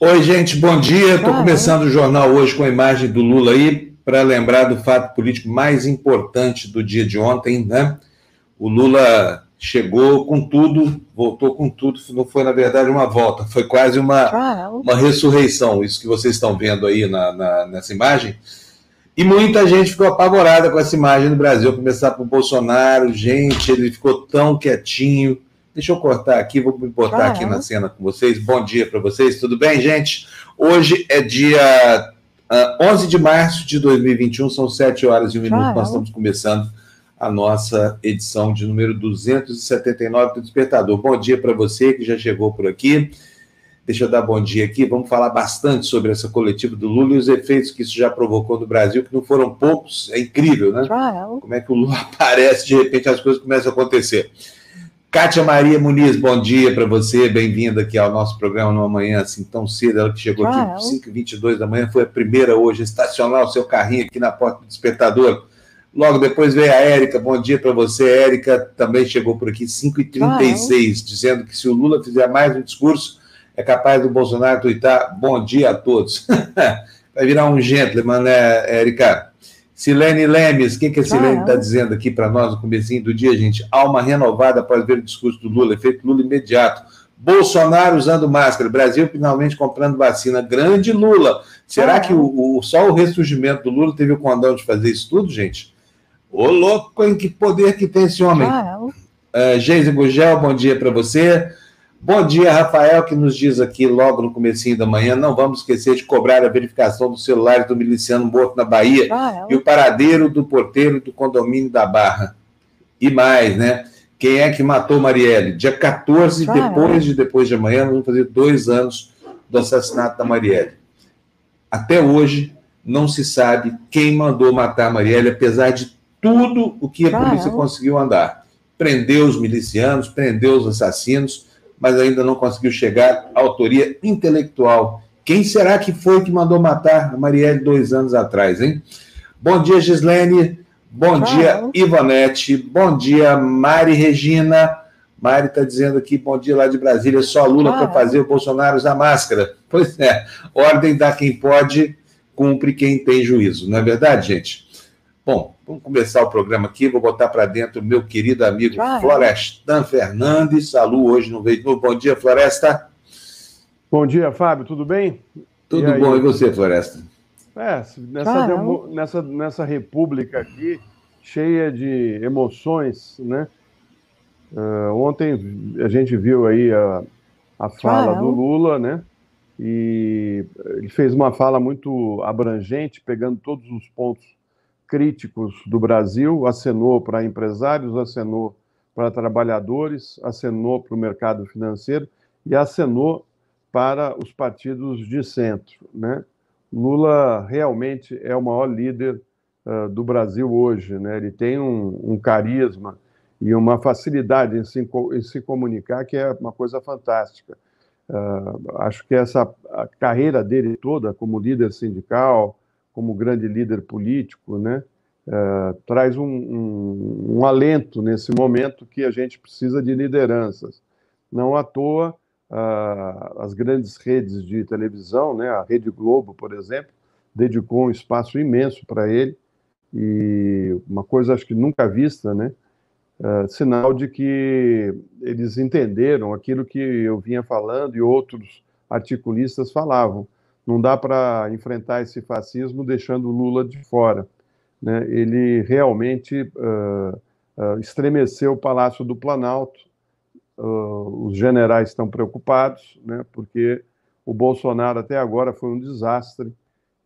Oi, gente, bom dia. Estou começando o jornal hoje com a imagem do Lula aí, para lembrar do fato político mais importante do dia de ontem, né? O Lula chegou com tudo, voltou com tudo, não foi, na verdade, uma volta, foi quase uma, uma ressurreição, isso que vocês estão vendo aí na, na, nessa imagem. E muita gente ficou apavorada com essa imagem no Brasil, começar por Bolsonaro, gente, ele ficou tão quietinho, Deixa eu cortar aqui, vou me botar ah, aqui na cena com vocês. Bom dia para vocês, tudo bem, gente? Hoje é dia uh, ah, 11 de março de 2021, são 7 horas e 1 minuto. Nós estamos começando a nossa edição de número 279 do Despertador. Bom dia para você que já chegou por aqui. Deixa eu dar bom dia aqui. Vamos falar bastante sobre essa coletiva do Lula e os efeitos que isso já provocou no Brasil, que não foram poucos. É incrível, né? Como é que o Lula aparece, de repente as coisas começam a acontecer. Kátia Maria Muniz, bom dia para você, bem-vinda aqui ao nosso programa numa manhã assim tão cedo, ela que chegou aqui às 5h22 da manhã, foi a primeira hoje a estacionar o seu carrinho aqui na porta do despertador. Logo depois veio a Érica, bom dia para você, Érica também chegou por aqui 5h36, dizendo que se o Lula fizer mais um discurso, é capaz do Bolsonaro tuitar bom dia a todos. Vai virar um gentleman, né, Érica? Silene Lemes, o que, que a Silene está dizendo aqui para nós no comecinho do dia, gente? Alma renovada após ver o discurso do Lula, efeito Lula imediato. Bolsonaro usando máscara, Brasil finalmente comprando vacina. Grande Lula. Será que o, o, só o ressurgimento do Lula teve o condão de fazer isso tudo, gente? Ô, louco, em que poder que tem esse homem? Uh, Geise Gugel, bom dia para você. Bom dia, Rafael, que nos diz aqui logo no comecinho da manhã, não vamos esquecer de cobrar a verificação dos celulares do miliciano morto na Bahia ah, é? e o paradeiro do porteiro do condomínio da Barra. E mais, né? Quem é que matou Marielle? Dia 14, ah, depois é? de depois de amanhã, nós vamos fazer dois anos do assassinato da Marielle. Até hoje, não se sabe quem mandou matar Marielle, apesar de tudo o que a polícia conseguiu andar. Prendeu os milicianos, prendeu os assassinos, mas ainda não conseguiu chegar à autoria intelectual. Quem será que foi que mandou matar a Marielle dois anos atrás, hein? Bom dia, Gislene. Bom dia, Ivonete. Bom dia, Mari Regina. Mari está dizendo aqui, bom dia lá de Brasília, só Lula ah, para fazer o Bolsonaro usar máscara. Pois é, ordem dá quem pode, cumpre quem tem juízo, não é verdade, gente? Bom, vamos começar o programa aqui. Vou botar para dentro o meu querido amigo ah, Florestan Fernandes. Salu hoje no veio Bom dia, Floresta. Bom dia, Fábio. Tudo bem? Tudo e bom. E você, Floresta? É, nessa, demo, nessa, nessa república aqui, cheia de emoções, né? Uh, ontem a gente viu aí a, a fala do Lula, né? E ele fez uma fala muito abrangente, pegando todos os pontos críticos do Brasil, acenou para empresários, acenou para trabalhadores, acenou para o mercado financeiro e acenou para os partidos de centro. Né? Lula realmente é o maior líder uh, do Brasil hoje. Né? Ele tem um, um carisma e uma facilidade em se, em se, comunicar que é uma coisa fantástica. Uh, acho que essa carreira dele toda como líder sindical, como grande líder político, né, uh, traz um, um, um, alento nesse momento que a gente precisa de lideranças. Não à toa, uh, as grandes redes de televisão, né, a Rede Globo, por exemplo, dedicou um espaço imenso para ele, e uma coisa acho que nunca vista, né, uh, sinal de que eles entenderam aquilo que eu vinha falando e outros articulistas falavam não dá para enfrentar esse fascismo deixando Lula de fora. Né? Ele realmente uh, uh, estremeceu o Palácio do Planalto. Uh, os generais estão preocupados, né? porque o Bolsonaro até agora foi um desastre.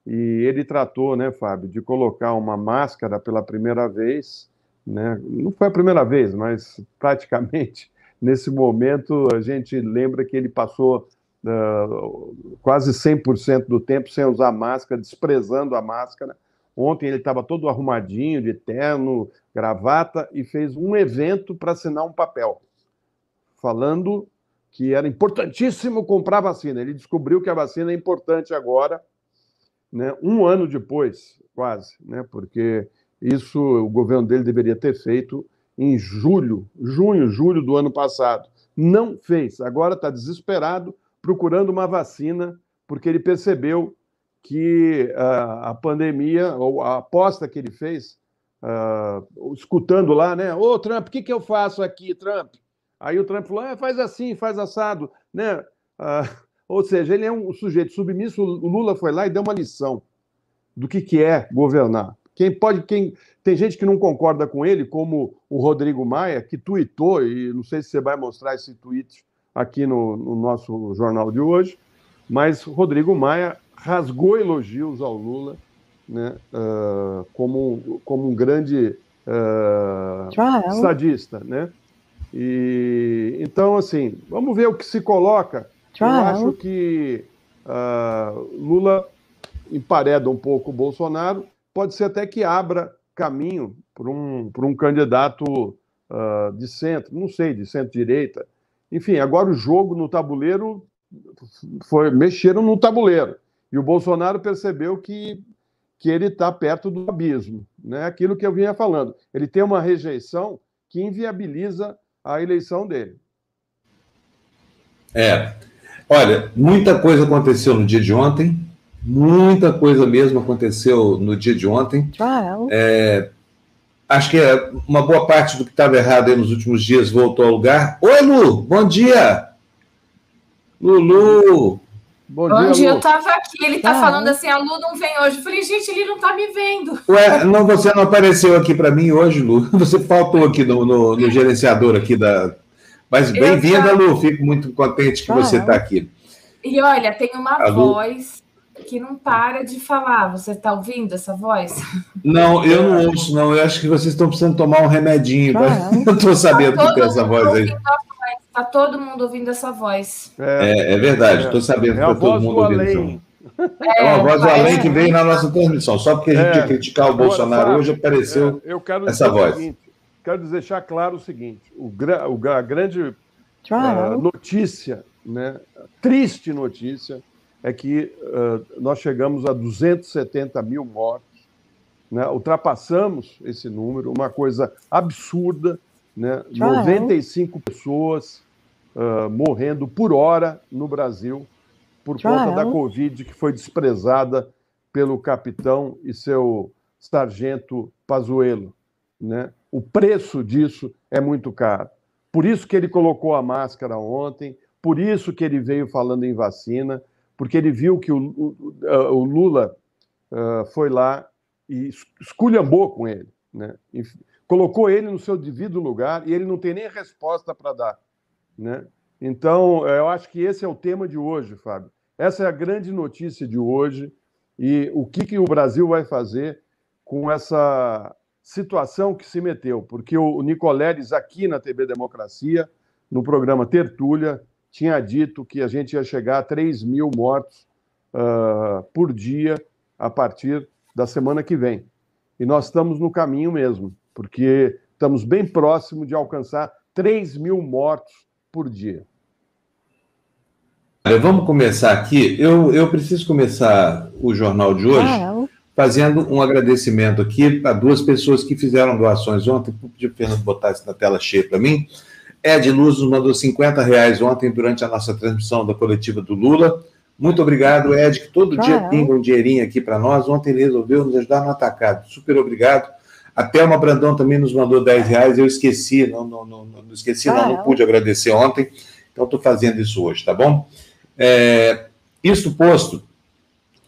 E ele tratou, né, Fábio, de colocar uma máscara pela primeira vez. Né? Não foi a primeira vez, mas praticamente nesse momento a gente lembra que ele passou uh, quase 100% do tempo sem usar máscara, desprezando a máscara. Ontem ele estava todo arrumadinho, de terno, gravata, e fez um evento para assinar um papel, falando que era importantíssimo comprar vacina. Ele descobriu que a vacina é importante agora, né, um ano depois, quase, né, porque isso o governo dele deveria ter feito em julho, junho, julho do ano passado. Não fez. Agora está desesperado procurando uma vacina porque ele percebeu que uh, a pandemia, ou a aposta que ele fez, uh, escutando lá, né? Ô, Trump, o que, que eu faço aqui, Trump? Aí o Trump falou: ah, faz assim, faz assado, né? Uh, ou seja, ele é um sujeito submisso. O Lula foi lá e deu uma lição do que, que é governar. Quem pode, quem tem gente que não concorda com ele, como o Rodrigo Maia, que tuitou, e não sei se você vai mostrar esse tweet aqui no, no nosso jornal de hoje, mas Rodrigo Maia rasgou elogios ao Lula, né, uh, como, como um grande uh, sadista, né? E então assim, vamos ver o que se coloca. Eu acho que uh, Lula empareda um pouco o Bolsonaro, pode ser até que abra caminho para um, um candidato de centro, não sei, de centro-direita. Enfim, agora o jogo no tabuleiro foi mexeram no tabuleiro e o Bolsonaro percebeu que que ele está perto do abismo, né? Aquilo que eu vinha falando. Ele tem uma rejeição que inviabiliza a eleição dele. É. Olha, muita coisa aconteceu no dia de ontem. Muita coisa mesmo aconteceu no dia de ontem. É, acho que é uma boa parte do que estava errado aí nos últimos dias voltou ao lugar. Oi, Lu, bom dia! Lulu! Bom, bom dia, dia eu estava aqui, ele está ah, falando assim, a Lu não vem hoje. Eu falei, gente, ele não está me vendo. Ué, não, você não apareceu aqui para mim hoje, Lu. Você faltou aqui no, no, no gerenciador aqui da... Mas bem-vinda, Lu, fico muito contente que ah, você está aqui. E olha, tem uma a voz que não para de falar. Você está ouvindo essa voz? Não, eu não ouço, não. Eu acho que vocês estão precisando tomar um remedinho. Ah, eu estou sabendo tá que tem essa voz aí. Está todo mundo ouvindo essa voz. É, é, é verdade, estou sabendo é que está todo mundo ouvindo. É, é uma voz do além que veio na nossa transmissão. Só porque a gente é, ia criticar o Bolsonaro sabe, hoje, apareceu é, essa voz. Seguinte, quero deixar claro o seguinte: o, o a grande uh, notícia, né, triste notícia, é que uh, nós chegamos a 270 mil mortos, né? ultrapassamos esse número, uma coisa absurda, né? 95 pessoas uh, morrendo por hora no Brasil por conta da Covid, que foi desprezada pelo capitão e seu sargento Pazuello. Né? O preço disso é muito caro. Por isso que ele colocou a máscara ontem, por isso que ele veio falando em vacina, porque ele viu que o, o, o Lula uh, foi lá e esculhambou com ele, né? E colocou ele no seu devido lugar e ele não tem nem resposta para dar. Né? Então, eu acho que esse é o tema de hoje, Fábio. Essa é a grande notícia de hoje e o que, que o Brasil vai fazer com essa situação que se meteu, porque o Nicoleles, aqui na TV Democracia, no programa Tertúlia, tinha dito que a gente ia chegar a 3 mil mortos uh, por dia a partir da semana que vem. E nós estamos no caminho mesmo, porque estamos bem próximo de alcançar 3 mil mortos por dia. Vamos começar aqui. Eu, eu preciso começar o jornal de hoje ah, fazendo um agradecimento aqui a duas pessoas que fizeram doações ontem. Vou pedir para o Fernando botar isso na tela cheia para mim. Ed Luz nos mandou 50 reais ontem durante a nossa transmissão da coletiva do Lula. Muito obrigado, Ed, que todo dia pinga um dinheirinho aqui para nós. Ontem ele resolveu nos ajudar no atacado. Super obrigado. A Thelma Brandão também nos mandou 10 reais. Eu esqueci, não, não, não, não esqueci, não, não pude agradecer ontem. Então estou fazendo isso hoje, tá bom? É, isto posto,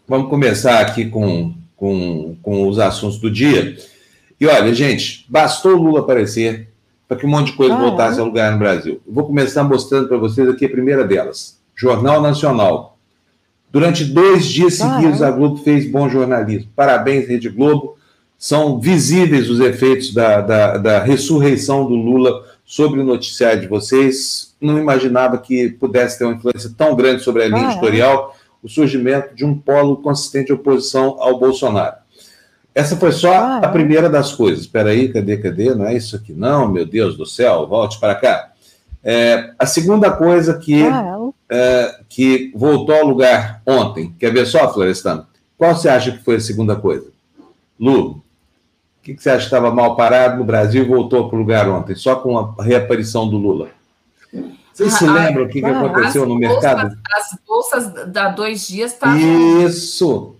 vamos começar aqui com, com, com os assuntos do dia. E olha, gente, bastou o Lula aparecer para que um monte de coisa ah, voltasse é? a lugar no Brasil. Eu vou começar mostrando para vocês aqui a primeira delas. Jornal Nacional. Durante dois dias ah, seguidos, é? a Globo fez bom jornalismo. Parabéns, Rede Globo. São visíveis os efeitos da, da, da ressurreição do Lula sobre o noticiário de vocês. Não imaginava que pudesse ter uma influência tão grande sobre a linha ah, é? editorial é? o surgimento de um polo consistente de oposição ao Bolsonaro. Essa foi só ah, a primeira das coisas. Espera aí, cadê, cadê? Não é isso aqui, não, meu Deus do céu, volte para cá. É, a segunda coisa que, ah, é, que voltou ao lugar ontem, quer ver só, Florestano? Qual você acha que foi a segunda coisa? Lu, o que, que você acha que estava mal parado no Brasil e voltou para o lugar ontem, só com a reaparição do Lula? Vocês se lembram o que, que aconteceu no bolsas, mercado? As bolsas da dois dias estavam. Isso.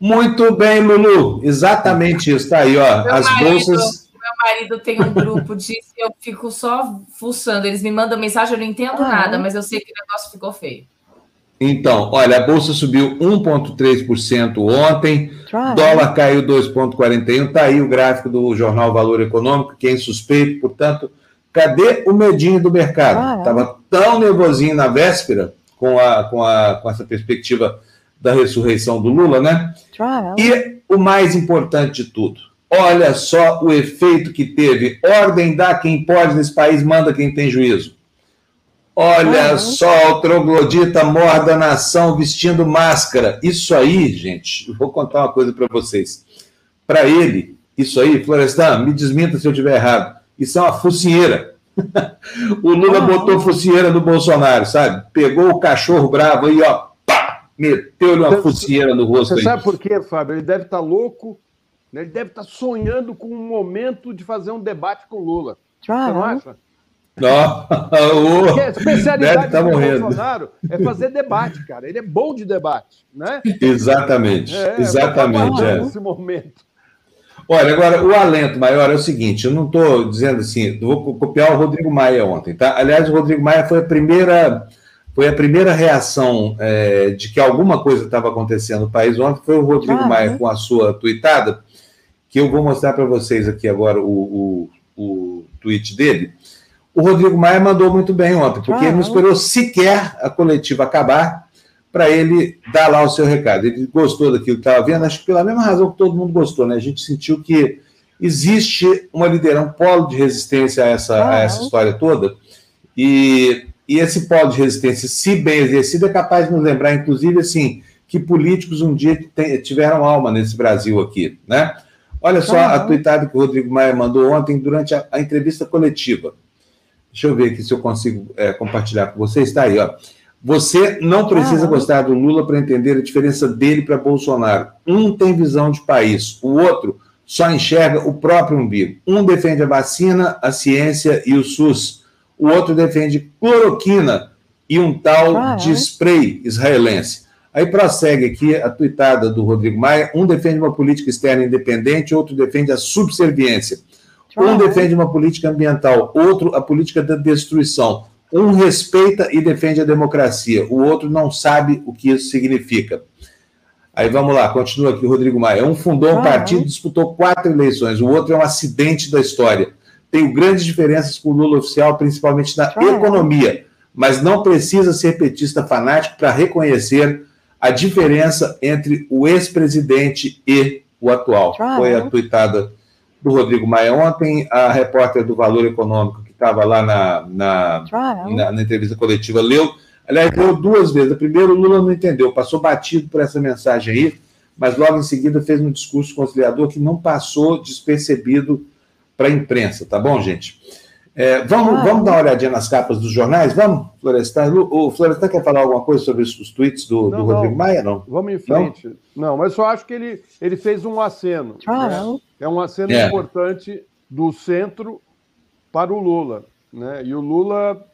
Muito bem, Lulu. Exatamente isso. Está aí, ó. Meu as marido, bolsas. Meu marido tem um grupo disso e eu fico só fuçando. Eles me mandam mensagem, eu não entendo nada, mas eu sei que o negócio ficou feio. Então, olha, a bolsa subiu 1,3% ontem, Try. dólar caiu 2,41%. Está aí o gráfico do jornal Valor Econômico, quem suspeito, portanto, Cadê o medinho do mercado? Estava ah, é. tão nervosinho na véspera, com, a, com, a, com essa perspectiva da ressurreição do Lula, né? E o mais importante de tudo, olha só o efeito que teve. Ordem dá quem pode nesse país, manda quem tem juízo. Olha só o troglodita mor da nação vestindo máscara. Isso aí, gente, vou contar uma coisa para vocês. Para ele, isso aí, Florestan, me desminta se eu estiver errado isso é uma focinheira. o Lula ah, botou focinheira no Bolsonaro, sabe? Pegou o cachorro bravo aí, ó, meteu-lhe uma focinheira no rosto. Você aí. sabe por quê, Fábio? Ele deve estar tá louco, né? ele deve estar tá sonhando com um momento de fazer um debate com o Lula. Você não acha? Não, Porque a especialidade tá do morrendo. Bolsonaro é fazer debate, cara. Ele é bom de debate, né? Exatamente, é, exatamente. É. Nesse momento. Olha, agora, o alento maior é o seguinte: eu não estou dizendo assim, vou copiar o Rodrigo Maia ontem, tá? Aliás, o Rodrigo Maia foi a primeira. Foi a primeira reação é, de que alguma coisa estava acontecendo no país ontem, foi o Rodrigo ah, Maia com a sua tweetada, que eu vou mostrar para vocês aqui agora o, o, o tweet dele. O Rodrigo Maia mandou muito bem ontem, porque ah, ele não esperou sequer a coletiva acabar para ele dar lá o seu recado. Ele gostou daquilo que estava vendo, acho que pela mesma razão que todo mundo gostou, né? A gente sentiu que existe uma liderança, um polo de resistência a essa, a essa história toda, e, e esse polo de resistência, se bem exercido, é capaz de nos lembrar, inclusive, assim, que políticos um dia tiveram alma nesse Brasil aqui, né? Olha só a tuitada que o Rodrigo Maia mandou ontem durante a, a entrevista coletiva. Deixa eu ver aqui se eu consigo é, compartilhar com vocês. Está aí, ó. Você não precisa ah. gostar do Lula para entender a diferença dele para Bolsonaro. Um tem visão de país, o outro só enxerga o próprio umbigo. Um defende a vacina, a ciência e o SUS. O outro defende cloroquina e um tal ah, de spray israelense. Aí prossegue aqui a tuitada do Rodrigo Maia. Um defende uma política externa independente, outro defende a subserviência. Um defende uma política ambiental, outro a política da destruição. Um respeita e defende a democracia, o outro não sabe o que isso significa. Aí vamos lá, continua aqui o Rodrigo Maia. Um fundou um partido, disputou quatro eleições, o outro é um acidente da história. Tenho grandes diferenças com o Lula oficial, principalmente na economia, mas não precisa ser petista fanático para reconhecer a diferença entre o ex-presidente e o atual. Foi a tuitada do Rodrigo Maia ontem, a repórter do Valor Econômico estava lá na, na, na, na, entrevista coletiva, leu. Aliás, leu duas vezes. A primeira, o Lula não entendeu, passou batido por essa mensagem aí, mas logo em seguida fez um discurso conciliador que não passou despercebido para a imprensa, tá bom, gente? É, vamos, ah, vamos dar uma olhadinha nas capas dos jornais? Vamos, Florestan? O Florestan quer falar alguma coisa sobre os tweets do, não, do Rodrigo não. Maia? Não. Vamos em frente. Não? não, mas só acho que ele, ele fez um aceno. Ah, né? É um aceno é. importante do centro para o Lula. Né? E o Lula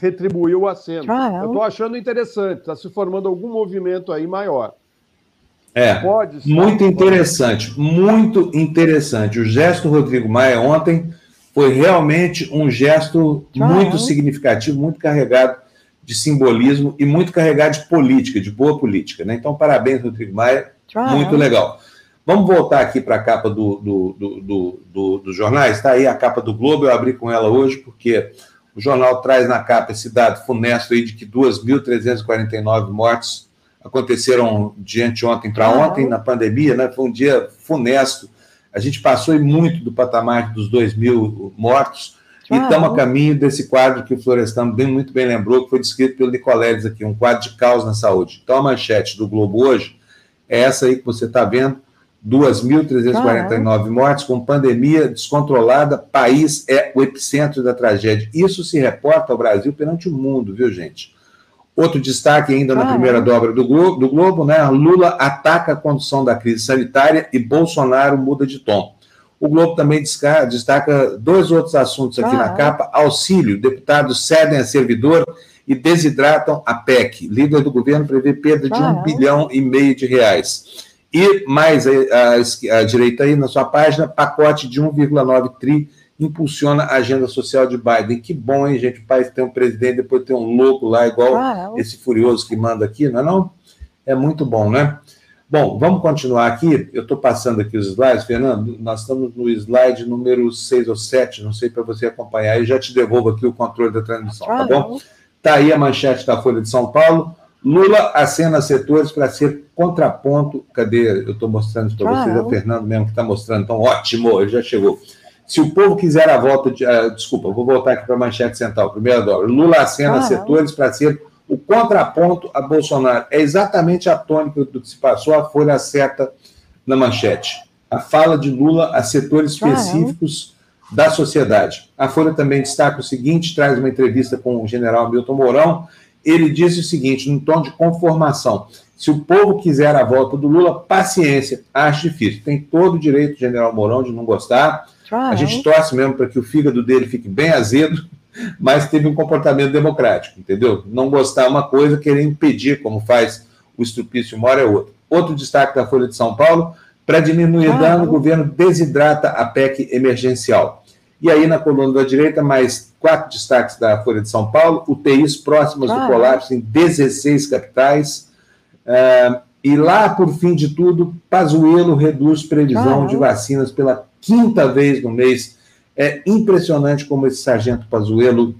retribuiu o aceno. Ah, é Eu estou achando interessante, está se formando algum movimento aí maior. É, Pode muito interessante, muito interessante. O gesto do Rodrigo Maia ontem foi realmente um gesto muito significativo, muito carregado de simbolismo e muito carregado de política, de boa política. Né? Então, parabéns, Rodrigo Maia, muito legal. Vamos voltar aqui para a capa do, do, do, do, dos jornais. Está aí a capa do Globo, eu abri com ela hoje, porque o jornal traz na capa esse dado funesto aí de que 2.349 mortes aconteceram de anteontem para ontem, na pandemia, né? Foi um dia funesto. A gente passou muito do patamar dos 2 mil mortos e estamos a caminho desse quadro que o Florestan bem, muito bem lembrou, que foi descrito pelo Nicoleles aqui, um quadro de caos na saúde. Então, a manchete do Globo hoje é essa aí que você está vendo, 2.349 mortes, com pandemia descontrolada, país é o epicentro da tragédia. Isso se reporta ao Brasil perante o mundo, viu, gente? Outro destaque ainda na primeira dobra do Globo, do Globo, né? Lula ataca a condução da crise sanitária e Bolsonaro muda de tom. O Globo também destaca dois outros assuntos aqui ah, na capa: auxílio, deputados cedem a servidor e desidratam a PEC. Líder do governo prevê perda de um bilhão e meio de reais. E mais a direita aí na sua página, pacote de 1,9 tri impulsiona a agenda social de Biden. Que bom, hein, gente? O país tem um presidente, depois tem um louco lá, igual esse furioso que manda aqui, não é não? É muito bom, né? Bom, vamos continuar aqui. Eu estou passando aqui os slides, Fernando. Nós estamos no slide número 6 ou 7, não sei para você acompanhar, e já te devolvo aqui o controle da transmissão, tá bom? Está aí a manchete da Folha de São Paulo. Lula acena setores para ser contraponto. Cadê? Eu estou mostrando isso para vocês, é o Fernando mesmo que está mostrando. Então, ótimo, ele já chegou. Se o povo quiser a volta de. Uh, desculpa, vou voltar aqui para a manchete central. Primeiro, dólar. Lula acena setores para ser o contraponto a Bolsonaro é exatamente a tônica do que se passou, a Folha acerta na manchete. A fala de Lula a setores específicos da sociedade. A Folha também destaca o seguinte: traz uma entrevista com o general Milton Mourão. Ele diz o seguinte, num tom de conformação: se o povo quiser a volta do Lula, paciência, acho difícil. Tem todo o direito, general Mourão, de não gostar. A gente torce mesmo para que o fígado dele fique bem azedo mas teve um comportamento democrático, entendeu? Não gostar uma coisa, querer impedir, como faz o Estrupício Mora, é outro. Outro destaque da Folha de São Paulo, para diminuir ah, dano, o governo desidrata a PEC emergencial. E aí, na coluna da direita, mais quatro destaques da Folha de São Paulo, UTIs próximas ah, do colapso em 16 capitais. Uh, e lá, por fim de tudo, Pazuello reduz previsão ah, de vacinas pela quinta vez no mês é impressionante como esse sargento Pazuello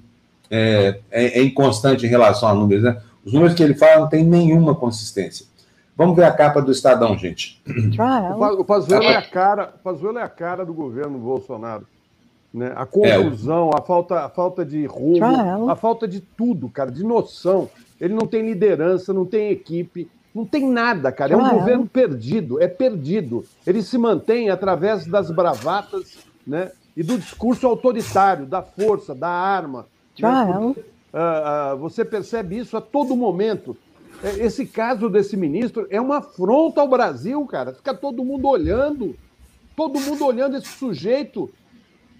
é, é, é inconstante em relação a números. Né? Os números que ele fala não tem nenhuma consistência. Vamos ver a capa do Estadão, gente. O Pazuello é a cara, Pazuello é a cara do governo Bolsonaro. Né? A confusão, é, a, falta, a falta de rumo, a falta de tudo, cara, de noção. Ele não tem liderança, não tem equipe, não tem nada, cara. É um governo perdido, é perdido. Ele se mantém através das bravatas, né? e do discurso autoritário, da força, da arma. Ah, né? uh, uh, você percebe isso a todo momento. É, esse caso desse ministro é uma afronta ao Brasil, cara. Fica todo mundo olhando, todo mundo olhando esse sujeito,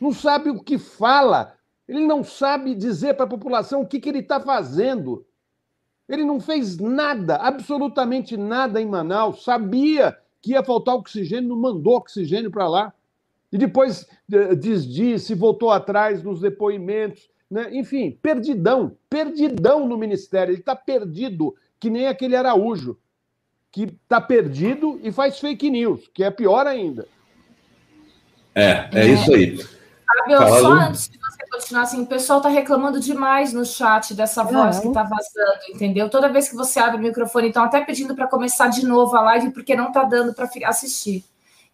não sabe o que fala, ele não sabe dizer para a população o que, que ele está fazendo. Ele não fez nada, absolutamente nada em Manaus, sabia que ia faltar oxigênio, não mandou oxigênio para lá e depois desdisse, voltou atrás nos depoimentos. Né? Enfim, perdidão, perdidão no ministério. Ele está perdido, que nem aquele Araújo, que está perdido e faz fake news, que é pior ainda. É, é isso aí. Fábio, só antes de você continuar, assim, o pessoal está reclamando demais no chat dessa voz que está vazando, entendeu? Toda vez que você abre o microfone, estão até pedindo para começar de novo a live, porque não está dando para assistir.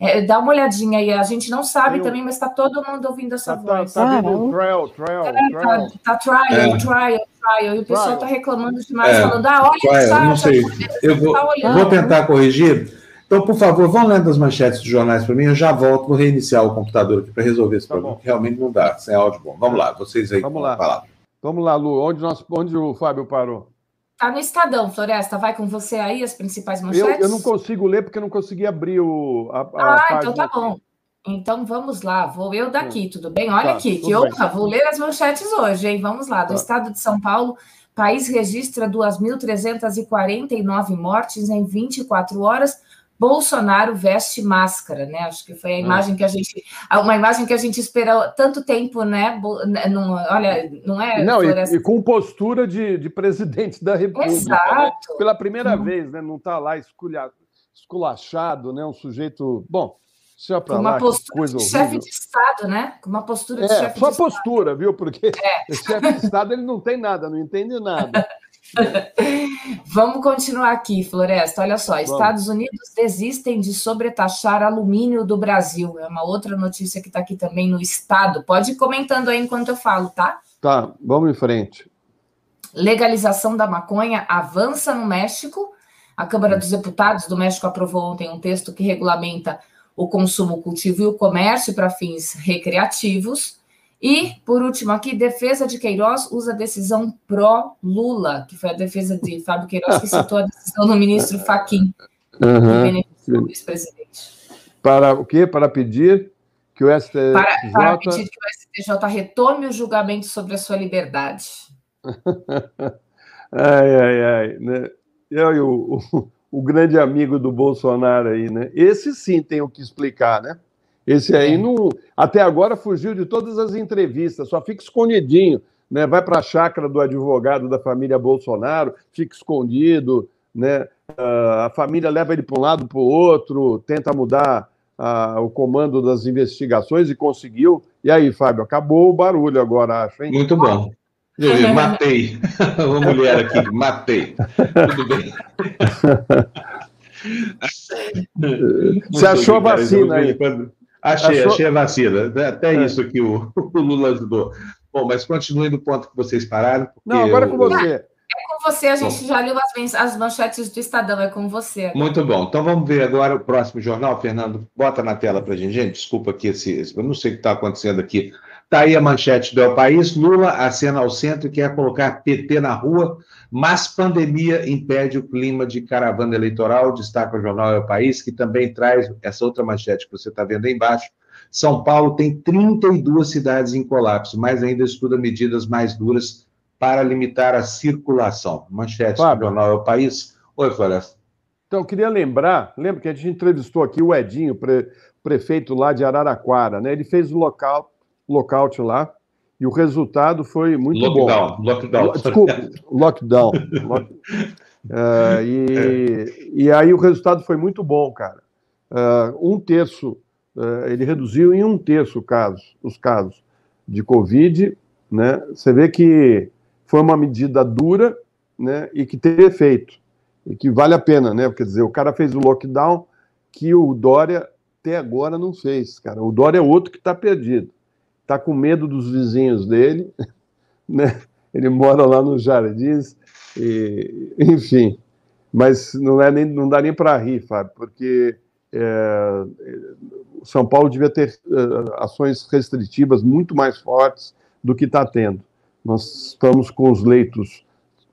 É, dá uma olhadinha aí, a gente não sabe também, mas está todo mundo ouvindo essa tá, voz. Tá, tá vindo trial, trial, é, trial. Tá, tá trial, é. trial, trial. E o pessoal está reclamando demais, é. falando, ah, olha trial, chat, não sei. Eu vou, tá vou tentar corrigir. Então, por favor, vão lendo as manchetes dos jornais para mim, eu já volto, vou reiniciar o computador aqui para resolver esse tá problema, bom. que realmente não dá, sem áudio bom. Vamos lá, vocês aí. Vamos lá. Falar. Vamos lá, Lu, onde, nós, onde o Fábio parou? Tá no Estadão, Floresta. Vai com você aí as principais manchetes? Eu, eu não consigo ler porque eu não consegui abrir o. A, a ah, então tá bom. Então vamos lá, vou eu daqui, hum. tudo bem? Olha tá, aqui, que eu vou ler as manchetes hoje, hein? Vamos lá. Do tá. estado de São Paulo, país registra 2.349 mortes em 24 horas Bolsonaro veste máscara, né? Acho que foi a imagem que a gente, uma imagem que a gente esperou tanto tempo, né? né não, olha, não é? Não, e, e, com postura de, de presidente da República. Né? Exato. Né? Pela primeira hum. vez, né? Não está lá esculha, esculachado, né? Um sujeito. Bom, deixa para lá. Uma postura de chefe de Estado, né? Com uma postura de é, chefe só de postura, Estado. viu? Porque é. chefe de Estado ele não tem nada, não entende nada. Vamos continuar aqui, Floresta. Olha só, Vamos. Estados Unidos desistem de sobretaxar alumínio do Brasil. É uma outra notícia que está aqui também no Estado. Pode ir comentando aí enquanto eu falo, tá? Tá, vamos em frente. Legalização da maconha avança no México. A Câmara dos Deputados do México aprovou ontem um texto que regulamenta o consumo, o cultivo e o comércio para fins recreativos. E, por último, aqui, defesa de Queiroz usa decisão pró-Lula, que foi a defesa de Fábio Queiroz que citou a decisão do ministro Faquim, uhum. que beneficiou o ex-presidente. Para o quê? Para pedir que o STJ... Para, para pedir que o STJ retome o julgamento sobre a sua liberdade. ai, ai, ai. Né? Eu e o, o, o, grande amigo do Bolsonaro aí, né? Esse sim tem o que explicar, né? Esse aí é. não, até agora fugiu de todas as entrevistas, só fica escondidinho, né? Vai para a chácara do advogado da família Bolsonaro, fica escondido, né? Uh, a família leva ele para um lado, para o outro, tenta mudar uh, o comando das investigações e conseguiu. E aí, Fábio, acabou o barulho agora, acho, hein? Muito bom. Eu matei. Uma mulher aqui, matei. Tudo bem. Você achou a vacina aí? Achei, achou... achei a vacina. Até é. isso que o, o Lula ajudou. Bom, mas continue do ponto que vocês pararam. Não, agora é com você. É com você, a gente bom. já leu as, as manchetes do Estadão, é com você. Agora. Muito bom. Então vamos ver agora o próximo jornal. Fernando, bota na tela para a gente. Gente, desculpa aqui, esse, esse, eu não sei o que está acontecendo aqui. Está aí a manchete do El País. Lula acena ao centro e quer colocar PT na rua, mas pandemia impede o clima de caravana eleitoral. Destaca o jornal El País, que também traz essa outra manchete que você está vendo aí embaixo. São Paulo tem 32 cidades em colapso, mas ainda estuda medidas mais duras para limitar a circulação. Manchete Fábio. do jornal É o País. Oi, Floresta. Então, eu queria lembrar, lembra que a gente entrevistou aqui o Edinho, pre, prefeito lá de Araraquara, né? Ele fez o local, lockout lá, e o resultado foi muito lockdown, bom. Lockdown, Desculpa, lockdown. lock... uh, e, e aí o resultado foi muito bom, cara. Uh, um terço, uh, ele reduziu em um terço casos, os casos de Covid, né? Você vê que foi uma medida dura né, e que teve efeito, e que vale a pena, né? Quer dizer, o cara fez o lockdown que o Dória até agora não fez, cara. O Dória é outro que está perdido. Está com medo dos vizinhos dele, né? Ele mora lá nos jardins, e, enfim. Mas não, é nem, não dá nem para rir, Fábio, porque é, São Paulo devia ter é, ações restritivas muito mais fortes do que está tendo. Nós estamos com os leitos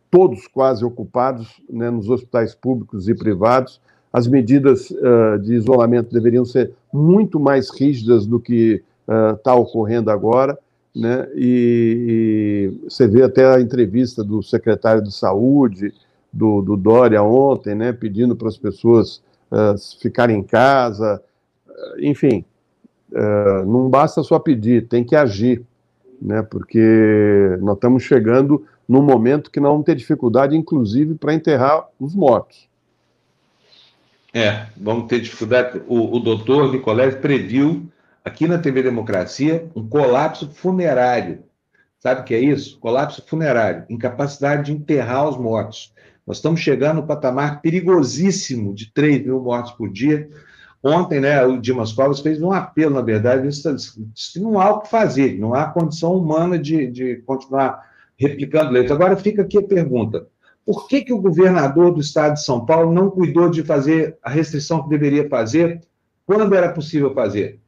todos quase ocupados né, nos hospitais públicos e privados. As medidas uh, de isolamento deveriam ser muito mais rígidas do que está uh, ocorrendo agora. Né? E, e, você vê até a entrevista do secretário de Saúde, do, do Dória, ontem, né, pedindo para as pessoas uh, ficarem em casa. Enfim, não basta só pedir, tem que agir né? Porque nós estamos chegando num momento que nós vamos ter dificuldade, inclusive, para enterrar os mortos. É, vamos ter dificuldade. O, o doutor Nicolés previu aqui na TV Democracia um colapso funerário. Sabe o que é isso? Colapso funerário, incapacidade de enterrar os mortos. Nós estamos chegando no patamar perigosíssimo de 3 mil mortos por dia. Ontem, né, o Dimas Covas fez um apelo, na verdade, disse não há o que fazer, não há condição humana de, de continuar replicando leite. Agora fica aqui a pergunta: por que, que o governador do estado de São Paulo não cuidou de fazer a restrição que deveria fazer quando era possível fazer?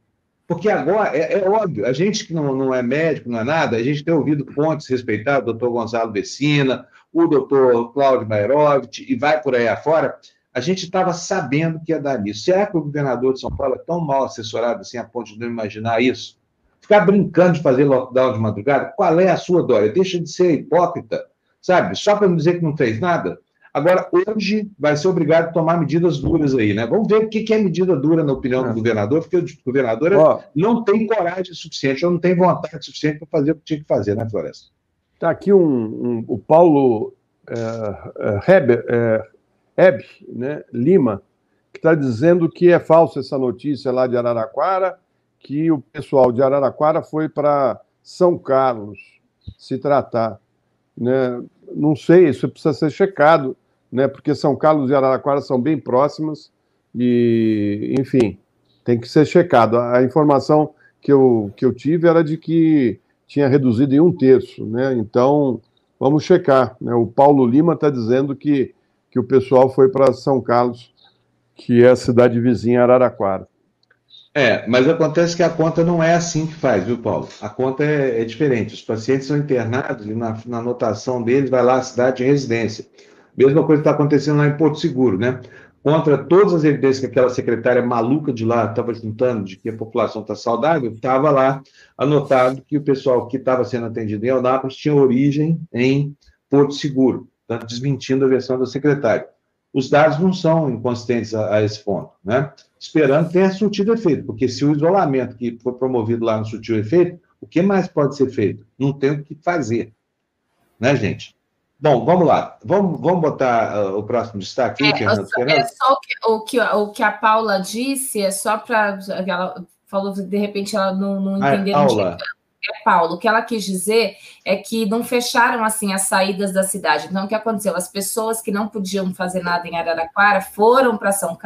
Porque agora, é, é óbvio, a gente que não, não, é médico, não é nada, a gente tem ouvido fontes respeitadas, o doutor Gonçalo Vecina, o doutor Cláudio Mairovitch, e vai por aí afora, a gente estava sabendo que ia dar nisso. Será que o governador de São Paulo é tão mal assessorado assim a ponto de não imaginar isso? Ficar brincando de fazer lockdown de madrugada? Qual é a sua Dória? Deixa de ser hipócrita, sabe? Só para não dizer que não fez nada. Agora, hoje vai ser obrigado a tomar medidas duras aí, né? Vamos ver o que é medida dura, na opinião é. do governador, porque o governador oh. não tem coragem suficiente, ou não tem vontade suficiente para fazer o que tinha que fazer, né, Floresta? Está aqui um, um, o Paulo é, é, Heber, é, Eb né, Lima, que está dizendo que é falsa essa notícia lá de Araraquara, que o pessoal de Araraquara foi para São Carlos se tratar. Né? Não sei, isso precisa ser checado, né? porque São Carlos e Araraquara são bem próximas e, enfim, tem que ser checado. A informação que eu, que eu tive era de que tinha reduzido em um terço, né? Então, vamos checar. Né? O Paulo Lima está dizendo que que o pessoal foi para São Carlos, que é a cidade vizinha Araraquara. É, mas acontece que a conta não é assim que faz, viu, Paulo? A conta é, é diferente. Os pacientes são internados e na, na anotação deles vai lá a cidade de residência. Mesma coisa está acontecendo lá em Porto Seguro, né? contra todas as evidências que aquela secretária maluca de lá estava juntando, de que a população está saudável, estava lá anotado que o pessoal que estava sendo atendido em Eunápolis tinha origem em Porto Seguro, portanto, desmentindo a versão da secretária. Os dados não são inconsistentes a, a esse ponto, né? Esperando que tenha surtido efeito, porque se o isolamento que foi promovido lá não surtiu efeito, o que mais pode ser feito? Não tem o que fazer, né, gente? Bom, vamos lá. Vamos, vamos botar uh, o próximo destaque é, é só o que, o, que, o que a Paula disse, é só para. Ela falou, de repente, ela não, não ah, é entendeu. Paula. É, Paulo, o que ela quis dizer é que não fecharam assim as saídas da cidade. Então, o que aconteceu? As pessoas que não podiam fazer nada em Araraquara foram para São,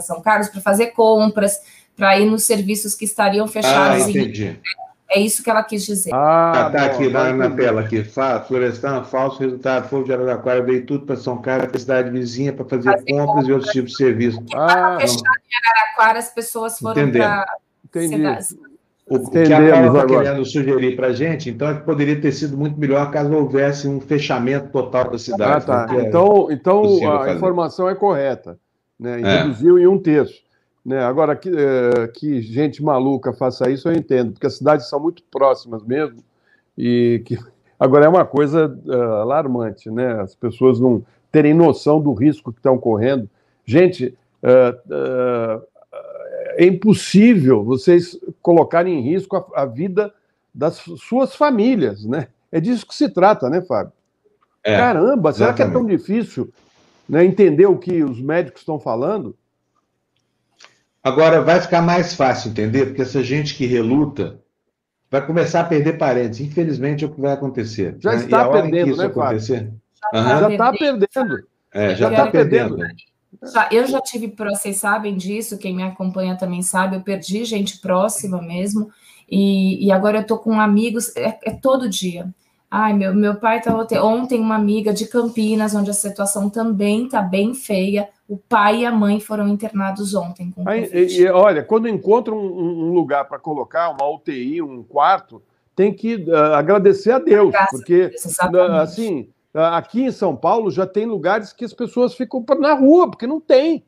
São Carlos para fazer compras, para ir nos serviços que estariam fechados. Ah, entendi. Em, é isso que ela quis dizer. Ah, tá aqui na, na tela aqui. Florestan, falso resultado. Fogo de Araraquara veio tudo para São Carlos, para a cidade vizinha, para fazer, fazer compras, compras, e outros tipos de serviços. Ah, fechado em Araraquara, as pessoas foram para cidades. O, o que a Paula está querendo sugerir para a gente, então, é que poderia ter sido muito melhor caso houvesse um fechamento total da cidade. Ah, tá. Então, então a fazer. informação é correta. Né? É. Reduziu em um terço. Né? Agora, que, é, que gente maluca faça isso, eu entendo, porque as cidades são muito próximas mesmo, e que agora é uma coisa uh, alarmante, né? As pessoas não terem noção do risco que estão correndo. Gente, uh, uh, é impossível vocês colocarem em risco a, a, vida das suas famílias, né? É disso que se trata, né, Fábio? É, Caramba, será exatamente. que é tão difícil né, entender o que os médicos estão falando? Agora vai ficar mais fácil entender, porque essa gente que reluta vai começar a perder parentes. Infelizmente é o que vai acontecer. Já né? está perdendo, né, acontecer, Já está uhum. perdendo. É, já está perdendo. Já, eu já tive, vocês sabem disso, quem me acompanha também sabe, eu perdi gente próxima mesmo, e, e agora eu estou com amigos, é, é todo dia. Ai, meu, meu pai estava ontem uma amiga de Campinas, onde a situação também está bem feia. O pai e a mãe foram internados ontem Aí, e, olha, quando encontram um, um lugar para colocar, uma UTI, um quarto, tem que uh, agradecer a Deus, porque Deus, assim, aqui em São Paulo já tem lugares que as pessoas ficam na rua, porque não tem.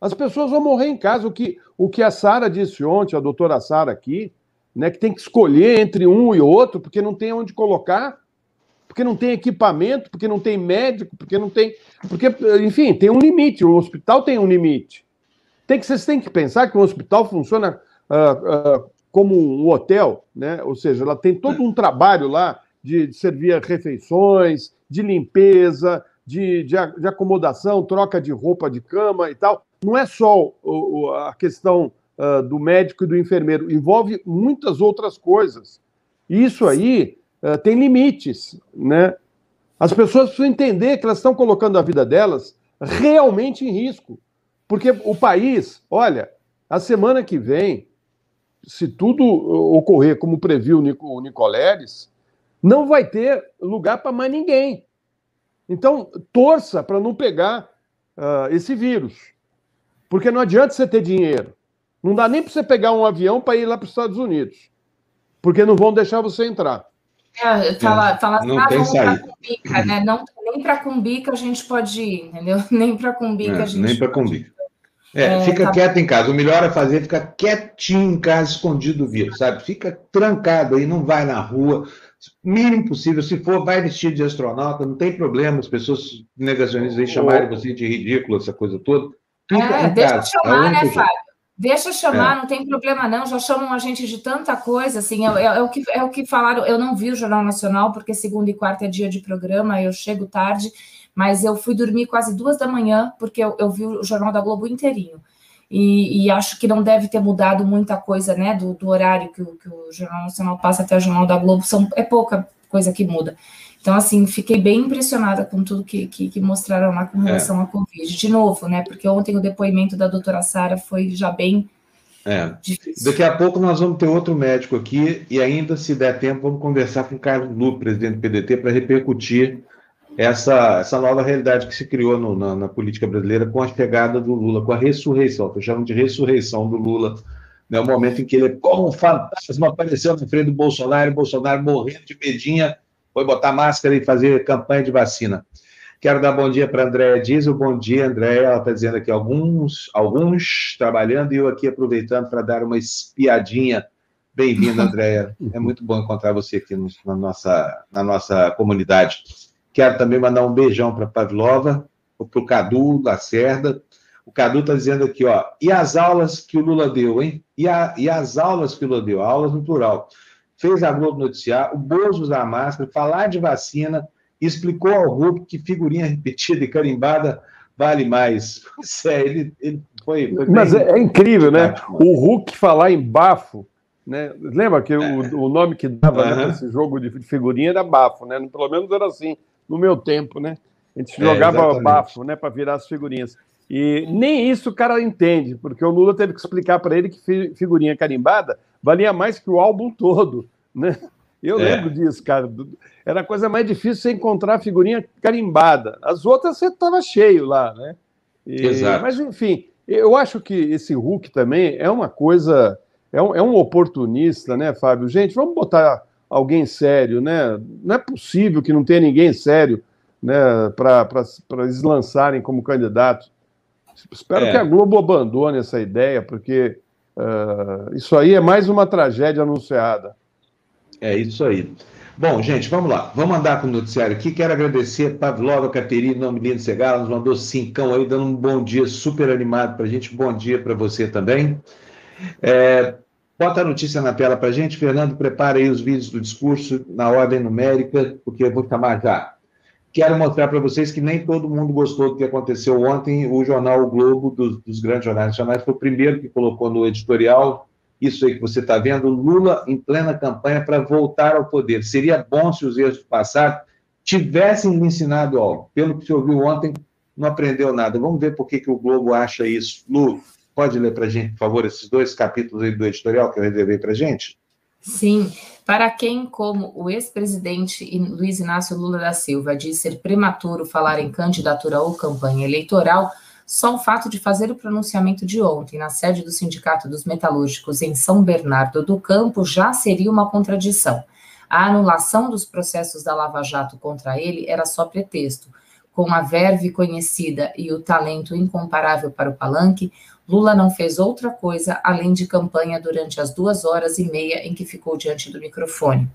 As pessoas vão morrer em casa. O que, o que a Sara disse ontem, a doutora Sara aqui, né, que tem que escolher entre um e outro, porque não tem onde colocar, porque não tem equipamento, porque não tem médico, porque não tem. Porque, enfim, tem um limite, o hospital tem um limite. Tem que, vocês têm que pensar que o hospital funciona uh, uh, como um hotel, né? Ou seja, ela tem todo um trabalho lá de, de servir refeições, de limpeza, de, de, de, acomodação, troca de roupa de cama e tal. Não é só o, a questão uh, do médico e do enfermeiro, envolve muitas outras coisas. Isso aí uh, tem limites, né? As pessoas precisam entender que elas estão colocando a vida delas realmente em risco. Porque o país, olha, a semana que vem, se tudo ocorrer como previu o Nicoleres, não vai ter lugar para mais ninguém. Então, torça para não pegar uh, esse vírus. Porque não adianta você ter dinheiro. Não dá nem para você pegar um avião para ir lá para os Estados Unidos, porque não vão deixar você entrar. É, fala, fala não ah, tem saída. Cumbica, né? não, nem para Cumbica a gente pode ir, entendeu? Nem para Cumbica é, a gente Nem para Cumbica. É, é, fica tá... quieto em casa. O melhor é fazer ficar quietinho em casa, escondido do vírus, sabe? Fica trancado aí, não vai na rua. Mínimo possível. Se for, vai vestido de astronauta, não tem problema. As pessoas negacionistas aí chamarem você de ridículo, essa coisa toda. Fica é, deixa casa. chamar, né, Fábio? Deixa chamar, é. não tem problema não, já chamam a gente de tanta coisa, assim, é, é, é, o que, é o que falaram, eu não vi o Jornal Nacional, porque segunda e quarta é dia de programa, eu chego tarde, mas eu fui dormir quase duas da manhã, porque eu, eu vi o Jornal da Globo inteirinho, e, e, acho que não deve ter mudado muita coisa, né, do, do horário que o, que o Jornal Nacional passa até o Jornal da Globo, são, é pouca coisa que muda. Então, assim, fiquei bem impressionada com tudo que, que, que mostraram lá com relação é. à Covid. De novo, né? Porque ontem o depoimento da doutora Sara foi já bem é. difícil. Daqui a pouco nós vamos ter outro médico aqui e ainda, se der tempo, vamos conversar com o Carlos Lu, presidente do PDT, para repercutir essa, essa nova realidade que se criou no, na, na, política brasileira com a chegada do Lula, com a ressurreição, que eu chamo de ressurreição do Lula, né, o momento em que ele, como um fantasma, apareceu na frente do Bolsonaro, e Bolsonaro morrendo de medinha, foi botar máscara e fazer campanha de vacina. Quero dar bom dia para a Andréia Diesel. Bom dia, Andréia. Ela está dizendo aqui alguns, alguns trabalhando e eu aqui aproveitando para dar uma espiadinha. Bem-vinda, Andréia. É muito bom encontrar você aqui no, na, nossa, na nossa comunidade. Quero também mandar um beijão para a Pavlova, para o Cadu Lacerda. O Cadu está dizendo aqui, ó, e as aulas que o Lula deu, hein? E, a, e as aulas que o Lula deu, aulas no plural. Fez a Globo noticiar, o Bozo usar máscara, falar de vacina, explicou ao Hulk que figurinha repetida e carimbada vale mais. É, ele, ele foi, foi Mas é, é, incrível, né? O Hulk falar em bafo, né? Lembra que o, o nome que dava uhum. né, esse jogo de figurinha era bafo, né? Pelo menos era assim, no meu tempo, né? A gente é, jogava é, bafo, né, para virar as figurinhas. E nem isso o cara entende, porque o Lula teve que explicar para ele que figurinha carimbada valia mais que o álbum todo, né? Eu é. lembro disso, cara. Era a coisa mais difícil você encontrar figurinha carimbada. As outras você estava cheio lá, né? E, Exato. Mas, enfim, eu acho que esse Hulk também é uma coisa. É um, é um oportunista, né, Fábio? Gente, vamos botar alguém sério, né? Não é possível que não tenha ninguém sério né, para eles lançarem como candidato. Espero é. que a Globo abandone essa ideia, porque uh, isso aí é mais uma tragédia anunciada. É isso aí. Bom, gente, vamos lá. Vamos andar com o noticiário aqui. Quero agradecer a Pavlova Caterina, nome lindo Segala, nos mandou cincão aí, dando um bom dia super animado para a gente. Bom dia para você também. É, bota a notícia na tela para a gente. Fernando, prepara aí os vídeos do discurso na ordem numérica, porque eu vou chamar já. Quero mostrar para vocês que nem todo mundo gostou do que aconteceu ontem. O jornal o Globo, dos, dos grandes jornais nacionais, foi o primeiro que colocou no editorial isso aí que você está vendo, Lula em plena campanha para voltar ao poder. Seria bom se os erros do passado tivessem lhe ensinado algo. Pelo que você ouviu ontem, não aprendeu nada. Vamos ver por que, que o Globo acha isso. Lu, pode ler para a gente, por favor, esses dois capítulos do editorial que eu reservei para a gente? Sim. Para quem, como o ex-presidente Luiz Inácio Lula da Silva, diz ser prematuro falar em candidatura ou campanha eleitoral, só o fato de fazer o pronunciamento de ontem na sede do Sindicato dos Metalúrgicos em São Bernardo do Campo já seria uma contradição. A anulação dos processos da Lava Jato contra ele era só pretexto. Com a verve conhecida e o talento incomparável para o palanque, Lula não fez outra coisa além de campanha durante as duas horas e meia em que ficou diante do microfone.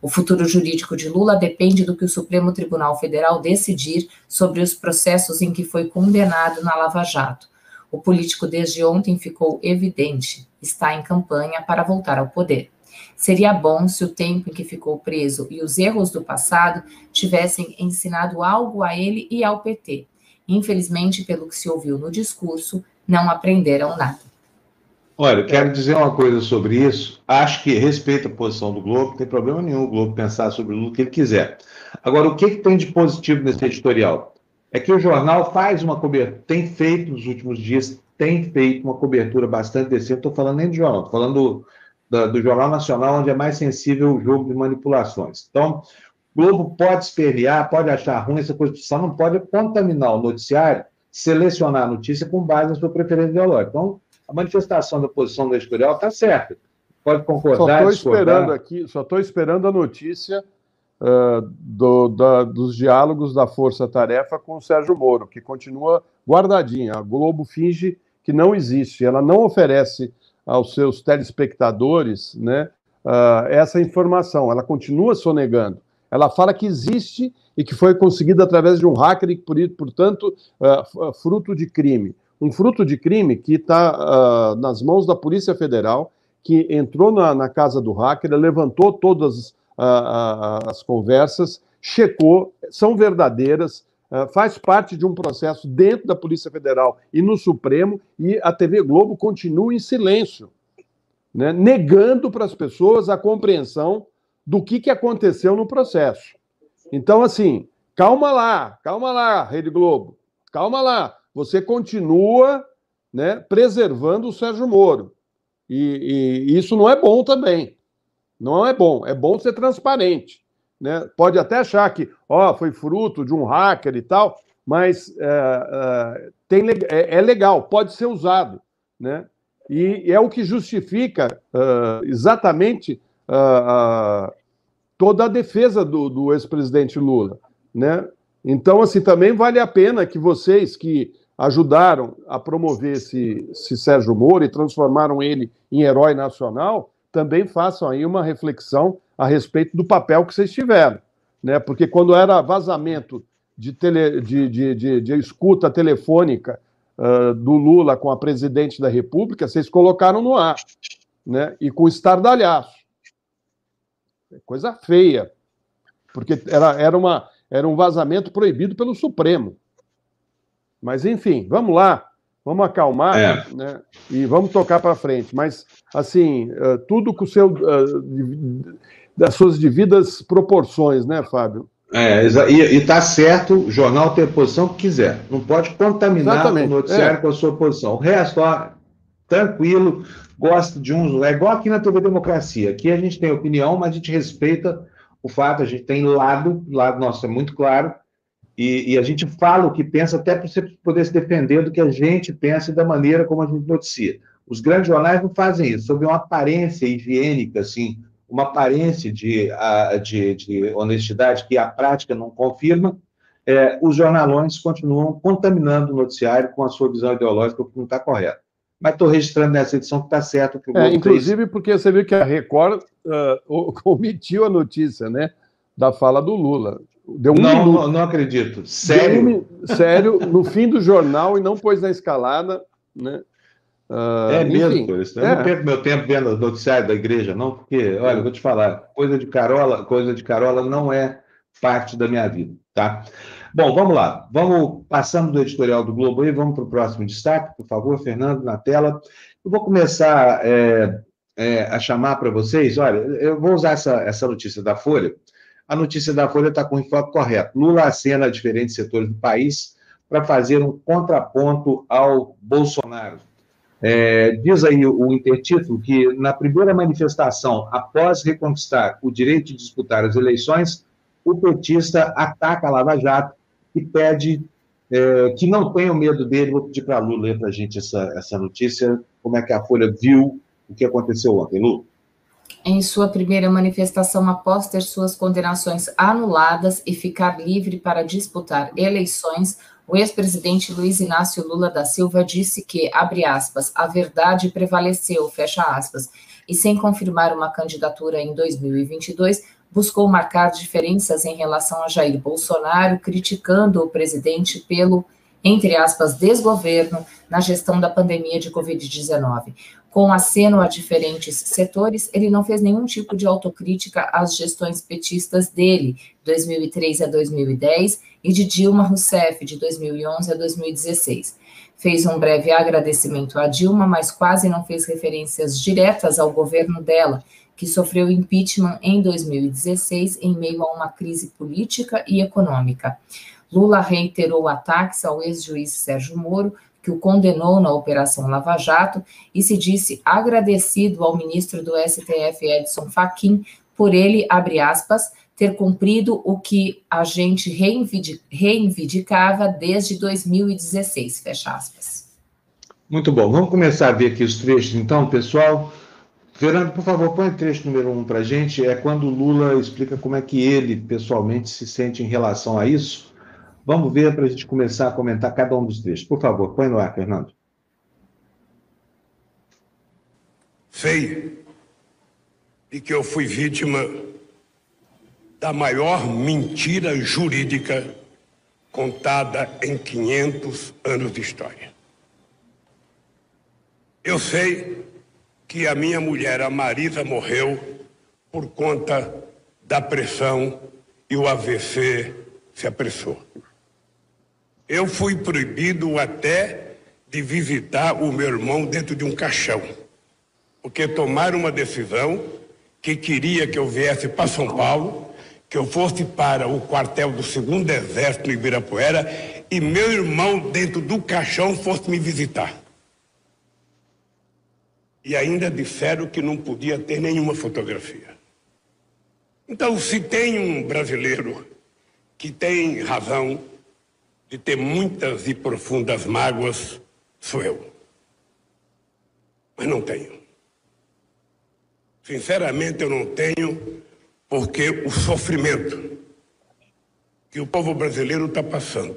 O futuro jurídico de Lula depende do que o Supremo Tribunal Federal decidir sobre os processos em que foi condenado na Lava Jato. O político desde ontem ficou evidente, está em campanha para voltar ao poder. Seria bom se o tempo em que ficou preso e os erros do passado tivessem ensinado algo a ele e ao PT. Infelizmente, pelo que se ouviu no discurso, não aprenderam nada. Olha, quero dizer uma coisa sobre isso. Acho que respeito a posição do Globo, não tem problema nenhum o Globo pensar sobre o que ele quiser. Agora, o que, que tem de positivo nesse editorial? É que o jornal faz uma cobertura, tem feito nos últimos dias, tem feito uma cobertura bastante decente. Estou falando nem de jornal, estou falando do, do, Jornal Nacional, onde é mais sensível o jogo de manipulações. Então, o Globo pode espernear, pode achar ruim essa só não pode contaminar o noticiário, selecionar a notícia com base na sua preferência ideológica. Então, a manifestação da posição do editorial está certa. Pode concordar, Só estou esperando aqui, só estou esperando a notícia uh, do, da, dos diálogos da Força Tarefa com o Sérgio Moro, que continua guardadinha. A Globo finge que não existe, ela não oferece aos seus telespectadores né, uh, essa informação, ela continua sonegando. Ela fala que existe e que foi conseguida através de um hacker e, portanto, uh, fruto de crime. Um fruto de crime que está uh, ah, nas mãos da Polícia Federal, que entrou na, na casa do hacker, levantou todas uh, as conversas, checou, são verdadeiras, faz parte de um processo dentro da Polícia Federal e no Supremo, e a TV Globo continua em silêncio, né, negando para as pessoas a compreensão do que, que aconteceu no processo. Então, assim, calma lá, calma lá, Rede Globo, calma lá você continua né, preservando o Sérgio Moro. E, e, isso não é bom também. Não é bom. É bom ser transparente. Né? Pode até achar que ó, foi fruto de um hacker e tal, mas é, é, tem, é, é legal, pode ser usado. Né? E é o que justifica uh, exatamente toda a defesa do, do ex-presidente Lula. Né? Então, assim, também vale a pena que vocês que ajudaram a promover esse, esse Sérgio Moro e transformaram ele em herói nacional, também façam aí uma reflexão a respeito do papel que vocês tiveram. Né? Porque quando era vazamento de, tele, de, de, de, de escuta telefônica uh, do Lula com a presidente da República, vocês colocaram no ar, né? e com estardalhaço. Coisa feia, porque era, era, uma, era um vazamento proibido pelo Supremo. Mas, enfim, vamos lá, vamos acalmar é. né? e vamos tocar para frente. Mas, assim, uh, tudo com o seu, uh, das suas devidas proporções, né, Fábio? É, e está certo, o jornal tem a posição que quiser. Não pode contaminar Exatamente. o noticiário é. com a sua posição. O resto, ó, tranquilo, gosta de uns. É igual aqui na TV Democracia. Aqui a gente tem opinião, mas a gente respeita o fato, a gente tem lado, lado nosso é muito claro, e, e, a gente fala o que pensa, até para você poder se defender do que a gente pensa e da maneira como a gente noticia. Os grandes jornais não fazem isso, sob uma aparência higiênica, assim, uma aparência de, de, de honestidade que a prática não confirma, é, os jornalões continuam contaminando o noticiário com a sua visão ideológica, que não está correta. Mas estou registrando nessa edição que está certo. Que o é, inclusive fez. porque você viu que a Record uh, omitiu a notícia né, da fala do Lula. Deu um não, minuto. não, acredito. Sério? Um, sério, no fim do jornal e não pôs na escalada, né? Uh, é mesmo, por isso. Eu é. não perco meu tempo vendo o noticiário da igreja, não, porque, olha, eu vou te falar, coisa de Carola, coisa de Carola não é parte da minha vida, tá? Bom, vamos lá. Vamos passando do editorial do Globo e vamos para o próximo destaque, por favor, Fernando, na tela. Eu vou começar é, é, a chamar para vocês. Olha, eu vou usar essa, essa notícia da Folha. A notícia da Folha está com o enfoque correto. Lula acena diferentes setores do país para fazer um contraponto ao Bolsonaro. É, diz aí o intertítulo que, na primeira manifestação após reconquistar o direito de disputar as eleições, o petista ataca a Lava Jato e pede é, que não tenham medo dele. Vou pedir para a Lu ler para a gente essa, essa notícia, como é que a Folha viu o que aconteceu ontem. Lu? Em sua primeira manifestação após ter suas condenações anuladas e ficar livre para disputar eleições, o ex-presidente Luiz Inácio Lula da Silva disse que, abre aspas, a verdade prevaleceu, fecha aspas, e sem confirmar uma candidatura em 2022, buscou marcar diferenças em relação a Jair Bolsonaro, criticando o presidente pelo, entre aspas, desgoverno na gestão da pandemia de Covid-19. Com aceno a diferentes setores, ele não fez nenhum tipo de autocrítica às gestões petistas dele, 2003 a 2010, e de Dilma Rousseff, de 2011 a 2016. Fez um breve agradecimento a Dilma, mas quase não fez referências diretas ao governo dela, que sofreu impeachment em 2016 em meio a uma crise política e econômica. Lula reiterou ataques ao ex-juiz Sérgio Moro, que o condenou na Operação Lava Jato, e se disse agradecido ao ministro do STF, Edson Fachin, por ele, abre aspas, ter cumprido o que a gente reivindicava desde 2016, fecha aspas. Muito bom. Vamos começar a ver aqui os trechos, então, pessoal. Fernando, por favor, põe o trecho número um para a gente. É quando Lula explica como é que ele, pessoalmente, se sente em relação a isso. Vamos ver para a gente começar a comentar cada um dos trechos. Por favor, põe no ar, Fernando. Sei de que eu fui vítima da maior mentira jurídica contada em 500 anos de história. Eu sei que a minha mulher, a Marisa, morreu por conta da pressão e o AVC se apressou. Eu fui proibido até de visitar o meu irmão dentro de um caixão, porque tomaram uma decisão que queria que eu viesse para São Paulo que eu fosse para o quartel do segundo exército em Ibirapuera e meu irmão dentro do caixão fosse me visitar. E ainda disseram que não podia ter nenhuma fotografia. Então, se tem um brasileiro que tem razão de ter muitas e profundas mágoas, sou eu. Mas não tenho. Sinceramente, eu não tenho porque o sofrimento que o povo brasileiro está passando.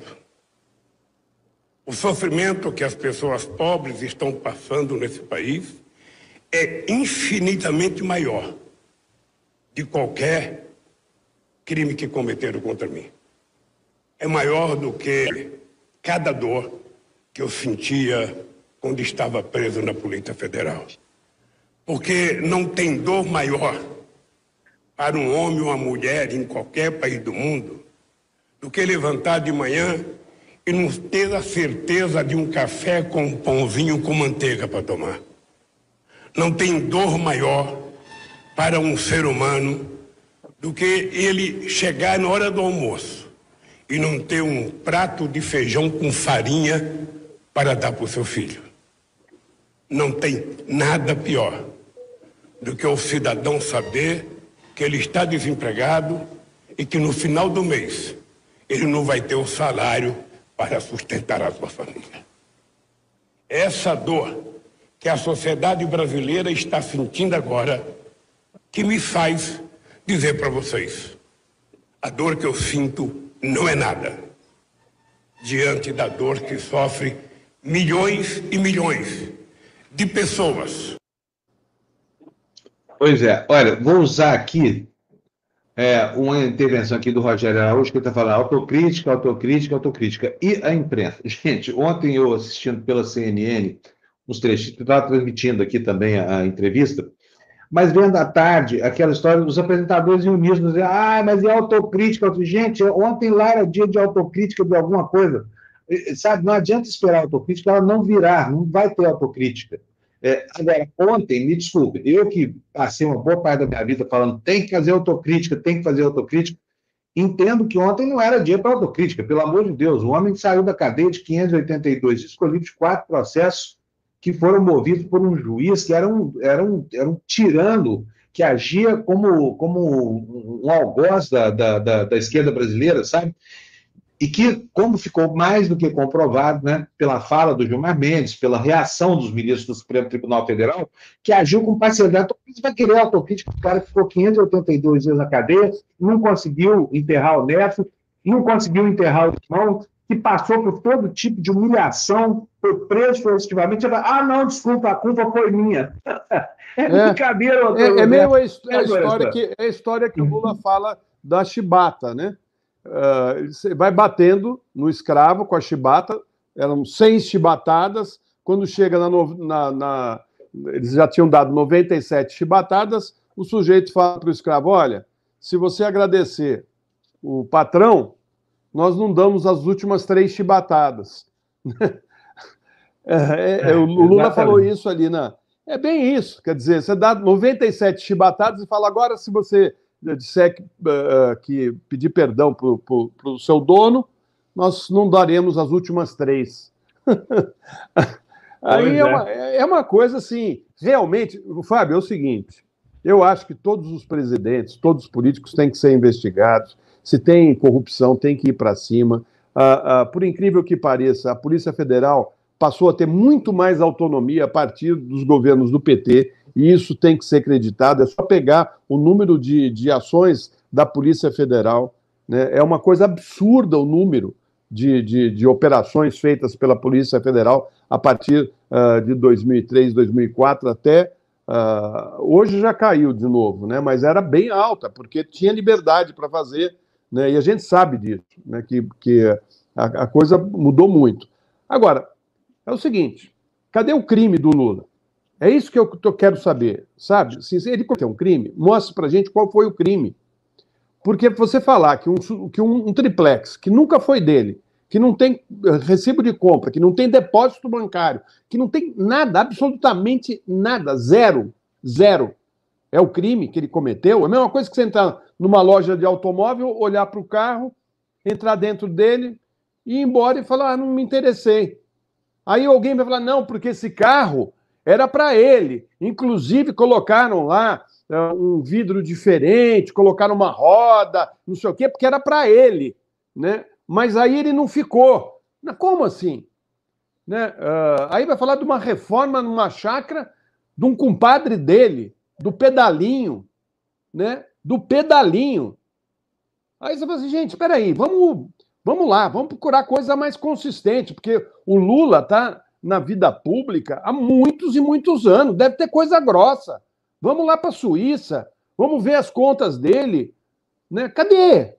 O sofrimento que as pessoas pobres estão passando nesse país é infinitamente maior de qualquer crime que cometeram contra mim. É maior do que cada dor que eu sentia quando estava preso na Polícia Federal. Porque não tem dor maior para um homem ou uma mulher em qualquer país do mundo do que levantar de manhã e não ter a certeza de um café com um pãozinho com manteiga para tomar. Não tem dor maior para um ser humano do que ele chegar na hora do almoço e não ter um prato de feijão com farinha para dar para o seu filho. Não tem nada pior do que o cidadão saber que ele está desempregado e que no final do mês ele não vai ter o salário para sustentar a sua família. Essa dor que a sociedade brasileira está sentindo agora que me faz dizer para vocês: a dor que eu sinto não é nada diante da dor que sofre milhões e milhões de pessoas. Pois é, olha, vou usar aqui é, uma intervenção aqui do Rogério Araújo, que está falando autocrítica, autocrítica, autocrítica. E a imprensa? Gente, ontem eu assistindo pela CNN, uns trechos, estava transmitindo aqui também a, a entrevista, mas vendo à tarde aquela história dos apresentadores unidos, dizendo, ah, mas é autocrítica. Gente, ontem lá era dia de autocrítica de alguma coisa. Sabe, não adianta esperar autocrítica, ela não virá, não vai ter autocrítica. É, agora, ontem, me desculpe, eu que passei uma boa parte da minha vida falando tem que fazer autocrítica, tem que fazer autocrítica, entendo que ontem não era dia para autocrítica, pelo amor de Deus. O homem saiu da cadeia de 582 escolhido de quatro processos que foram movidos por um juiz que era um, era um, era um tirano que agia como, como um algoz da, da, da, da esquerda brasileira, sabe? E que, como ficou mais do que comprovado, né, pela fala do Gilmar Mendes, pela reação dos ministros do Supremo Tribunal Federal, que agiu com parcialidade. Você vai querer autocrítica, o cara ficou 582 dias na cadeia, não conseguiu enterrar o neto, não conseguiu enterrar o irmão, que passou por todo tipo de humilhação, foi preso foi efetivamente. Ah, não, desculpa, a culpa foi minha. É, é brincadeira. É, é meio a, a, história que, é a história que o Lula fala da chibata, né? Uh, você vai batendo no escravo com a chibata, eram 100 chibatadas. Quando chega na, na, na, Eles já tinham dado 97 chibatadas. O sujeito fala para o escravo: Olha, se você agradecer o patrão, nós não damos as últimas três chibatadas. É, é, é, o Lula exatamente. falou isso ali na. É bem isso, quer dizer, você dá 97 chibatadas e fala agora se você disser que, uh, que pedir perdão para o seu dono, nós não daremos as últimas três. Aí é, é. Uma, é uma coisa assim, realmente, Fábio, é o seguinte, eu acho que todos os presidentes, todos os políticos têm que ser investigados, se tem corrupção, tem que ir para cima. Ah, ah, por incrível que pareça, a Polícia Federal passou a ter muito mais autonomia a partir dos governos do PT, e isso tem que ser acreditado. É só pegar o número de, de ações da Polícia Federal. Né? É uma coisa absurda o número de, de, de operações feitas pela Polícia Federal a partir uh, de 2003, 2004 até. Uh, hoje já caiu de novo, né? mas era bem alta, porque tinha liberdade para fazer né? E a gente sabe disso, né? que, que a, a coisa mudou muito. Agora, é o seguinte: cadê o crime do Lula? É isso que eu, que eu quero saber, sabe? Se ele cometeu um crime, mostre para gente qual foi o crime. Porque você falar que, um, que um, um, triplex que nunca foi dele, que não tem eh, recibo de compra, que não tem depósito bancário, que não tem nada, absolutamente nada, zero, zero, é o crime que ele cometeu. É a mesma coisa que você entrar numa loja de automóvel, olhar para o carro, entrar dentro dele, ir embora e falar: ah, não me interessei. Aí alguém vai falar: não, porque esse carro era para ele. Inclusive, colocaram lá uh, um vidro diferente, colocaram uma roda, não sei o quê, porque era para ele. Né? Mas aí ele não ficou. Como assim? Né? Uh, aí vai falar de uma reforma numa chácara de um compadre dele, do pedalinho, né? Do pedalinho. Aí você fala assim, gente, espera aí, vamos, vamos lá, vamos procurar coisa mais consistente, porque o Lula está na vida pública há muitos e muitos anos, deve ter coisa grossa. Vamos lá para a Suíça, vamos ver as contas dele. Né? Cadê?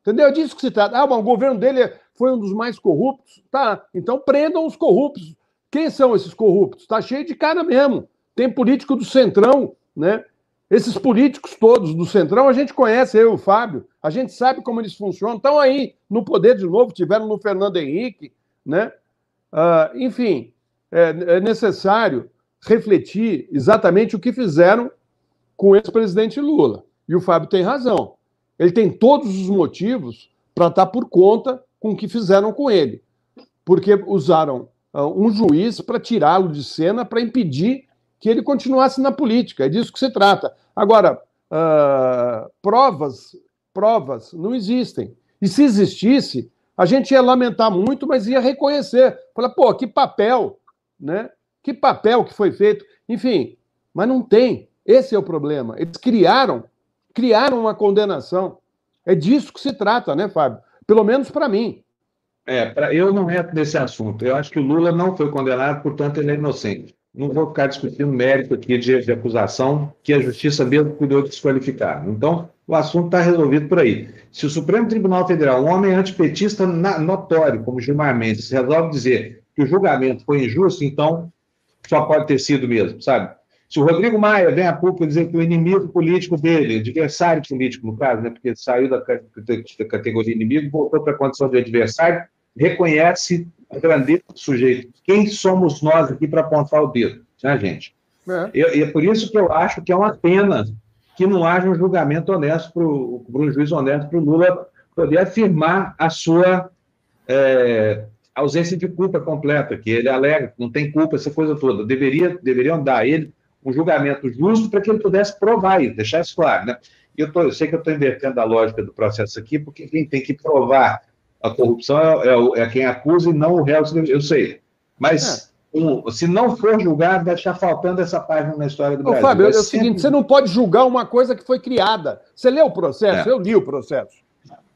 Entendeu? É disso que se trata. Ah, o governo dele foi um dos mais corruptos. Tá, então prendam os corruptos. Quem são esses corruptos? Está cheio de cara mesmo. Tem político do Centrão, né? Esses políticos todos do Centrão a gente conhece, eu e o Fábio, a gente sabe como eles funcionam, estão aí no poder de novo, tiveram no Fernando Henrique, né? Uh, enfim, é, é, necessário refletir exatamente o que fizeram com o ex-presidente Lula. E o Fábio tem razão. Ele tem todos os motivos para estar tá por conta com o que fizeram com ele. Porque usaram uh, um juiz para tirá-lo de cena, para impedir que ele continuasse na política. É disso que se trata. Agora, uh, provas, provas não existem. E se existisse, a gente ia lamentar muito, mas ia reconhecer. Falar, pô, que papel, né? Que papel que foi feito. Enfim, mas não tem. Esse é o problema. Eles criaram, criaram uma condenação. É disso que se trata, né, Fábio? Pelo menos para mim. É, pra, eu não entro nesse assunto. Eu acho que o Lula não foi condenado, portanto, ele é inocente. Não vou ficar discutindo mérito aqui de, de acusação que a justiça mesmo cuidou de desqualificar. Então, o assunto está resolvido por aí. Se o Supremo Tribunal Federal, um homem antipetista notório, como Gilmar Mendes, resolve dizer que o julgamento foi injusto, então só pode ter sido mesmo, sabe? Se o Rodrigo Maia vem a público dizer que o inimigo político dele, adversário político, no caso, né, porque saiu da categoria inimigo, voltou para a condição de adversário, reconhece a grandeza do sujeito. Quem somos nós aqui para apontar o dedo, né, gente? É. E, é por isso que eu acho que é uma pena que não haja um julgamento honesto para um juiz honesto para o Lula poder afirmar a sua é, ausência de culpa completa, que ele alega, não tem culpa, essa coisa toda. Deveria, deveriam dar a ele um julgamento justo para que ele pudesse provar isso, deixar isso claro. Né? Eu, tô, eu sei que eu estou invertendo a lógica do processo aqui, porque quem tem que provar a corrupção é, é, é quem acusa e não o réu, eu sei. Mas é. um, se não for julgado, vai estar faltando essa página na história do Ô, Brasil. Fábio, é, é o seguinte: você não pode julgar uma coisa que foi criada. Você leu o processo? É. Eu li o processo.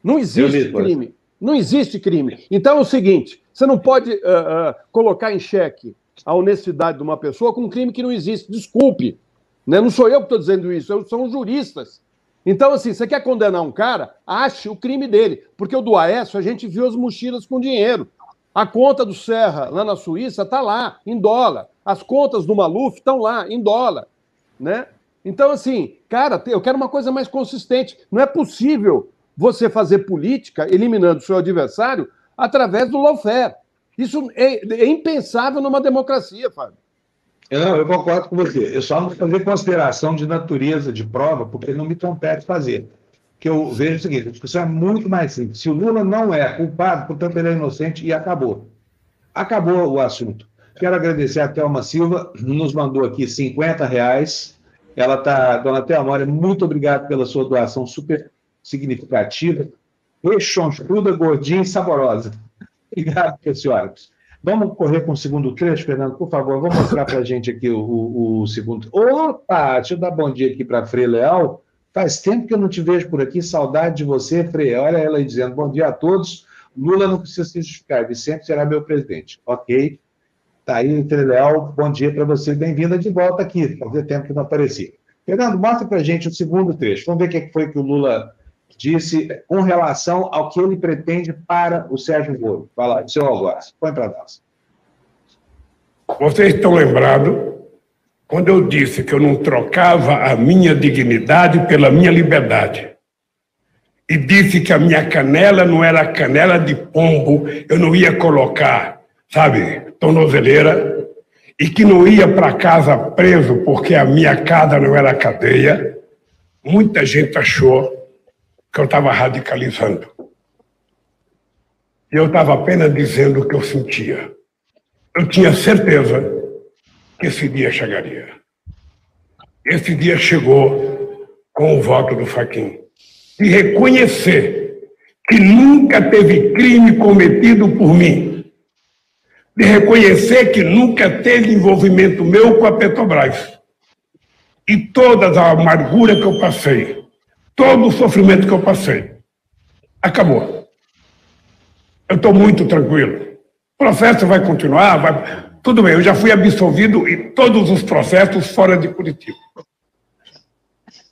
Não existe crime. Não existe crime. Então é o seguinte: você não pode uh, uh, colocar em xeque a honestidade de uma pessoa com um crime que não existe. Desculpe. Né? Não sou eu que estou dizendo isso, são os juristas. Então, assim, você quer condenar um cara, ache o crime dele. Porque o do Aécio, a gente viu as mochilas com dinheiro. A conta do Serra, lá na Suíça, está lá, em dólar. As contas do Maluf estão lá, em dólar. Né? Então, assim, cara, eu quero uma coisa mais consistente. Não é possível você fazer política eliminando o seu adversário através do lawfare. Isso é, é impensável numa democracia, Fábio. Não, eu concordo com você. Eu só não vou fazer consideração de natureza de prova, porque não me compete fazer. Que eu vejo o seguinte: a discussão é muito mais simples. Se o Lula não é culpado, portanto ele é inocente e acabou. Acabou o assunto. Quero agradecer a Thelma Silva, nos mandou aqui 50 reais. Ela está, dona Thelma, muito obrigado pela sua doação super significativa. Rechonchuda, gordinha e saborosa. Obrigado, senhora. Vamos correr com o segundo trecho, Fernando, por favor. Vamos mostrar para a gente aqui o, o, o, segundo. Opa! Deixa eu dar bom dia aqui para Frei Leal. Faz tempo que eu não te vejo por aqui. Saudade de você, Frei. Olha ela aí dizendo: bom dia a todos. Lula não precisa se justificar. Vicente será meu presidente. Ok. Tá aí, Frei Leal. Bom dia para você. Bem-vinda de volta aqui. Fazia tempo que não aparecia. Fernando, mostra para a gente o segundo trecho. Vamos ver o que foi que o Lula disse com relação ao que ele pretende para o Sérgio Moro. Vai lá, seu Algoz, põe para nós. Vocês estão lembrados quando eu disse que eu não trocava a minha dignidade pela minha liberdade. E disse que a minha canela não era canela de pombo, eu não ia colocar, sabe, tornozeleira, e que não ia para casa preso porque a minha casa não era cadeia. Muita gente achou que eu estava radicalizando. E eu estava apenas dizendo o que eu sentia. Eu tinha certeza que esse dia chegaria. Esse dia chegou com o voto do Faquin. E reconhecer que nunca teve crime cometido por mim. De reconhecer que nunca teve envolvimento meu com a Petrobras. E toda a amargura que eu passei todo o sofrimento que eu passei, Acabou. Eu estou muito tranquilo. O processo vai continuar, vai... tudo bem, eu já fui absolvido em todos os processos fora de Curitiba.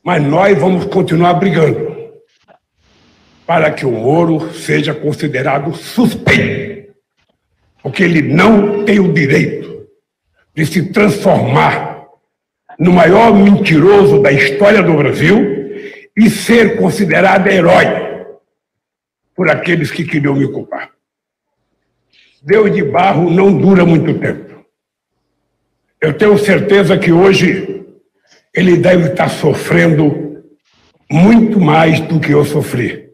Mas nós vamos continuar brigando para que o Moro seja considerado suspeito, porque ele não tem o direito de se transformar no maior mentiroso da história do Brasil e ser considerado herói por aqueles que queriam me culpar. Deus de barro não dura muito tempo. Eu tenho certeza que hoje ele deve estar sofrendo muito mais do que eu sofri.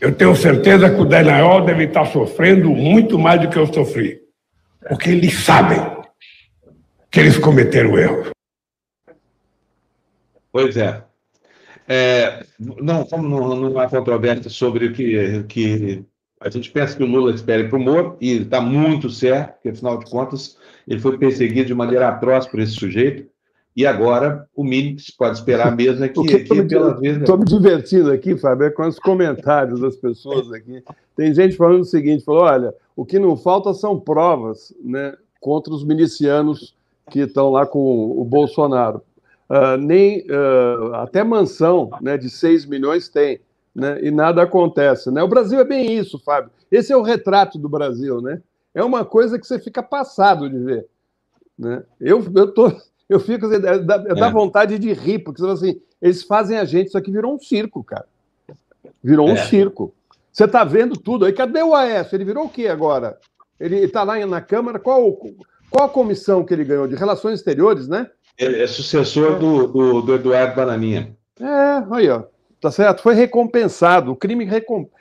Eu tenho certeza que o Daniel deve estar sofrendo muito mais do que eu sofri. Porque eles sabem que eles cometeram erro. Pois é. É não, como não, não há controvérsia sobre o que, que a gente pensa que o Lula espere para o Moro, e está muito certo, porque afinal de contas ele foi perseguido de maneira atroz por esse sujeito, e agora, o mínimo que se pode esperar mesmo é que. Estou me divertindo aqui, Fábio, é com os comentários das pessoas aqui. Tem gente falando o seguinte: falou, olha, o que não falta são provas né, contra os milicianos que estão lá com o Bolsonaro. Uh, nem uh, até mansão né, de 6 milhões tem, né, e nada acontece. Né? O Brasil é bem isso, Fábio. Esse é o retrato do Brasil, né? É uma coisa que você fica passado de ver. Né? Eu estou eu fico assim, dá, dá é. vontade de rir, porque assim, eles fazem a gente, isso aqui virou um circo, cara. Virou é. um circo. Você está vendo tudo aí. Cadê o Aécio? Ele virou o quê agora? Ele está lá na Câmara. Qual, qual a comissão que ele ganhou? De Relações Exteriores, né? Ele é sucessor do, do, do Eduardo Bananinha. É, aí, ó. Tá certo? Foi recompensado. O crime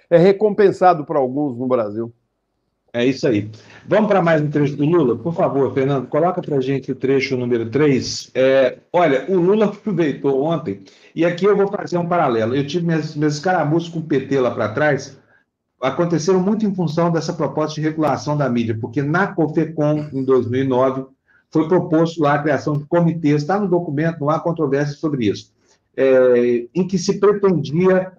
é recompensado para alguns no Brasil. É isso aí. Vamos para mais um trecho do Lula? Por favor, Fernando, coloca para a gente o trecho número 3. É, olha, o Lula aproveitou ontem, e aqui eu vou fazer um paralelo. Eu tive meus, meus escaramuços com o PT lá para trás, aconteceram muito em função dessa proposta de regulação da mídia, porque na COFECOM, em 2009, foi proposto lá a criação de comitês, está no documento, não há controvérsia sobre isso, é, em que se pretendia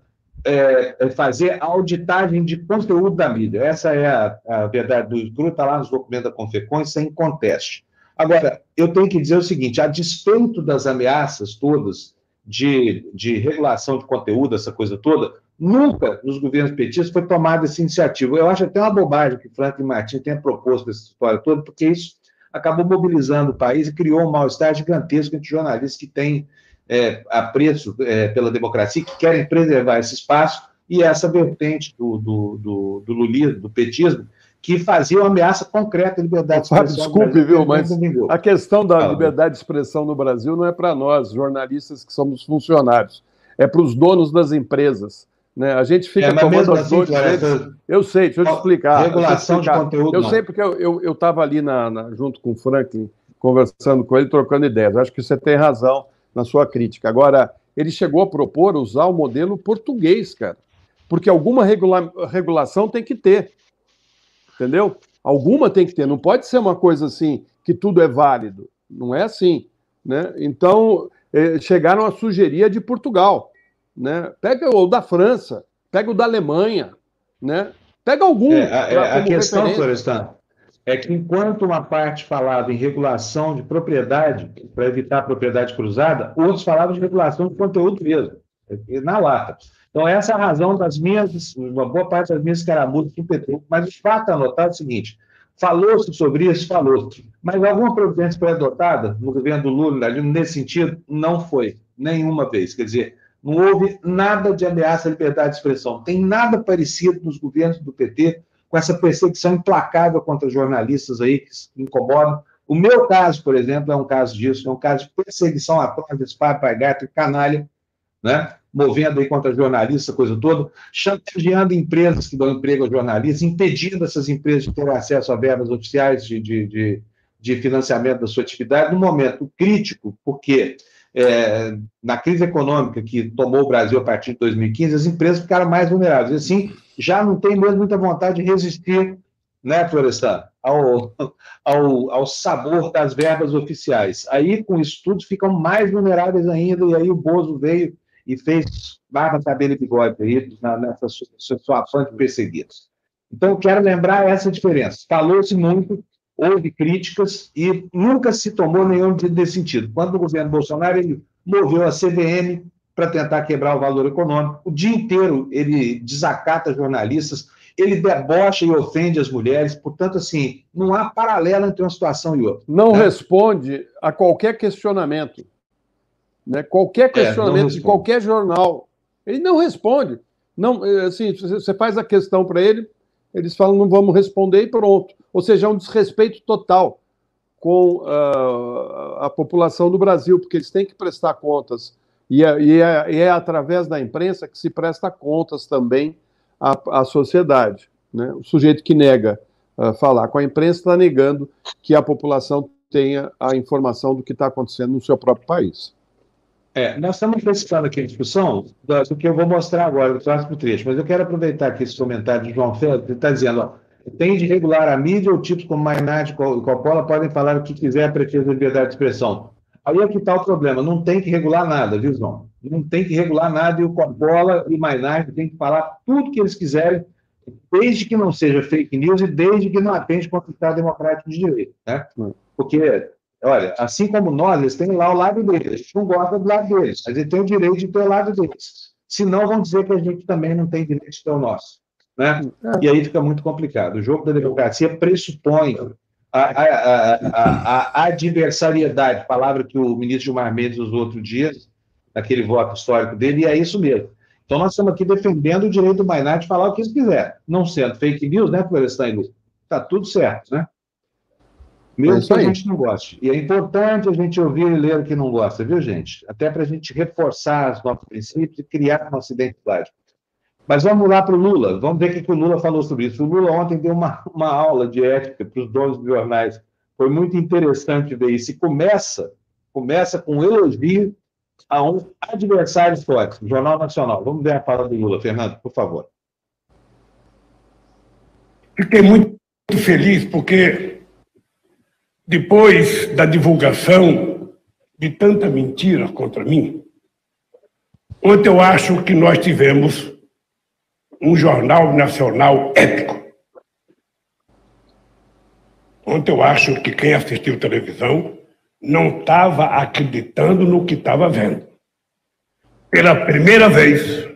é, fazer auditagem de conteúdo da mídia. Essa é a, a verdade do escuro, está lá nos documentos da Confecon, sem conteste. Agora, eu tenho que dizer o seguinte: a despeito das ameaças todas de, de regulação de conteúdo, essa coisa toda, nunca nos governos petistas foi tomada essa iniciativa. Eu acho até uma bobagem que Franklin Martins tenha proposto essa história toda, porque isso acabou mobilizando o país e criou um mal-estar gigantesco entre jornalistas que têm é, apreço é, pela democracia, que querem preservar esse espaço, e essa vertente do, do, do, do lulismo, do petismo, que fazia uma ameaça concreta à liberdade de expressão. Desculpe, viu, mas a questão da liberdade de expressão no Brasil não é para nós, jornalistas que somos funcionários, é para os donos das empresas. Né? A gente fica é, tomando as assim, deles. Eu sei, deixa eu te explicar. Regulação explicar. de conteúdo. Eu não. sei porque eu estava ali na, na, junto com o Franklin, conversando com ele, trocando ideias. Acho que você tem razão na sua crítica. Agora, ele chegou a propor usar o modelo português, cara, porque alguma regula regulação tem que ter, entendeu? Alguma tem que ter, não pode ser uma coisa assim que tudo é válido, não é assim, né? Então, eh, chegaram a sugerir a de Portugal, né? Pega o da França, pega o da Alemanha, né? Pega algum. É, a, pra, a questão, Florestan, é que enquanto uma parte falava em regulação de propriedade, para evitar a propriedade cruzada, outros falavam de regulação de conteúdo mesmo, na lata. Então, essa é a razão das minhas, uma boa parte das minhas escaramuças do PT. Mas o fato anotado é o seguinte: falou-se sobre isso, falou-se. Mas alguma providência foi adotada no governo do Lula, nesse sentido? Não foi, nenhuma vez. Quer dizer, não houve nada de ameaça à liberdade de expressão. Tem nada parecido nos governos do PT com essa perseguição implacável contra jornalistas aí que incomodam. O meu caso, por exemplo, é um caso disso, é um caso de perseguição atroz desse gato e canalha, né? movendo aí contra jornalistas, coisa toda, chantageando empresas que dão emprego aos jornalistas, impedindo essas empresas de ter acesso a verbas oficiais de, de, de, de financiamento da sua atividade, num momento crítico, porque é, na crise econômica que tomou o Brasil a partir de 2015, as empresas ficaram mais vulneráveis. E assim, já não tem mesmo muita vontade de resistir, né, Florestan, ao, ao, ao sabor das verbas oficiais. Aí, com isso tudo, ficam mais vulneráveis ainda, e aí o Bozo veio e fez barba, cabelo e bigode aí, nessa sua, sua fã de perseguidos. Então, quero lembrar essa diferença. Falou-se muito, houve críticas e nunca se tomou nenhum desse sentido. Quando o governo Bolsonaro ele moveu a CVM para tentar quebrar o valor econômico, o dia inteiro ele desacata jornalistas, ele debocha e ofende as mulheres, portanto, assim, não há paralelo entre uma situação e outra. Não né? responde a qualquer questionamento. Né? Qualquer é, questionamento é, de qualquer jornal. Ele não responde. Não, é, assim, você faz a questão para ele, eles falam não vamos responder e pronto. Ou seja, é um desrespeito total com uh, a população do Brasil, porque eles têm que prestar contas. E é, e, é, e é, através da imprensa que se presta contas também à, à sociedade. Né? O sujeito que nega uh, falar com a imprensa está negando que a população tenha a informação do que está acontecendo no seu próprio país. É, nós estamos precisando aqui a discussão do, que eu vou mostrar agora, do próximo trecho, mas eu quero aproveitar aqui esse comentário de João Félix, que está dizendo, ó, tem de regular a mídia ou tipos como Mainardi e Coppola podem falar o que quiser a pretexto da liberdade de expressão. Aí é que está o problema, não tem que regular nada, viu, João? Não tem que regular nada e o Coppola e o Mainardi têm que falar tudo que eles quiserem, desde que não seja fake news e desde que não atende contra o Estado Democrático de Direito, né? Hum. Porque Olha, assim como nós, eles têm lá o lado deles. A gente não gosta do lado deles, mas eles têm o direito de ter o lado deles. Senão, vão dizer que a gente também não tem direito de ter o nosso. Né? E aí fica muito complicado. O jogo da democracia pressupõe a, a, a, a adversariedade, palavra que o ministro Gilmar Mendes usou outro dia, naquele voto histórico dele, e é isso mesmo. Então, nós estamos aqui defendendo o direito do Mainar de falar o que eles quiserem. Não sendo fake news, né, Florestan e Lu? Está tudo certo, né? Mesmo é que a gente não goste. E é importante a gente ouvir e ler o que não gosta, viu, gente? Até para a gente reforçar os nossos princípios e criar nossa identidade. Mas vamos lá para o Lula. Vamos ver o que o Lula falou sobre isso. O Lula ontem deu uma, uma aula de ética para os donos de jornais. Foi muito interessante ver isso. E começa, começa com um elogio a um adversário forte, Jornal Nacional. Vamos ver a fala do Lula. Fernando, por favor. Fiquei muito feliz porque depois da divulgação de tanta mentira contra mim, ontem eu acho que nós tivemos um jornal nacional ético. Ontem eu acho que quem assistiu televisão não estava acreditando no que estava vendo. Pela primeira vez,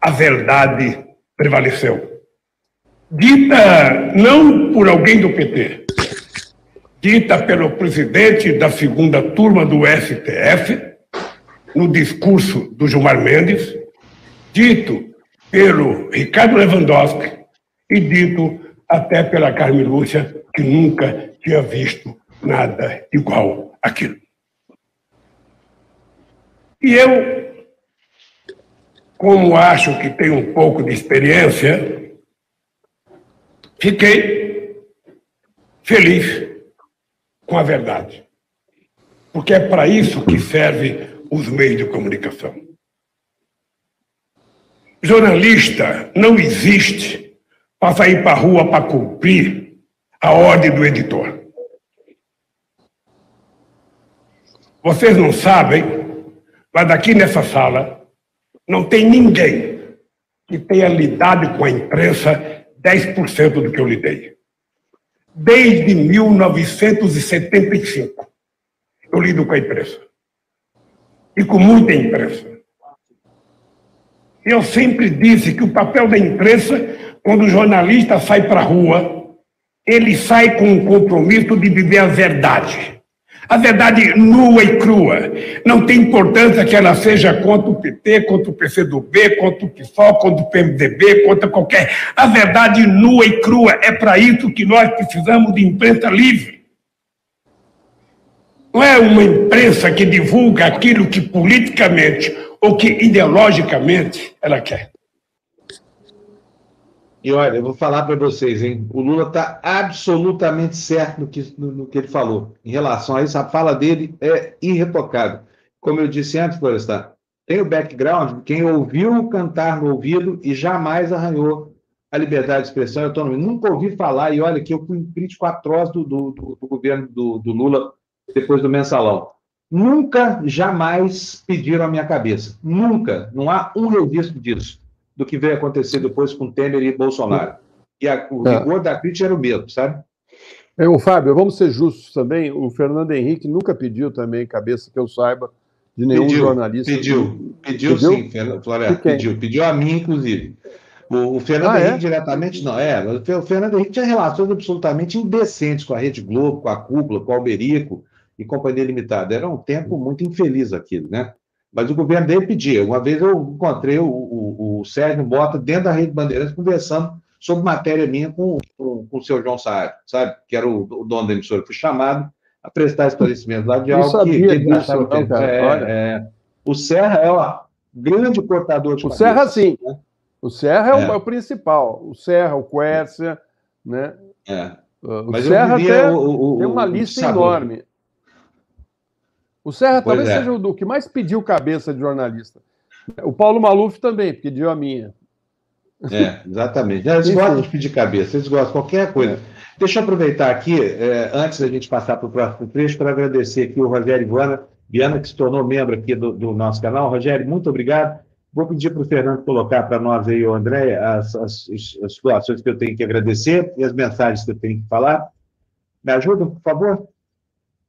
a verdade prevaleceu. Dita não por alguém do PT, dita pelo presidente da segunda turma do STF, no discurso do Gilmar Mendes, dito pelo Ricardo Lewandowski e dito até pela Carmen Lúcia, que nunca tinha visto nada igual aquilo. E eu, como acho que tenho um pouco de experiência, fiquei feliz com a verdade. Porque é para isso que servem os meios de comunicação. Jornalista não existe para sair para a rua para cumprir a ordem do editor. Vocês não sabem, mas aqui nessa sala não tem ninguém que tenha lidado com a imprensa 10% do que eu lidei desde 1975. Eu lido com a imprensa. E com muita imprensa. Eu sempre disse que o papel da imprensa, quando o jornalista sai para a rua, ele sai com o compromisso de viver a verdade. A verdade nua e crua. Não tem importância que ela seja contra o PT, contra o PCdoB, contra o PSOL, contra o PMDB, contra qualquer. A verdade nua e crua. É para isso que nós precisamos de imprensa livre. Não é uma imprensa que divulga aquilo que politicamente ou que ideologicamente ela quer. E olha, eu vou falar para vocês, hein? O Lula está absolutamente certo no que, no, no, que ele falou. Em relação a isso, a fala dele é irretocável. Como eu disse antes, Florestan, tem o background de quem ouviu cantar no ouvido e jamais arranhou a liberdade de expressão e autonomia. Nunca ouvi falar, e olha que eu fui um crítico atroz do, do, do, do governo do, do Lula depois do mensalão. Nunca, jamais pediram a minha cabeça. Nunca. Não há um registro disso, do que veio acontecer depois com Temer e Bolsonaro. E a, o é. rigor da crítica era o mesmo, sabe? É, o Fábio, vamos ser justos também. O Fernando Henrique nunca pediu também cabeça que eu saiba de nenhum pediu, jornalista. Pediu, pediu, pediu? sim, Floresta, pediu. Pediu a mim, inclusive. O, o Fernando ah, é? Henrique é? diretamente não. É, o Fernando Henrique tinha relações absolutamente indecentes com a Rede Globo, com a Cúpula, com o Alberico e Companhia Limitada. Era um tempo muito infeliz aquilo, né? Mas o governo dele pedia. Uma vez eu encontrei o, o, o Sérgio Bota dentro da Rede Bandeirantes conversando sobre matéria minha com, com, com o senhor João Saad, sabe? Que era o, o dono da emissora. Fui chamado a prestar esclarecimento lá de algo que, que disso, não, é, é, o Serra é o grande portador de O Serra, sim. Né? O Serra é, é. O, é, o, principal. O Serra, o Quercia, né? É. O Mas Serra até o, tem uma lista enorme. O Serra pois talvez é. seja o que mais pediu cabeça de jornalista. O Paulo Maluf também pediu a minha. É, exatamente. Eles gostam de pedir cabeça, eles gostam de qualquer coisa. Deixa eu aproveitar aqui, é, antes da gente passar para o próximo trecho, para agradecer aqui o Rogério Viana, Viana, que se tornou membro aqui do, do nosso canal. Rogério, muito obrigado. Vou pedir para o Fernando colocar para nós aí, o André, as, as, as situações que eu tenho que agradecer e as mensagens que eu tenho que falar. Me ajudam, por favor?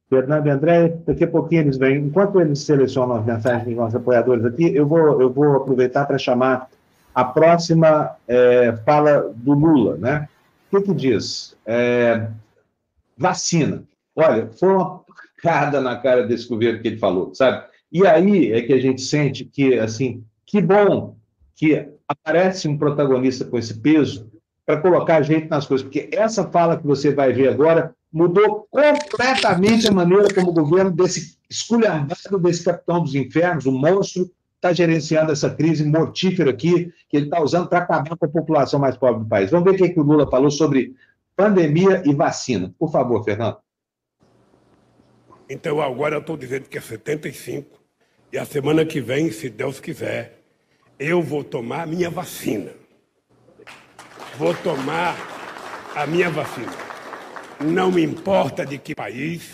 Fernando e André, daqui a pouquinho eles vêm. Enquanto eles selecionam as mensagens dos nossos apoiadores aqui, eu vou, eu vou aproveitar para chamar a próxima é, fala do Lula, né? O que, que diz? É, vacina. Olha, foi uma pancada na cara desse governo que ele falou, sabe? E aí é que a gente sente que, assim, que bom que aparece um protagonista com esse peso para colocar a gente nas coisas, porque essa fala que você vai ver agora mudou completamente a maneira como o governo desse esculhambado desse capitão dos infernos, o monstro, está gerenciando essa crise mortífera aqui, que ele está usando para acabar com a população mais pobre do país. Vamos ver o que, que o Lula falou sobre pandemia e vacina. Por favor, Fernando. Então, agora eu estou dizendo que é 75, e a semana que vem, se Deus quiser, eu vou tomar a minha vacina. Vou tomar a minha vacina. Não me importa de que país,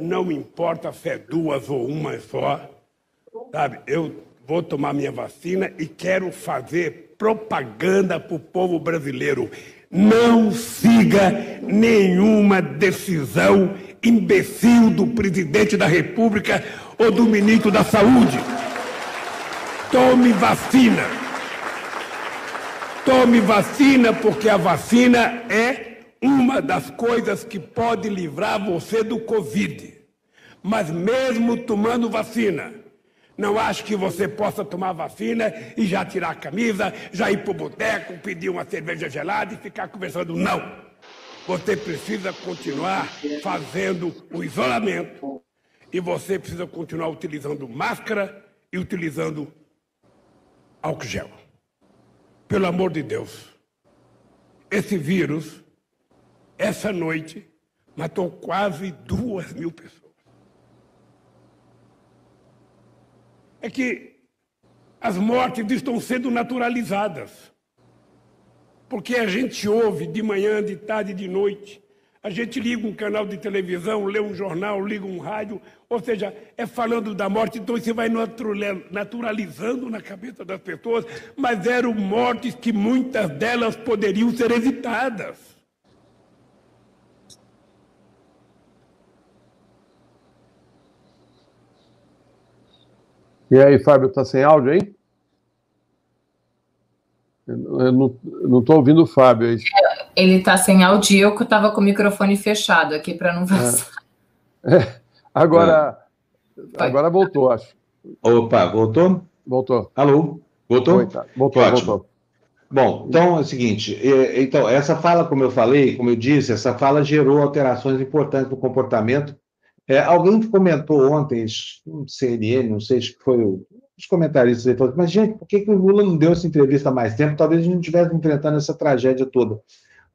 não me importa se é duas ou uma só, sabe? Eu vou tomar minha vacina e quero fazer propaganda para o povo brasileiro. Não siga nenhuma decisão imbecil do presidente da República ou do ministro da Saúde. Tome vacina. Tome vacina, porque a vacina é uma das coisas que pode livrar você do Covid. Mas mesmo tomando vacina, não acho que você possa tomar vacina e já tirar a camisa, já ir para o boteco, pedir uma cerveja gelada e ficar conversando. Não! Você precisa continuar fazendo o isolamento e você precisa continuar utilizando máscara e utilizando álcool gel. Pelo amor de Deus. Esse vírus, essa noite, matou quase duas mil pessoas. é que as mortes estão sendo naturalizadas. Porque a gente ouve de manhã, de tarde, de noite. A gente liga um canal de televisão, lê um jornal, liga um rádio, ou seja, é falando da morte, então você vai naturalizando na cabeça das pessoas, mas eram mortes que muitas delas poderiam ser evitadas. E aí, Fábio, tá sem áudio aí? Eu não estou ouvindo o Fábio aí. Ele está sem áudio, eu estava com o microfone fechado aqui para não vazar. É. É. Agora, é. agora voltou, acho. Opa, voltou? Voltou. Alô? Voltou? Oi, tá. Voltou, Ótimo. voltou. Bom, então é o seguinte, então, essa fala, como eu falei, como eu disse, essa fala gerou alterações importantes no comportamento é, alguém comentou ontem, CNN, não sei se foi o, os comentaristas aí, falou, mas gente, por que, que o Lula não deu essa entrevista há mais tempo? Talvez a gente estivesse enfrentando essa tragédia toda.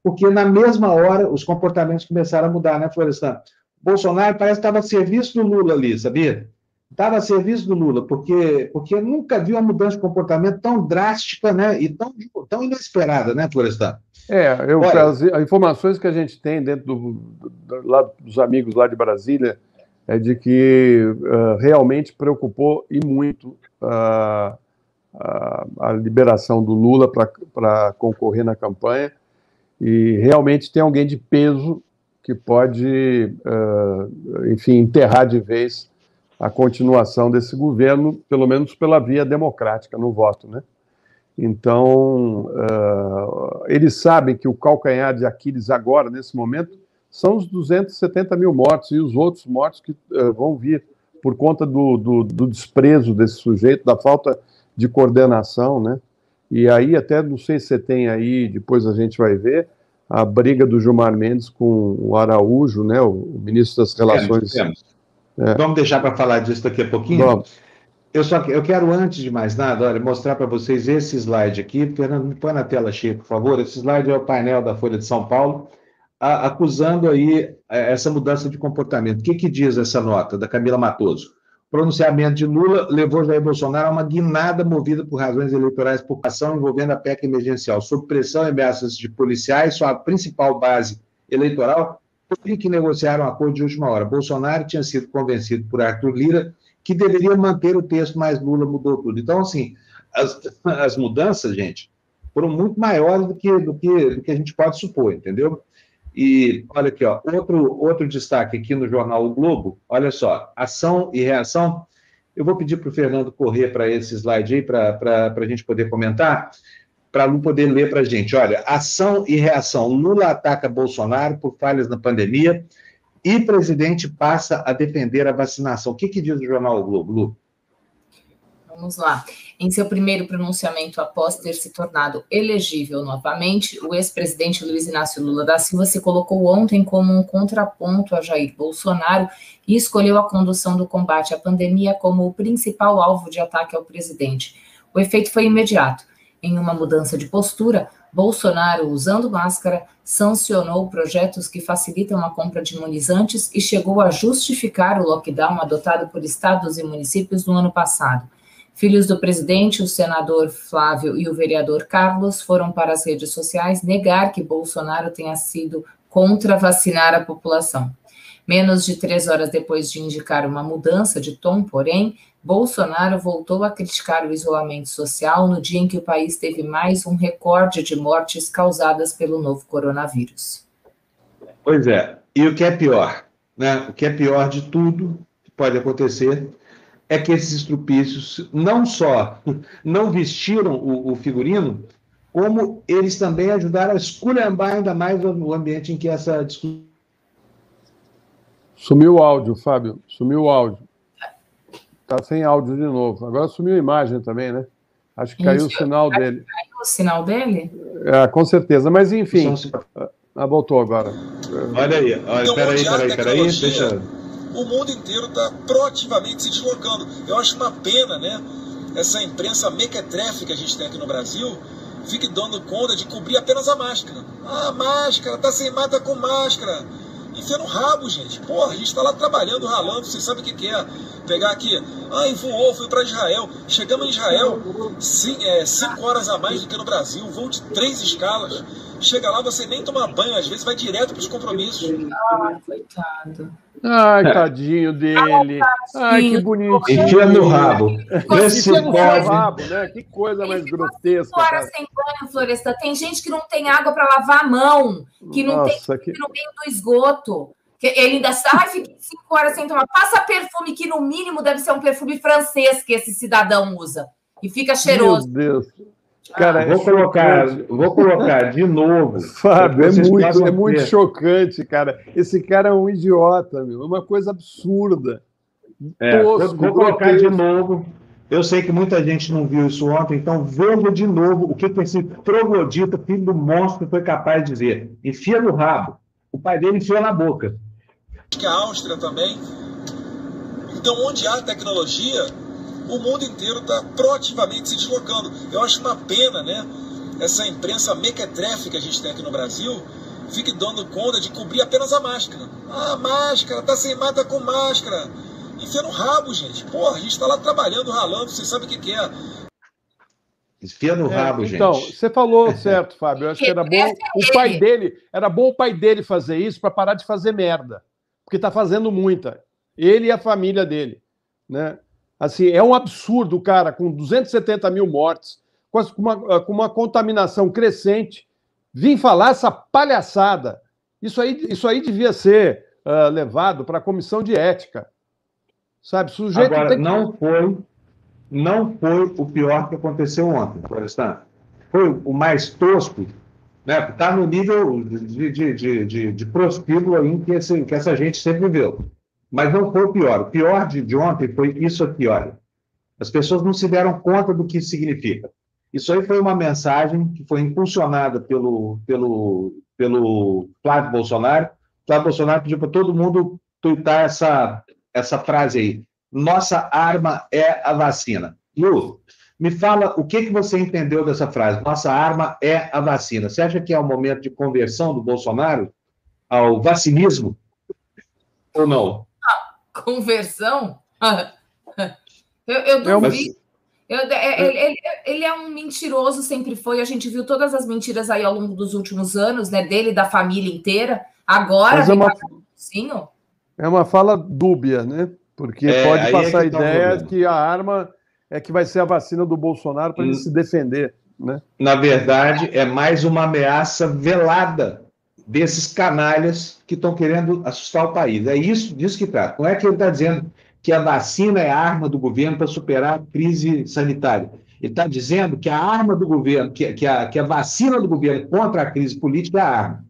Porque na mesma hora os comportamentos começaram a mudar, né, Florestan? Bolsonaro parece que estava a serviço do Lula ali, sabia? Estava a serviço do Lula, porque, porque nunca viu uma mudança de comportamento tão drástica né, e tão, tão inesperada, né, Florestan? É, eu, Olha, as, as, informações que a gente tem dentro do, do, lá, dos amigos lá de Brasília é de que uh, realmente preocupou e muito uh, a, a, liberação do Lula para concorrer na campanha e realmente tem alguém de peso que pode, uh, enfim, enterrar de vez a continuação desse governo, pelo menos pela via democrática no voto, né? Então, uh, eles sabem que o calcanhar de Aquiles agora, nesse momento, são os 270 mil mortos e os outros mortos que uh, vão vir por conta do, do, do, desprezo desse sujeito, da falta de coordenação, né? E aí, até não sei se você tem aí, depois a gente vai ver, a briga do Gilmar Mendes com o Araújo, né, o, ministro das Relações. Temos, temos. É. Vamos deixar para falar disso daqui a pouquinho? Vamos. Eu só eu quero, antes de mais nada, olha, mostrar para vocês esse slide aqui. Fernando, põe na tela cheia, por favor. Esse slide é o painel da Folha de São Paulo, a, acusando aí é, essa mudança de comportamento. O que, que diz essa nota da Camila Matoso? Pronunciamento de Lula levou Jair Bolsonaro a uma guinada movida por razões eleitorais por ação envolvendo a PEC emergencial. Sob pressão e ameaças de policiais, sua principal base eleitoral foi que negociaram um acordo de última hora. Bolsonaro tinha sido convencido por Arthur Lira que deveria manter o texto, mas Lula mudou tudo. Então, assim, as, as mudanças, gente, foram muito maiores do que, do, que, do que a gente pode supor, entendeu? E olha aqui, ó, outro, outro destaque aqui no jornal O Globo, olha só, ação e reação. Eu vou pedir para o Fernando correr para esse slide aí, para a gente poder comentar, para Lu poder ler para a gente. Olha, ação e reação. Lula ataca Bolsonaro por falhas na pandemia e presidente passa a defender a vacinação. O que, que diz o jornal o Globo, Lu? Vamos lá. Em seu primeiro pronunciamento após ter se tornado elegível novamente, o ex-presidente Luiz Inácio Lula da Silva se colocou ontem como um contraponto a Jair Bolsonaro e escolheu a condução do combate à pandemia como o principal alvo de ataque ao presidente. O efeito foi imediato. Em uma mudança de postura, Bolsonaro, usando máscara, sancionou projetos que facilitam a compra de imunizantes e chegou a justificar o lockdown adotado por estados e municípios no ano passado. Filhos do presidente, o senador Flávio e o vereador Carlos foram para as redes sociais negar que Bolsonaro tenha sido contra vacinar a população. Menos de três horas depois de indicar uma mudança de tom, porém, Bolsonaro voltou a criticar o isolamento social no dia em que o país teve mais um recorde de mortes causadas pelo novo coronavírus. Pois é, e o que é pior, né? O que é pior de tudo que pode acontecer é que esses estrupícios não só não vestiram o, o figurino, como eles também ajudaram a esculhambar ainda mais o ambiente em que essa discussão. Sumiu o áudio, Fábio, sumiu o áudio. Está sem áudio de novo. Agora sumiu a imagem também, né? Acho que caiu Isso, o sinal dele. Caiu o sinal dele? É, com certeza. Mas, enfim. Ah, voltou agora. Olha aí. Olha, peraí, peraí, peraí. Deixa... O mundo inteiro está proativamente se deslocando. Eu acho uma pena, né? Essa imprensa mequetrefe que a gente tem aqui no Brasil fique dando conta de cobrir apenas a máscara. Ah, máscara, tá sem mata com máscara enfia no rabo, gente. Porra, a gente tá lá trabalhando, ralando, vocês sabem o que, que é. Pegar aqui, ai, voou, fui para Israel. Chegamos em Israel, sim, é, cinco horas a mais do que no Brasil, voo de três escalas. Chega lá, você nem toma banho, às vezes vai direto para os compromissos. Ah, coitado. Ai, tadinho dele. Ai, que bonitinho. Enfia no rabo. Enfia no rabo, né? Que coisa mais grotesca. Fora sem banho, Floresta. Tem gente que não tem água para lavar a mão, que não Nossa, tem que... no meio do esgoto. Ele ainda sai, fica cinco horas sem tomar. Passa perfume, que no mínimo deve ser um perfume francês que esse cidadão usa. E fica cheiroso. Meu Deus. Cara, vou, é colocar, vou colocar de novo. Fábio, é muito, é muito chocante, cara. Esse cara é um idiota, meu. É uma coisa absurda. É, Tosco, vou colocar de novo. Eu sei que muita gente não viu isso ontem, então veja de novo o que, que esse troglodita, filho do monstro, foi capaz de dizer. Enfia no rabo. O pai dele enfiou na boca. Que a Áustria também. Então, onde há tecnologia, o mundo inteiro está proativamente se deslocando. Eu acho uma pena, né? Essa imprensa mequetrefe que a gente tem aqui no Brasil fique dando conta de cobrir apenas a máscara. Ah, máscara, tá sem mata com máscara. Enfia no rabo, gente. Porra, a gente está lá trabalhando, ralando, vocês sabem o que, que é. Enfia no é, rabo, então, gente. Então, você falou certo, Fábio. Eu acho que era bom o pai dele, era bom o pai dele fazer isso para parar de fazer merda. Porque está fazendo muita. ele e a família dele. Né? Assim, é um absurdo cara com 270 mil mortes, com uma, com uma contaminação crescente, vir falar essa palhaçada. Isso aí, isso aí devia ser uh, levado para a comissão de ética. Sabe, sujeito Agora, não foi não foi o pior que aconteceu ontem, Florestan. Foi o mais tosco, né? Está no nível de, de, de, de, de prostíbulo aí que, esse, que essa gente sempre viveu. Mas não foi o pior. O pior de, de ontem foi isso aqui, olha. As pessoas não se deram conta do que significa. Isso aí foi uma mensagem que foi impulsionada pelo, pelo, pelo Flávio Bolsonaro. Flávio Bolsonaro pediu para todo mundo twittar essa, essa frase aí. Nossa arma é a vacina. Lu, me fala o que, que você entendeu dessa frase. Nossa arma é a vacina. Você acha que é o momento de conversão do Bolsonaro ao vacinismo? Ou não? Conversão? eu, eu duvido. Eu, é, ele, ele, ele, é um mentiroso, sempre foi. A gente viu todas as mentiras aí ao longo dos últimos anos, né? Dele e da família inteira. Agora, é uma, é uma fala dúbia, né? Porque é, pode é passar é a ideia tá que a arma é que vai ser a vacina do Bolsonaro para ele hum. se defender. Né? Na verdade, é mais uma ameaça velada desses canalhas que estão querendo assustar o país. É isso disso que trata. Não é que ele está dizendo que a vacina é a arma do governo para superar a crise sanitária. Ele está dizendo que a arma do governo, que, que, a, que a vacina do governo contra a crise política é a arma.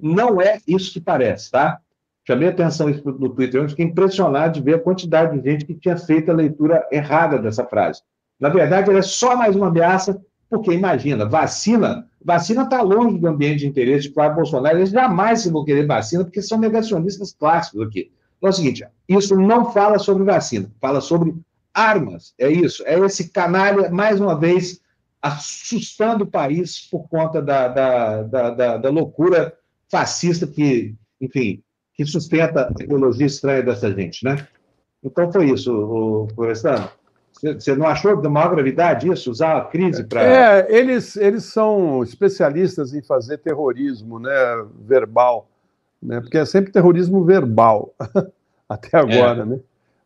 Não é isso que parece, tá? Chamei atenção no Twitter, eu fiquei impressionado de ver a quantidade de gente que tinha feito a leitura errada dessa frase. Na verdade, ela é só mais uma ameaça, porque imagina, vacina, vacina está longe do ambiente de interesse de Flávio Bolsonaro, eles jamais vão querer vacina, porque são negacionistas clássicos aqui. Então é o seguinte, isso não fala sobre vacina, fala sobre armas, é isso, é esse canalha, mais uma vez, assustando o país por conta da, da, da, da, da loucura fascista que, enfim, que sustenta a tecnologia estranha dessa gente, né? Então foi isso, o Florestano. Você não achou de maior gravidade isso? Usar a crise para. É, eles, eles são especialistas em fazer terrorismo né, verbal, né, porque é sempre terrorismo verbal, até agora, é. né?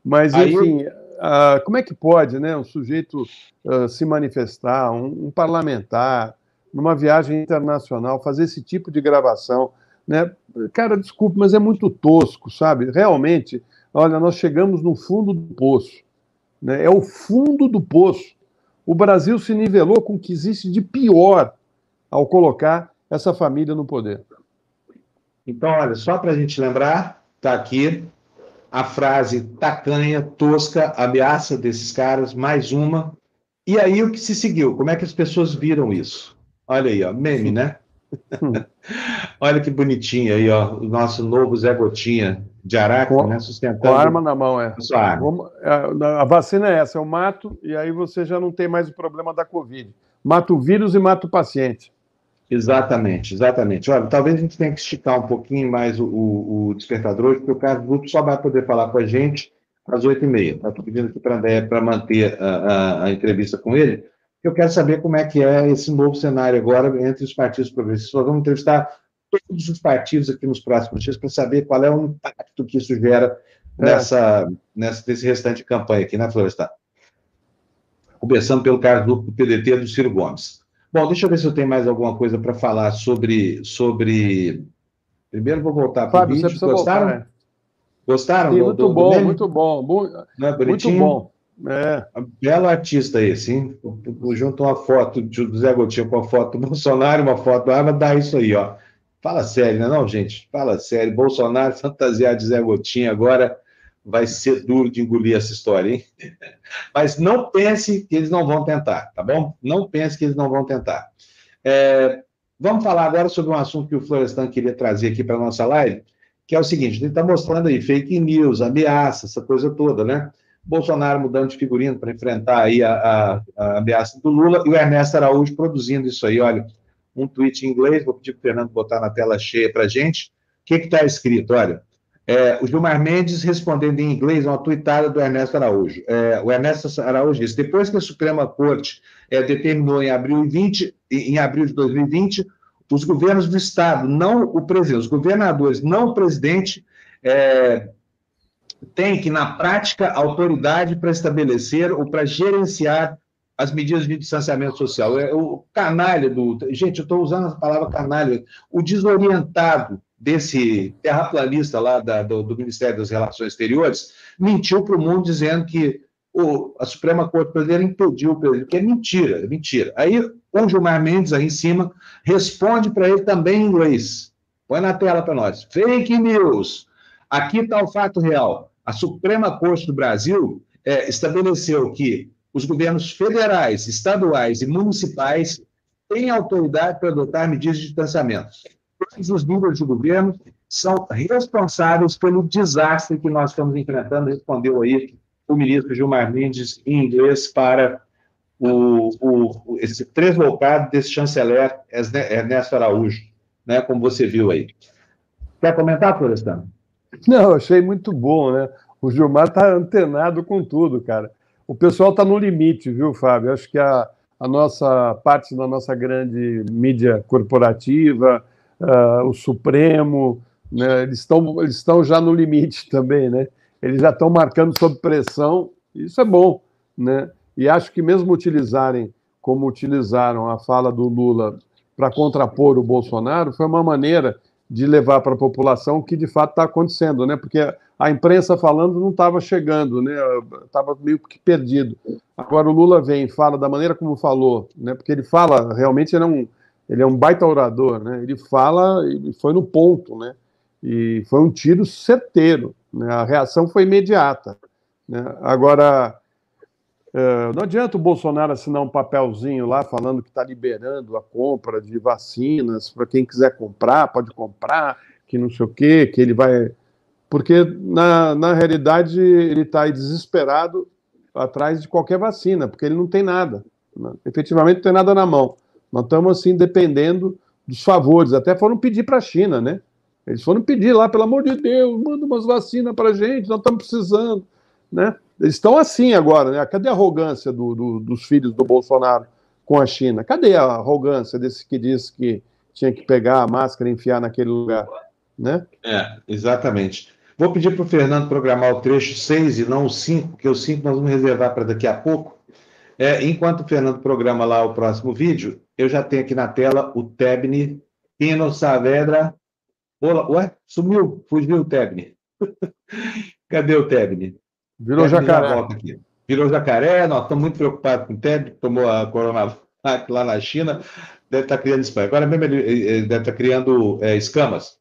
Mas, enfim, uh, como é que pode né, um sujeito uh, se manifestar, um, um parlamentar, numa viagem internacional, fazer esse tipo de gravação? Né? Cara, desculpe, mas é muito tosco, sabe? Realmente, olha, nós chegamos no fundo do poço. Né? É o fundo do poço. O Brasil se nivelou com o que existe de pior ao colocar essa família no poder. Então, olha, só para a gente lembrar, está aqui a frase tacanha, tosca, ameaça desses caras, mais uma. E aí o que se seguiu? Como é que as pessoas viram isso? Olha aí, ó, meme, né? Olha que bonitinho aí, ó, o nosso novo Zé Gotinha de Araque, com, né, sustentando... Com a arma na mão, é. A, Vamos, a, a, vacina é essa, eu mato e aí você já não tem mais o problema da Covid. Mato o vírus e mato o paciente. Exatamente, exatamente. Olha, talvez a gente tenha que esticar um pouquinho mais o, o, o despertador hoje, porque o Carlos Grupo só vai poder falar com a gente às oito e meia. Estou tá? pedindo aqui para André para manter a, a, a entrevista com ele, eu quero saber como é que é esse novo cenário agora entre os partidos progressistas. Nós vamos entrevistar todos os partidos aqui nos próximos dias para saber qual é o impacto que isso gera é. nessa, nessa, nesse restante de campanha aqui, né, Florestan? Começando pelo caso do PDT do Ciro Gomes. Bom, deixa eu ver se eu tenho mais alguma coisa para falar sobre, sobre. Primeiro vou voltar para o vídeo. Gostaram? Voltar, né? Gostaram? Sim, muito, do, bom, do muito bom, muito bom, muito bom. É. Belo artista esse, hein? Junto uma foto do Zé Gotinha com a foto do Bolsonaro, uma foto do Arma, dá isso aí, ó. Fala sério, não, é não, gente? Fala sério. Bolsonaro fantasiado de Zé Gotinha agora vai ser duro de engolir essa história, hein? Mas não pense que eles não vão tentar, tá bom? Não pense que eles não vão tentar. É, vamos falar agora sobre um assunto que o Florestan queria trazer aqui para a nossa live, que é o seguinte: ele está mostrando aí fake news, ameaça, essa coisa toda, né? Bolsonaro mudando de figurino para enfrentar aí a, a, a, ameaça do Lula e o Ernesto Araújo produzindo isso aí. Olha, um tweet em inglês, vou pedir para o Fernando botar na tela cheia para a gente. O que está escrito? Olha, é, o Gilmar Mendes respondendo em inglês a uma tweetada do Ernesto Araújo. É, o Ernesto Araújo disse: depois que a Suprema Corte é, determinou em abril, 20, em abril de 2020, os governos do Estado, não o presidente, os governadores, não o presidente, é, tem que, na prática, autoridade para estabelecer ou para gerenciar as medidas de distanciamento social. É o canalha do. Gente, eu estou usando a palavra canalha, o desorientado desse terraplanista lá da, do, do, Ministério das Relações Exteriores mentiu para o mundo dizendo que o, a Suprema Corte Brasileira impediu o presidente, que é mentira, é mentira. Aí o Gilmar Mendes, aí em cima, responde para ele também em inglês. Põe na tela para nós. Fake news. Aqui está o fato real. A Suprema Corte do Brasil é, estabeleceu que os governos federais, estaduais e municipais têm autoridade para adotar medidas de distanciamento. Todos os níveis de governo são responsáveis pelo desastre que nós estamos enfrentando, respondeu aí o ministro Gilmar Mendes em inglês para o, o, esse tresloucado desse chanceler Ernesto Araújo, né, como você viu aí. Quer comentar, Florestano? Não, achei muito bom, né? O Gilmar está antenado com tudo, cara o pessoal está no limite, viu, Fábio? Acho que a, a nossa parte da nossa grande mídia corporativa, uh, o Supremo, né, eles estão eles estão já no limite também, né? Eles já estão marcando sob pressão, isso é bom, né? E acho que mesmo utilizarem como utilizaram a fala do Lula para contrapor o Bolsonaro, foi uma maneira de levar para a população o que de fato está acontecendo, né? Porque a imprensa falando não estava chegando, né? Estava meio que perdido. Agora o Lula vem e fala da maneira como falou, né? Porque ele fala, realmente ele é um, ele é um baita orador, né? Ele fala e foi no ponto, né? E foi um tiro certeiro, né? A reação foi imediata, né? Agora é, não adianta o Bolsonaro assinar um papelzinho lá falando que está liberando a compra de vacinas para quem quiser comprar, pode comprar, que não sei o quê, que ele vai. Porque, na, na realidade, ele está desesperado atrás de qualquer vacina, porque ele não tem nada. Né? Efetivamente, não tem nada na mão. Nós estamos, assim, dependendo dos favores. Até foram pedir para a China, né? Eles foram pedir lá, pelo amor de Deus, manda umas vacinas para a gente, nós estamos precisando, né? Eles estão assim agora, né? Cadê a arrogância do, do, dos filhos do Bolsonaro com a China? Cadê a arrogância desse que disse que tinha que pegar a máscara e enfiar naquele lugar? Né? É, exatamente. Vou pedir para o Fernando programar o trecho 6 e não o 5, porque o 5 nós vamos reservar para daqui a pouco. É, enquanto o Fernando programa lá o próximo vídeo, eu já tenho aqui na tela o Tebni Pino Saavedra. Olá, ué, sumiu, fugiu o Tebni. Cadê o Tebni? Virou jacaré. Virou jacaré, nós estamos muito preocupados com o Ted, tomou a Coronavac lá na China, deve estar tá criando espanha. Agora mesmo ele, deve estar tá criando é, escamas.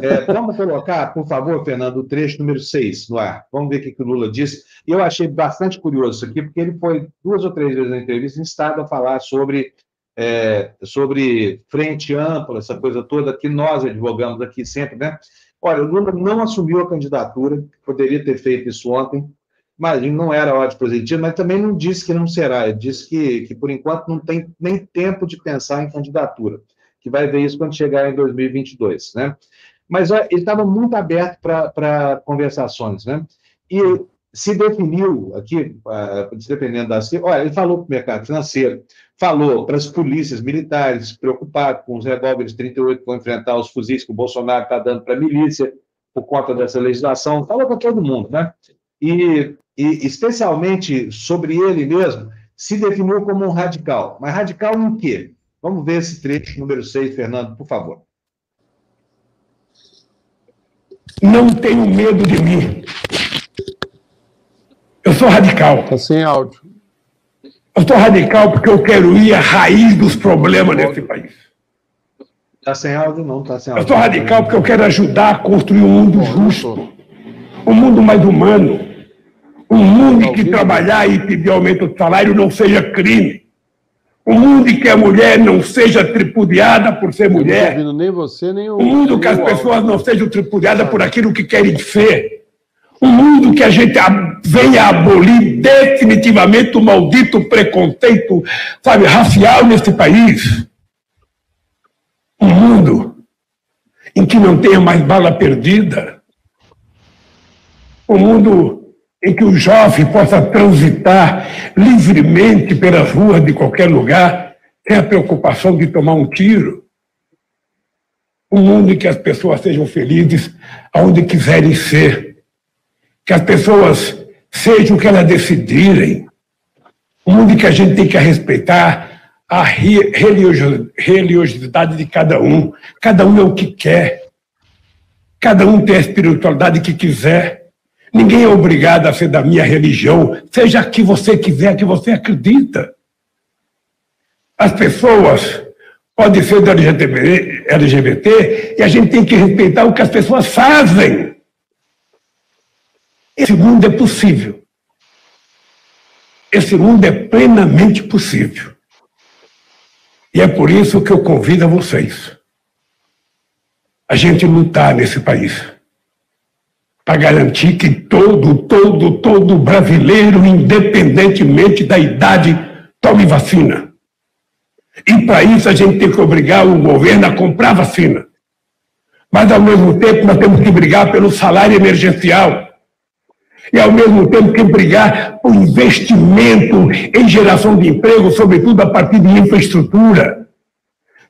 É, vamos colocar, por favor, Fernando, o trecho número 6 no ar. Vamos ver o que, que o Lula disse. E eu achei bastante curioso isso aqui, porque ele foi duas ou três vezes na entrevista instado a falar sobre, é, sobre frente ampla, essa coisa toda que nós advogamos aqui sempre, né? Olha, o Lula não assumiu a candidatura, poderia ter feito isso ontem, mas não era hora de presidente, mas também não disse que não será, ele disse que, que por enquanto não tem nem tempo de pensar em candidatura, que vai ver isso quando chegar em 2022, né? Mas ó, ele estava muito aberto para conversações, né? E se definiu aqui, dependendo da... Olha, ele falou para o mercado financeiro, falou para as polícias militares, preocupado com os revólveres 38 que vão enfrentar os fuzis que o Bolsonaro está dando para a milícia, por conta dessa legislação, falou para todo mundo, né? E, e, especialmente sobre ele mesmo, se definiu como um radical. Mas radical em quê? Vamos ver esse trecho número 6, Fernando, por favor. Não tenho medo de mim. Eu sou radical. Está sem áudio. Eu sou radical porque eu quero ir à raiz dos problemas desse país. Está sem áudio, não, está sem áudio. Eu sou radical porque eu quero ajudar a construir um mundo justo, um mundo mais humano, um mundo em que trabalhar e pedir aumento de salário não seja crime. Um mundo em que a mulher não seja tripudiada por ser mulher. Não nem você, nem o, um mundo que as pessoas não sejam tripudiadas por aquilo que querem ser. Um mundo que a gente venha abolir definitivamente o maldito preconceito, sabe, racial nesse país. Um mundo em que não tenha mais bala perdida. Um mundo em que o jovem possa transitar livremente pelas ruas de qualquer lugar, sem a preocupação de tomar um tiro. Um mundo em que as pessoas sejam felizes aonde quiserem ser que as pessoas sejam o que elas decidirem. O mundo que a gente tem que respeitar a religiosidade de cada um. Cada um é o que quer. Cada um tem a espiritualidade que quiser. Ninguém é obrigado a ser da minha religião, seja que você quiser, que você acredita. As pessoas podem ser do LGBT, LGBT e a gente tem que respeitar o que as pessoas fazem. Esse mundo é possível. Esse mundo é plenamente possível. E é por isso que eu convido a vocês a gente lutar nesse país para garantir que todo, todo, todo brasileiro, independentemente da idade, tome vacina. E para isso a gente tem que obrigar o governo a comprar vacina. Mas, ao mesmo tempo, nós temos que brigar pelo salário emergencial e, ao mesmo tempo, que brigar por investimento em geração de emprego, sobretudo a partir de infraestrutura.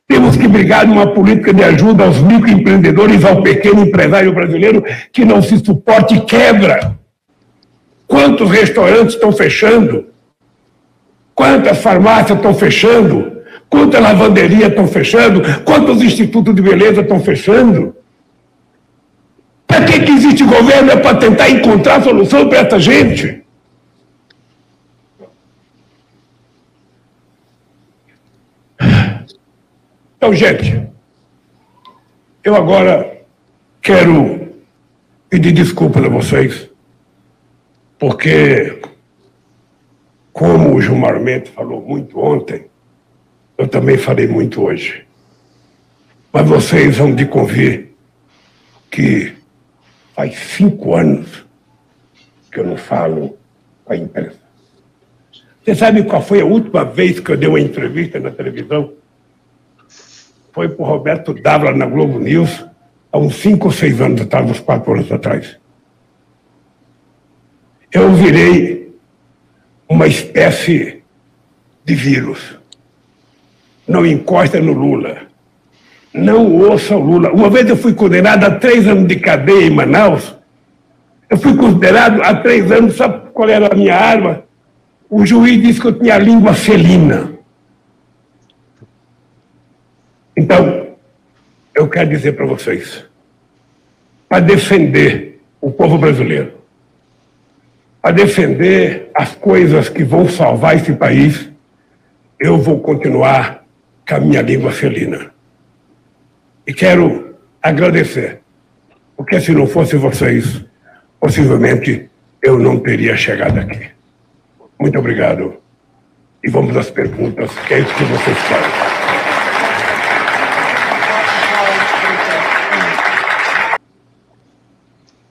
Temos que brigar numa política de ajuda aos microempreendedores, ao pequeno empresário brasileiro que não se suporte e quebra. Quantos restaurantes estão fechando? Quantas farmácias estão fechando? Quantas lavanderias estão fechando? Quantos institutos de beleza estão fechando? Para que, que existe governo? É para tentar encontrar solução para essa gente. Então, gente, eu agora quero pedir desculpas a vocês, porque, como o Gilmar Mendes falou muito ontem, eu também falei muito hoje. Mas vocês vão de convir que Faz cinco anos que eu não falo com a imprensa. Você sabe qual foi a última vez que eu dei uma entrevista na televisão? Foi para o Roberto Dávila na Globo News, há uns cinco ou seis anos atrás, uns quatro anos atrás. Eu virei uma espécie de vírus. Não encosta no Lula não ouça o Lula. Uma vez eu fui condenado a três anos de cadeia em Manaus. Eu fui considerado a três anos, sabe qual era a minha arma? O juiz disse que eu tinha a língua felina. Então, eu quero dizer para vocês, para defender o povo brasileiro, para defender as coisas que vão salvar esse país, eu vou continuar com a minha língua felina. E quero agradecer, porque se não fosse vocês, possivelmente eu não teria chegado aqui. Muito obrigado. E vamos às perguntas, que é isso que vocês querem.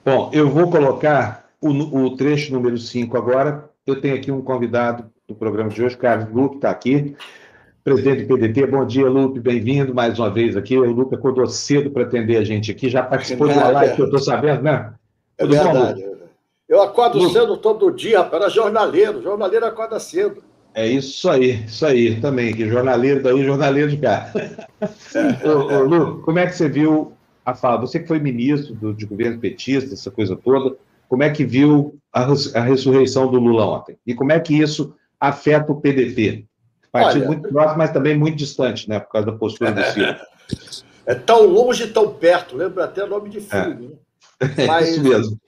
Bom, eu vou colocar o, o trecho número 5 agora. Eu tenho aqui um convidado do programa de hoje, Carlos Luque, está aqui presidente do PDT. Bom dia, Lupe, bem-vindo mais uma vez aqui. O Lupe acordou cedo para atender a gente aqui, já participou é de uma live que eu estou sabendo, né? É Tudo verdade. Bom, eu acordo Lupe? cedo todo dia, rapaz, era jornaleiro, jornaleiro acorda cedo. É isso aí, isso aí também, que jornaleiro daí, jornaleiro de cá. ô, ô, Lu, como é que você viu a fala? Você que foi ministro do, de governo petista, essa coisa toda, como é que viu a, a ressurreição do Lula ontem? E como é que isso afeta o PDT? Partido Olha, muito próximo, mas também muito distante, né? Por causa da postura do Ciro. É tão longe e tão perto, lembra até o nome de filme. É. Né? Mas, Isso mesmo.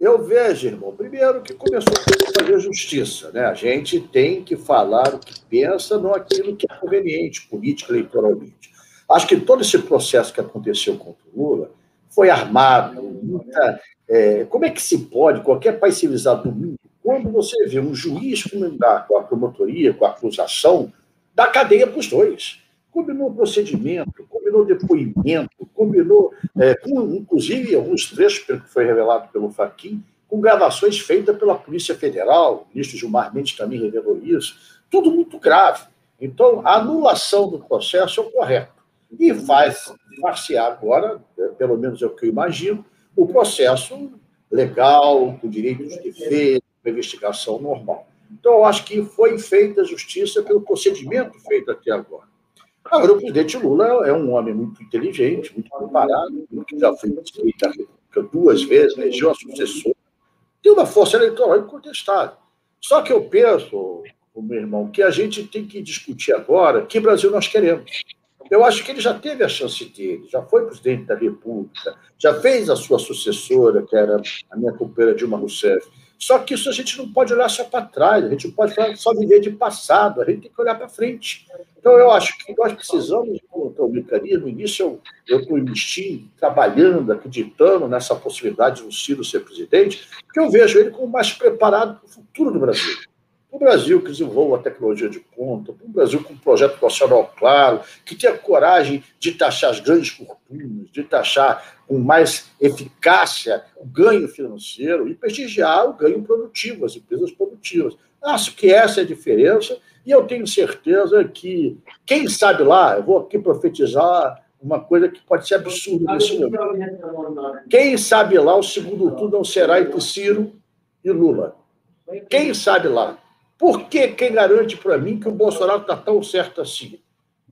Eu vejo, irmão, primeiro que começou a fazer justiça, né? A gente tem que falar o que pensa, não aquilo que é conveniente, política, eleitoralmente. Acho que todo esse processo que aconteceu contra o Lula foi armado. Muita, é, como é que se pode, qualquer país civilizado do mundo, quando você vê um juiz comandar com a promotoria, com a acusação, dá cadeia para os dois. Combinou procedimento, combinou depoimento, combinou, é, com, inclusive, alguns trechos que foi revelado pelo Faquin, com gravações feitas pela Polícia Federal, o ministro Gilmar Mendes também revelou isso, tudo muito grave. Então, a anulação do processo é o correto. E vai far-se agora, é, pelo menos é o que eu imagino, o processo legal, com direito de defesa, uma investigação normal. Então, eu acho que foi feita a justiça pelo procedimento feito até agora. Agora, o presidente Lula é um homem muito inteligente, muito preparado, que já foi da República duas vezes, elegeu a sucessora, tem uma força eleitoral incontestável. Só que eu penso, meu irmão, que a gente tem que discutir agora que Brasil nós queremos. Eu acho que ele já teve a chance dele, já foi presidente da República, já fez a sua sucessora, que era a minha companheira Dilma Rousseff. Só que isso a gente não pode olhar só para trás, a gente não pode só viver de passado, a gente tem que olhar para frente. Então, eu acho que nós precisamos encontrar o mecanismo. Início, eu estou investindo, trabalhando, acreditando nessa possibilidade do Ciro ser presidente, porque eu vejo ele como mais preparado para o futuro do Brasil um Brasil que desenvolva a tecnologia de ponta, um Brasil com um projeto nacional claro, que tenha coragem de taxar as grandes fortunas, de taxar com mais eficácia o ganho financeiro e prestigiar o ganho produtivo, as empresas produtivas. Acho que essa é a diferença e eu tenho certeza que, quem sabe lá, eu vou aqui profetizar uma coisa que pode ser absurda nesse momento. Quem sabe lá o segundo turno não será entre Ciro e Lula. Quem sabe lá? Por que quem garante para mim que o Bolsonaro está tão certo assim?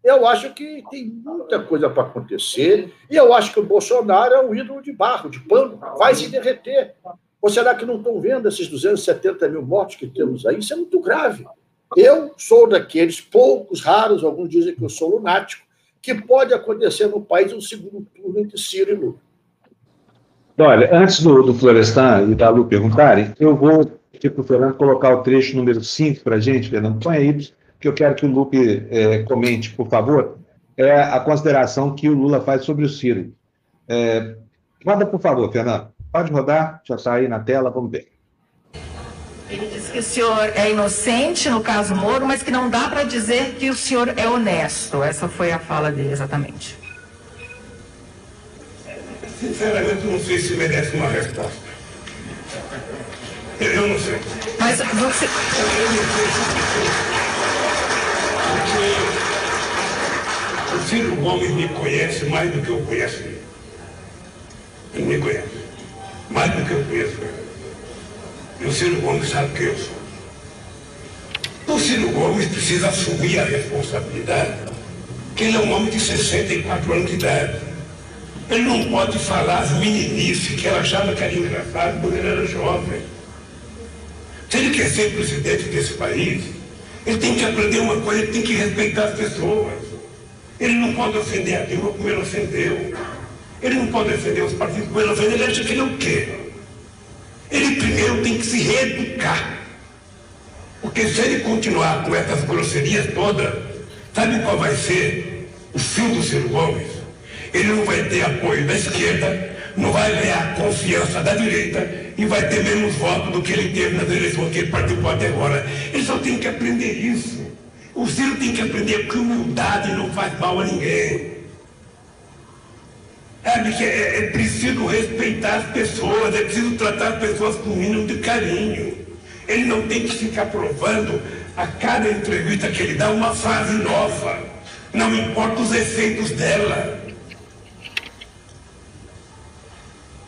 Eu acho que tem muita coisa para acontecer e eu acho que o Bolsonaro é um ídolo de barro, de pano, vai se derreter. Ou será que não estão vendo esses 270 mil mortos que temos aí? Isso é muito grave. Eu sou daqueles poucos, raros, alguns dizem que eu sou lunático, que pode acontecer no país um segundo turno entre Ciro e Lula. Olha, antes do, do Florestan e da Lu perguntarem, eu vou pedir para o Fernando colocar o trecho número 5 para a gente, Fernando. Põe aí, que eu quero que o Lupe é, comente, por favor. É a consideração que o Lula faz sobre o Ciro. É, roda, por favor, Fernando. Pode rodar, já está aí na tela, vamos ver. Ele disse que o senhor é inocente no caso Moro, mas que não dá para dizer que o senhor é honesto. Essa foi a fala dele, exatamente. Sinceramente, não sei se merece uma resposta. Eu não sei. Mas você. Porque o Ciro Gomes me conhece mais do que eu conheço ele. Ele me conhece. Mais do que eu conheço ele. E o Ciro Gomes sabe quem eu sou. O Ciro Gomes precisa assumir a responsabilidade, que ele é um homem de 64 anos de idade. Ele não pode falar as meninices que ela achava que era engraçado quando ele era jovem. Ele quer ser presidente desse país, ele tem que aprender uma coisa, ele tem que respeitar as pessoas. Ele não pode ofender a Dilma como ele ofendeu. Ele não pode ofender os partidos como ele ofendeu. Ele acha que ele é o quê? Ele primeiro tem que se reeducar. Porque se ele continuar com essas grosserias todas, sabe qual vai ser o fim do Ciro Gomes? Ele não vai ter apoio da esquerda, não vai ganhar confiança da direita e vai ter menos votos do que ele teve nas eleições que ele participou até agora. Ele só tem que aprender isso. O Ciro tem que aprender que humildade não faz mal a ninguém. Que é, é preciso respeitar as pessoas, é preciso tratar as pessoas com um mínimo de carinho. Ele não tem que ficar provando a cada entrevista que ele dá uma frase nova. Não importa os efeitos dela.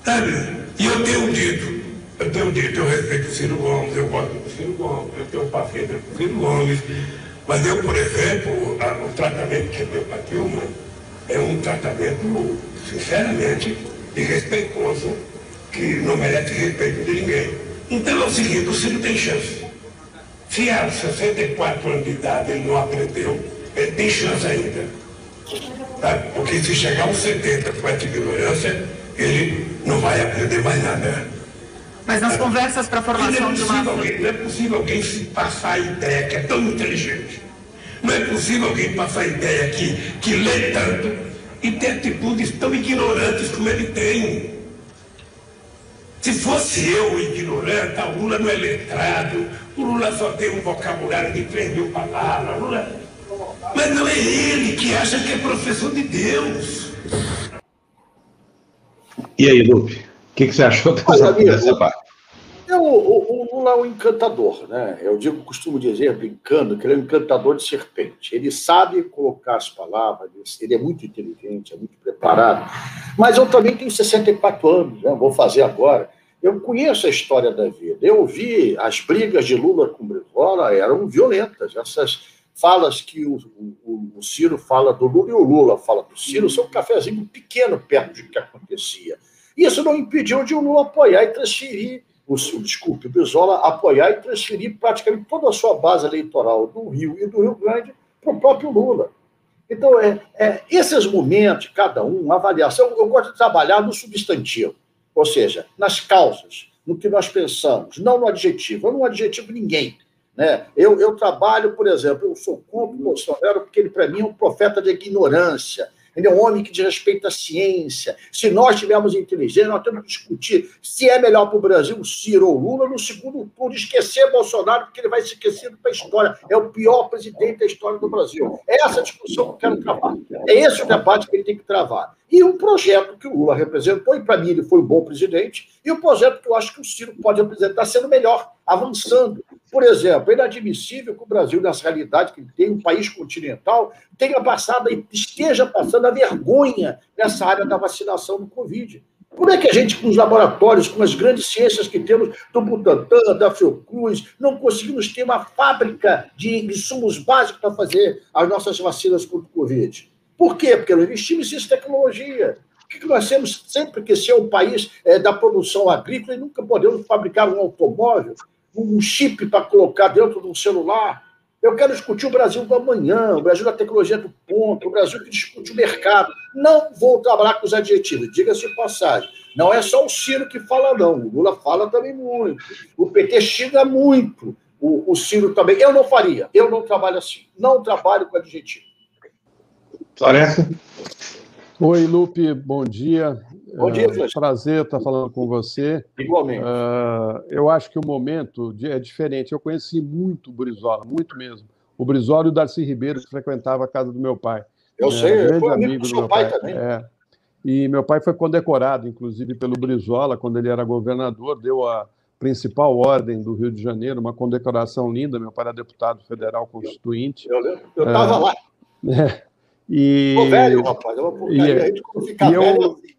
Sabe? E eu tenho dito, eu tenho dito, eu respeito o Ciro Gomes, eu gosto do Ciro Gomes, eu tenho paciência com o Ciro Gomes, mas eu, por exemplo, o tratamento que eu tenho para Dilma é um tratamento, sinceramente, irrespeitoso, que não merece respeito de ninguém. Então é o seguinte, o Ciro tem chance. Se há 64 anos de idade ele não aprendeu, ele tem chance ainda. Tá? Porque se chegar aos 70 com essa ignorância, ele não vai aprender mais nada. Mas nas conversas para a formação é de uma. Alguém, não é possível alguém se passar a ideia que é tão inteligente. Não é possível alguém passar a ideia que, que lê tanto e ter atitudes tão ignorantes como ele tem. Se fosse eu ignorante, o Lula não é letrado, o Lula só tem um vocabulário de 3 mil palavras. Lula... Mas não é ele que acha que é professor de Deus. E aí, Lupe, o que, que, você achou dessa, dessa parte? É, o, o, Lula é um encantador, né? Eu digo, costumo dizer, brincando, que ele é um encantador de serpente. Ele sabe colocar as palavras, ele é muito inteligente, é muito preparado. Mas eu também tenho 64 anos, né? vou fazer agora. Eu conheço a história da vida. Eu vi as brigas de Lula com Brizola eram violentas. Essas falas que o, o, o, Ciro fala do Lula e o Lula fala do Ciro são um cafezinho pequeno perto do que acontecia. Isso não impediu de o Lula apoiar e transferir o, desculpe, o Brizola apoiar e transferir praticamente toda a sua base eleitoral do Rio e do Rio Grande para o próprio Lula. Então, é, é, esses momentos, cada um, avaliação, eu gosto de trabalhar no substantivo, ou seja, nas causas, no que nós pensamos, não no adjetivo. Eu não adjetivo ninguém. Né? Eu, eu trabalho, por exemplo, eu sou contra o Bolsonaro porque ele, para mim, é um profeta de ignorância. Ele é um homem que desrespeita a ciência. Se nós tivermos inteligência, nós temos que discutir se é melhor para o Brasil Ciro ou Lula no segundo turno. Esquecer Bolsonaro, porque ele vai ser esquecido para a história. É o pior presidente da história do Brasil. É essa discussão que eu quero travar. É esse o debate que ele tem que travar. E um projeto que o Lula representou, e para mim ele foi um bom presidente, e um projeto que eu acho que o Ciro pode apresentar sendo melhor, avançando. Por exemplo, é inadmissível que o Brasil, nessa realidade que tem, um país continental, tenha passado, esteja passando a vergonha nessa área da vacinação do Covid. Como é que a gente, com os laboratórios, com as grandes ciências que temos do Butantan, da Fiocruz, não conseguimos ter uma fábrica de insumos básicos para fazer as nossas vacinas contra o Covid? Por quê? Porque não investimos em tecnologia. Por que nós temos sempre que ser um país é, da produção agrícola e nunca podemos fabricar um automóvel? um chip para colocar dentro de um celular. Eu quero discutir o Brasil do amanhã, o Brasil da tecnologia do ponto, o Brasil que discute o mercado. Não vou trabalhar com os adjetivos, diga-se de passagem. Não é só o Ciro que fala, não. O Lula fala também muito. O PT xinga muito. O, o Ciro também. Eu não faria. Eu não trabalho assim. Não trabalho com adjetivo. Florencio? Oi, Lupe, bom dia. Bom dia, é, Prazer estar falando com você. Igualmente. Uh, eu acho que o momento é diferente. Eu conheci muito o Brizola, muito mesmo. O Brizola e o Darcy Ribeiro, que frequentava a casa do meu pai. Eu é, sei, eu fui amigo do, seu pai, pai também. É. E meu pai foi condecorado, inclusive, pelo Brizola, quando ele era governador, deu a principal ordem do Rio de Janeiro, uma condecoração linda. Meu pai era deputado federal constituinte. Eu estava é, lá. É, e, Tô velho, rapaz, é uma porcaria. E, a gente, quando fica velho, eu, assim,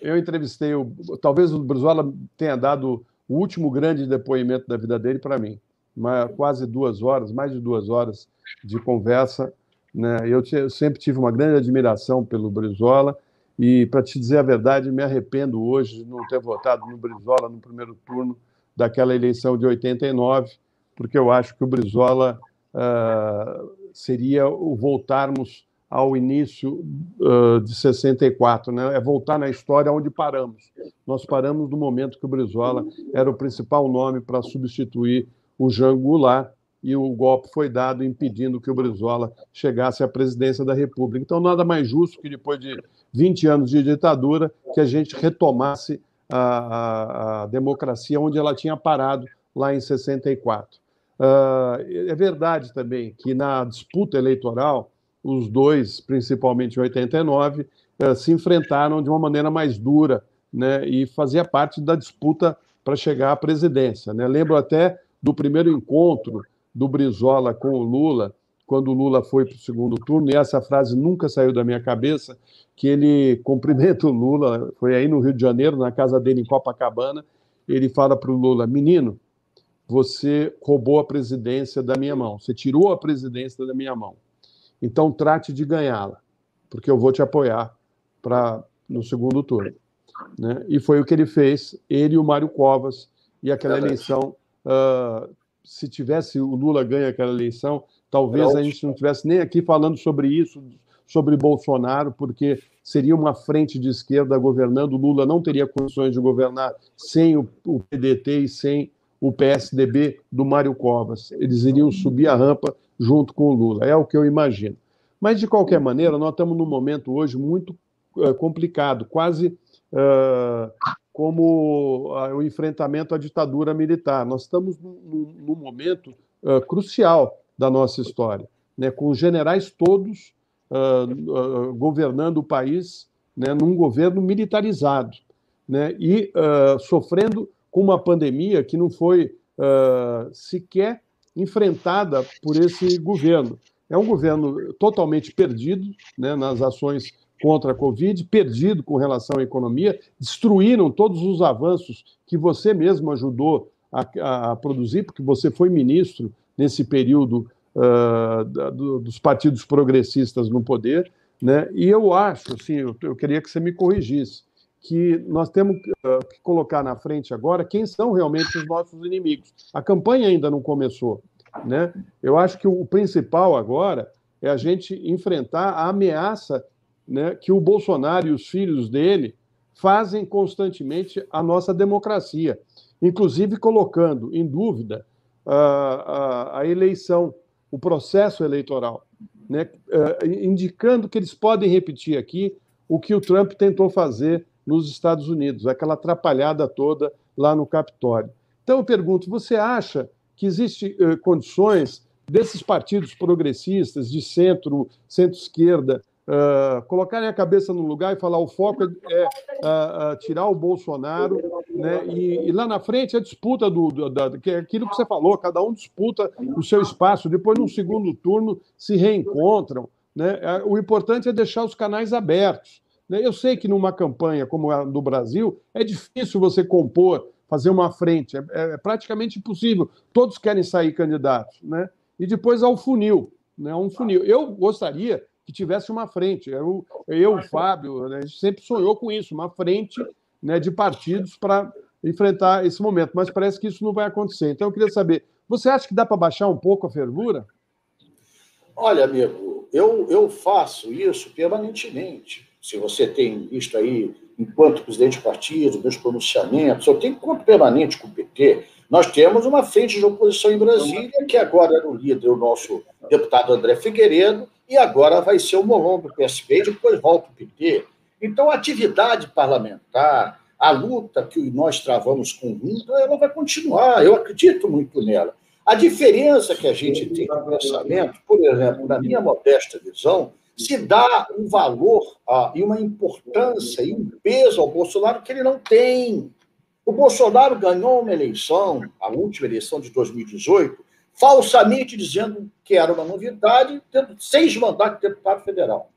eu entrevistei, o, talvez o Brizola tenha dado o último grande depoimento da vida dele para mim. Uma, quase duas horas, mais de duas horas de conversa. Né? Eu, eu sempre tive uma grande admiração pelo Brizola e, para te dizer a verdade, me arrependo hoje de não ter votado no Brizola no primeiro turno daquela eleição de 89, porque eu acho que o Brizola uh, seria o voltarmos ao início uh, de 64, né? é voltar na história onde paramos. Nós paramos no momento que o Brizola era o principal nome para substituir o Jean Goulart e o golpe foi dado impedindo que o Brizola chegasse à presidência da República. Então, nada mais justo que depois de 20 anos de ditadura que a gente retomasse a, a, a democracia onde ela tinha parado lá em 64. Uh, é verdade também que na disputa eleitoral os dois, principalmente em 89, eh, se enfrentaram de uma maneira mais dura, né, e fazia parte da disputa para chegar à presidência. Né? Lembro até do primeiro encontro do Brizola com o Lula, quando o Lula foi para o segundo turno, e essa frase nunca saiu da minha cabeça, que ele cumprimenta o Lula, foi aí no Rio de Janeiro, na casa dele em Copacabana, ele fala para o Lula, menino, você roubou a presidência da minha mão, você tirou a presidência da minha mão. Então trate de ganhá-la, porque eu vou te apoiar para no segundo turno. Né? E foi o que ele fez, ele e o Mário Covas, e aquela eleição, uh, se tivesse o Lula ganha aquela eleição, talvez a gente não tivesse nem aqui falando sobre isso, sobre Bolsonaro, porque seria uma frente de esquerda governando, o Lula não teria condições de governar sem o PDT e sem o PSDB do Mário Covas. Eles iriam subir a rampa junto com o Lula. É o que eu imagino. Mas, de qualquer maneira, nós estamos num momento hoje muito uh, complicado, quase uh, como uh, o enfrentamento à ditadura militar. Nós estamos num, num momento crucial da nossa história, né, com os generais todos governando o país né, num governo militarizado né, e sofrendo com uma pandemia que não foi sequer enfrentada por esse governo. É um governo totalmente perdido né, nas ações contra a Covid, perdido com relação à economia, destruíram todos os avanços que você mesmo ajudou a, a produzir, porque você foi ministro nesse período uh, da, do, dos partidos progressistas no poder, né? E eu acho, assim, eu, eu queria que você me corrigisse, que nós temos uh, que colocar na frente agora quem são realmente os nossos inimigos. A campanha ainda não começou. Né? Eu acho que o principal agora é a gente enfrentar a ameaça né, que o Bolsonaro e os filhos dele fazem constantemente a nossa democracia, inclusive colocando em dúvida a, a, a eleição, o processo eleitoral, né, uh, indicando que eles podem repetir aqui o que o Trump tentou fazer nos Estados Unidos, aquela atrapalhada toda lá no Capitólio. Então eu pergunto, você acha que existem uh, condições desses partidos progressistas de centro, centro-esquerda, uh, colocarem a cabeça no lugar e falar o foco é, é uh, tirar o Bolsonaro, né? E, e, lá na frente a disputa do, do da, que é aquilo que você falou, cada um disputa o seu espaço. Depois, no segundo turno, se reencontram. Né? O importante é deixar os canais abertos. Né? Eu sei que numa campanha como a do Brasil é difícil você compor, fazer uma frente, é, é praticamente impossível. Todos querem sair candidatos, né? E depois ao funil, né? Um funil. Eu gostaria que tivesse uma frente. Eu, eu o Fábio, né, a gente sempre sonhou com isso, uma frente né, de partidos para enfrentar esse momento, mas parece que isso não vai acontecer. Então, eu queria saber, você acha que dá para baixar um pouco a fervura? Olha, amigo, eu, eu faço isso permanentemente. Se você tem visto aí, enquanto presidente de partido, meus pronunciamentos, eu tenho encontro permanente com o PT. Nós temos uma frente de oposição em Brasília, que agora era o líder, o nosso deputado André Figueiredo, e agora vai ser o Molon do PSB, e depois volta o PT. Então, a atividade parlamentar, a luta que nós travamos com o mundo, ela vai continuar. Eu acredito muito nela. A diferença que a gente tem no pensamento, por exemplo, na minha modesta visão, se dá um valor ah, e uma importância e um peso ao Bolsonaro que ele não tem. O Bolsonaro ganhou uma eleição, a última eleição de 2018, falsamente dizendo que era uma novidade, tendo seis mandatos de deputado federal.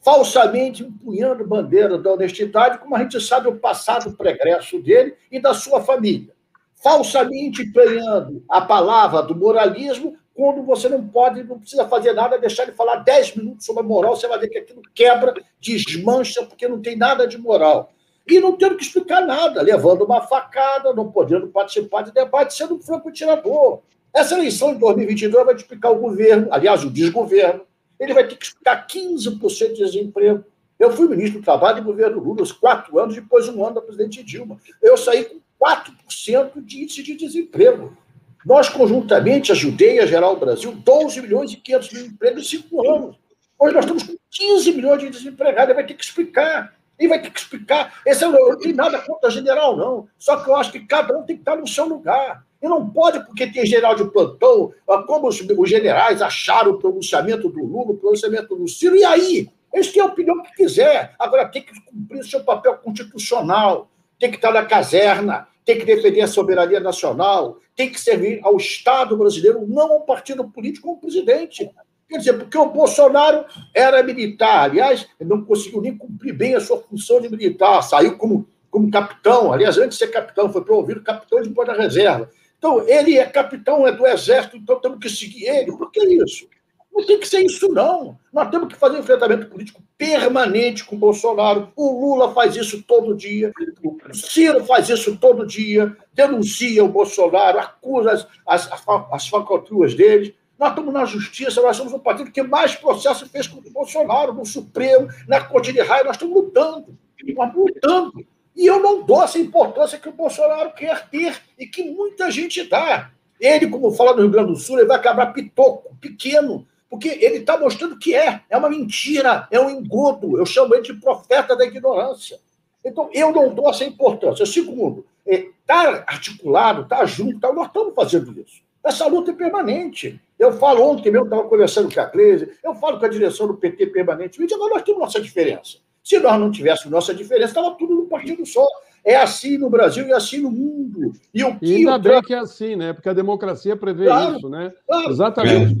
Falsamente empunhando bandeira da honestidade, como a gente sabe o passado pregresso dele e da sua família. Falsamente empenhando a palavra do moralismo, quando você não pode, não precisa fazer nada, deixar ele falar dez minutos sobre a moral, você vai ver que aquilo quebra, desmancha, porque não tem nada de moral. E não tendo que explicar nada, levando uma facada, não podendo participar de debate, sendo um franco tirador. Essa eleição de 2022 vai explicar o governo, aliás, o desgoverno. Ele vai ter que explicar 15% de desemprego. Eu fui ministro do Trabalho do governo Lula, os quatro anos, depois um ano da presidente Dilma. Eu saí com 4% de índice de desemprego. Nós, conjuntamente, ajudei a gerar o Brasil 12 milhões e 500 mil empregos em cinco anos. Hoje nós estamos com 15 milhões de desempregados. Ele vai ter que explicar. Ele vai ter que explicar. Esse é, eu não tenho nada contra general, não. Só que eu acho que cada um tem que estar no seu lugar. E não pode, porque tem general de plantão, ah, como os, os generais acharam o pronunciamento do Lula, o pronunciamento do Ciro, e aí? Eles têm a opinião que quiser. Agora, tem que cumprir o seu papel constitucional, tem que estar na caserna, tem que defender a soberania nacional, tem que servir ao Estado brasileiro, não ao partido político como presidente. Quer dizer, porque o Bolsonaro era militar, aliás, não conseguiu nem cumprir bem a sua função de militar, saiu como, como capitão, aliás, antes de ser capitão, foi promovido capitão depois da reserva. Então, ele é capitão, é do exército, então temos que seguir ele. Por que isso? Não tem que ser isso, não. Nós temos que fazer um enfrentamento político permanente com o Bolsonaro. O Lula faz isso todo dia, o Ciro faz isso todo dia, denuncia o Bolsonaro, acusa as, as, as deles. Nós estamos na justiça, nós somos o partido que mais processo fez contra o Bolsonaro, no Supremo, na Corte de Raio, nós estamos lutando. Nós lutando. E eu não dou essa importância que o Bolsonaro quer ter e que muita gente dá. Ele, como fala no Rio Grande do Sul, ele vai acabar pitoco, pequeno, porque ele está mostrando que é. É uma mentira, é um engodo. Eu chamo ele de profeta da ignorância. Então, eu não dou essa importância. Segundo, está é, articulado, está junto, tá, nós estamos fazendo isso. Essa luta é permanente. Eu falo ontem mesmo, estava conversando com a Cleise, eu falo com a direção do PT permanentemente, agora nós temos nossa diferença. Se nós não tivéssemos nossa diferença, estava tudo num partido só. É assim no Brasil e assim no mundo. E, o que ainda bem que é assim, né? Porque a democracia prevê claro, isso, né? Claro. Exatamente.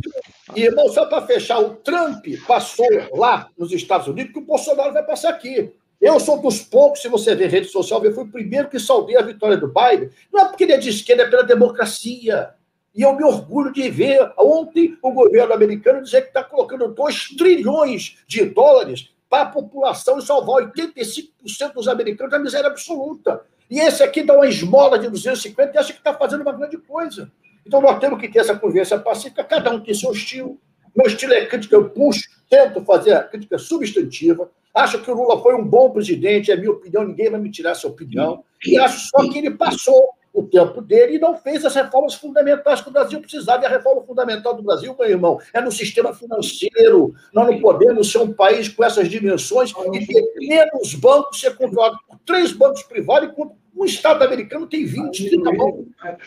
E, irmão, só para fechar, o Trump passou lá nos Estados Unidos, que o Bolsonaro vai passar aqui. Eu sou dos poucos, se você ver rede social, eu fui o primeiro que saudei a vitória do Biden. Não é porque ele é de esquerda, é pela democracia. E eu me orgulho de ver ontem o governo americano dizer que está colocando 2 trilhões de dólares poupar a população e salvar 85% dos americanos da miséria absoluta. E esse aqui dá uma esmola de 250 e acha que está fazendo uma grande coisa. Então nós temos que ter essa convivência pacífica, cada um tem seu estilo. Meu estilo é crítica, eu puxo, tento fazer a crítica substantiva. Acho que o Lula foi um bom presidente, é minha opinião, ninguém vai me tirar essa opinião. E acho só que ele passou o tempo dele e não fez as reformas fundamentais que o Brasil precisava. E a reforma fundamental do Brasil, meu irmão, é no sistema financeiro. Nós não podemos ser um país com essas dimensões e ter menos bancos ser controlados por três bancos privados, enquanto um Estado americano tem 20, 30 bancos.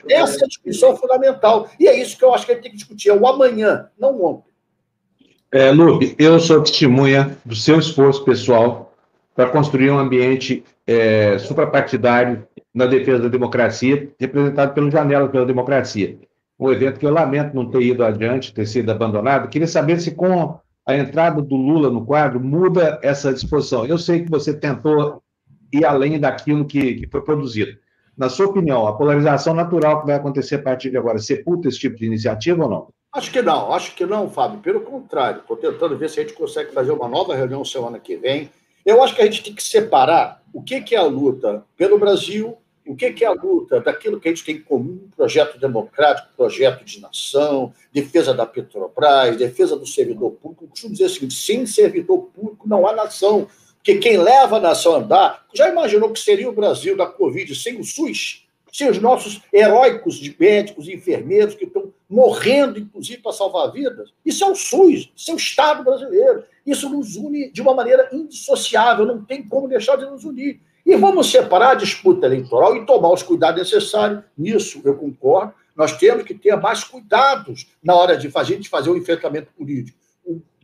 Essa é a discussão fundamental. E é isso que eu acho que a gente tem que discutir. É o amanhã, não ontem. É, Lupe, eu sou testemunha do seu esforço pessoal para construir um ambiente é, suprapartidário na defesa da democracia, representado pelo Janela pela Democracia. Um evento que eu lamento não ter ido adiante, ter sido abandonado. Queria saber se com a entrada do Lula no quadro muda essa disposição. Eu sei que você tentou ir além daquilo que, que foi produzido. Na sua opinião, a polarização natural que vai acontecer a partir de agora sepulta esse tipo de iniciativa ou não? Acho que não, acho que não, Fábio. Pelo contrário, estou tentando ver se a gente consegue fazer uma nova reunião semana que vem eu acho que a gente tem que separar o que é a luta pelo Brasil, o que é a luta daquilo que a gente tem em comum, projeto democrático, projeto de nação, defesa da Petrobras, defesa do servidor público. Eu costumo dizer o seguinte: sem servidor público não há nação. Porque quem leva a nação a andar, já imaginou que seria o Brasil da Covid sem o SUS? Sem os nossos heróicos de médicos e enfermeiros que estão morrendo, inclusive, para salvar vidas? Isso é o SUS, isso é o Estado brasileiro. Isso nos une de uma maneira indissociável, não tem como deixar de nos unir. E vamos separar a disputa eleitoral e tomar os cuidados necessários. Nisso eu concordo. Nós temos que ter mais cuidados na hora de fazer, de fazer o enfrentamento político.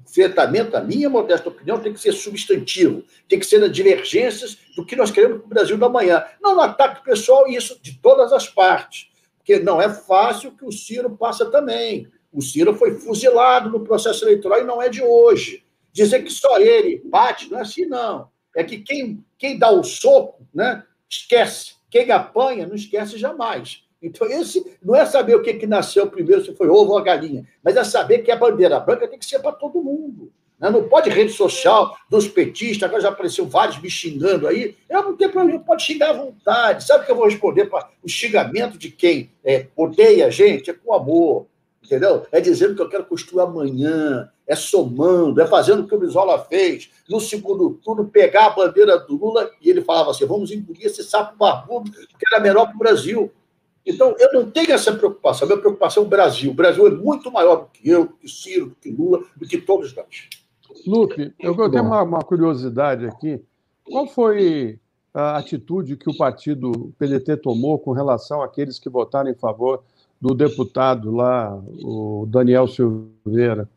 Enfrentamento, a minha modesta opinião, tem que ser substantivo, tem que ser nas divergências do que nós queremos para o Brasil da manhã. Não no ataque pessoal, isso de todas as partes. Porque não é fácil que o Ciro passa também. O Ciro foi fuzilado no processo eleitoral e não é de hoje. Dizer que só ele bate, não é assim, não. É que quem, quem dá o soco, né, esquece. Quem apanha, não esquece jamais. Então, esse não é saber o que, que nasceu primeiro, se foi ovo ou a galinha, mas é saber que a bandeira branca tem que ser para todo mundo. Né? Não pode rede social dos petistas, agora já apareceu vários me xingando aí. Eu não tenho problema, pode xingar à vontade. Sabe o que eu vou responder para o xingamento de quem é, odeia a gente? É com amor entendeu? É dizendo que eu quero construir amanhã, é somando, é fazendo o que o Brizola fez. No segundo turno, pegar a bandeira do Lula e ele falava assim: vamos engolir esse sapo barbudo, que era melhor para o Brasil. Então, eu não tenho essa preocupação. A minha preocupação é o Brasil. O Brasil é muito maior do que eu, do que Ciro, do que Lula, do que todos nós. Lupe, eu tenho uma, uma curiosidade aqui. Qual foi a atitude que o partido PDT tomou com relação àqueles que votaram em favor do deputado lá, o Daniel Silveira?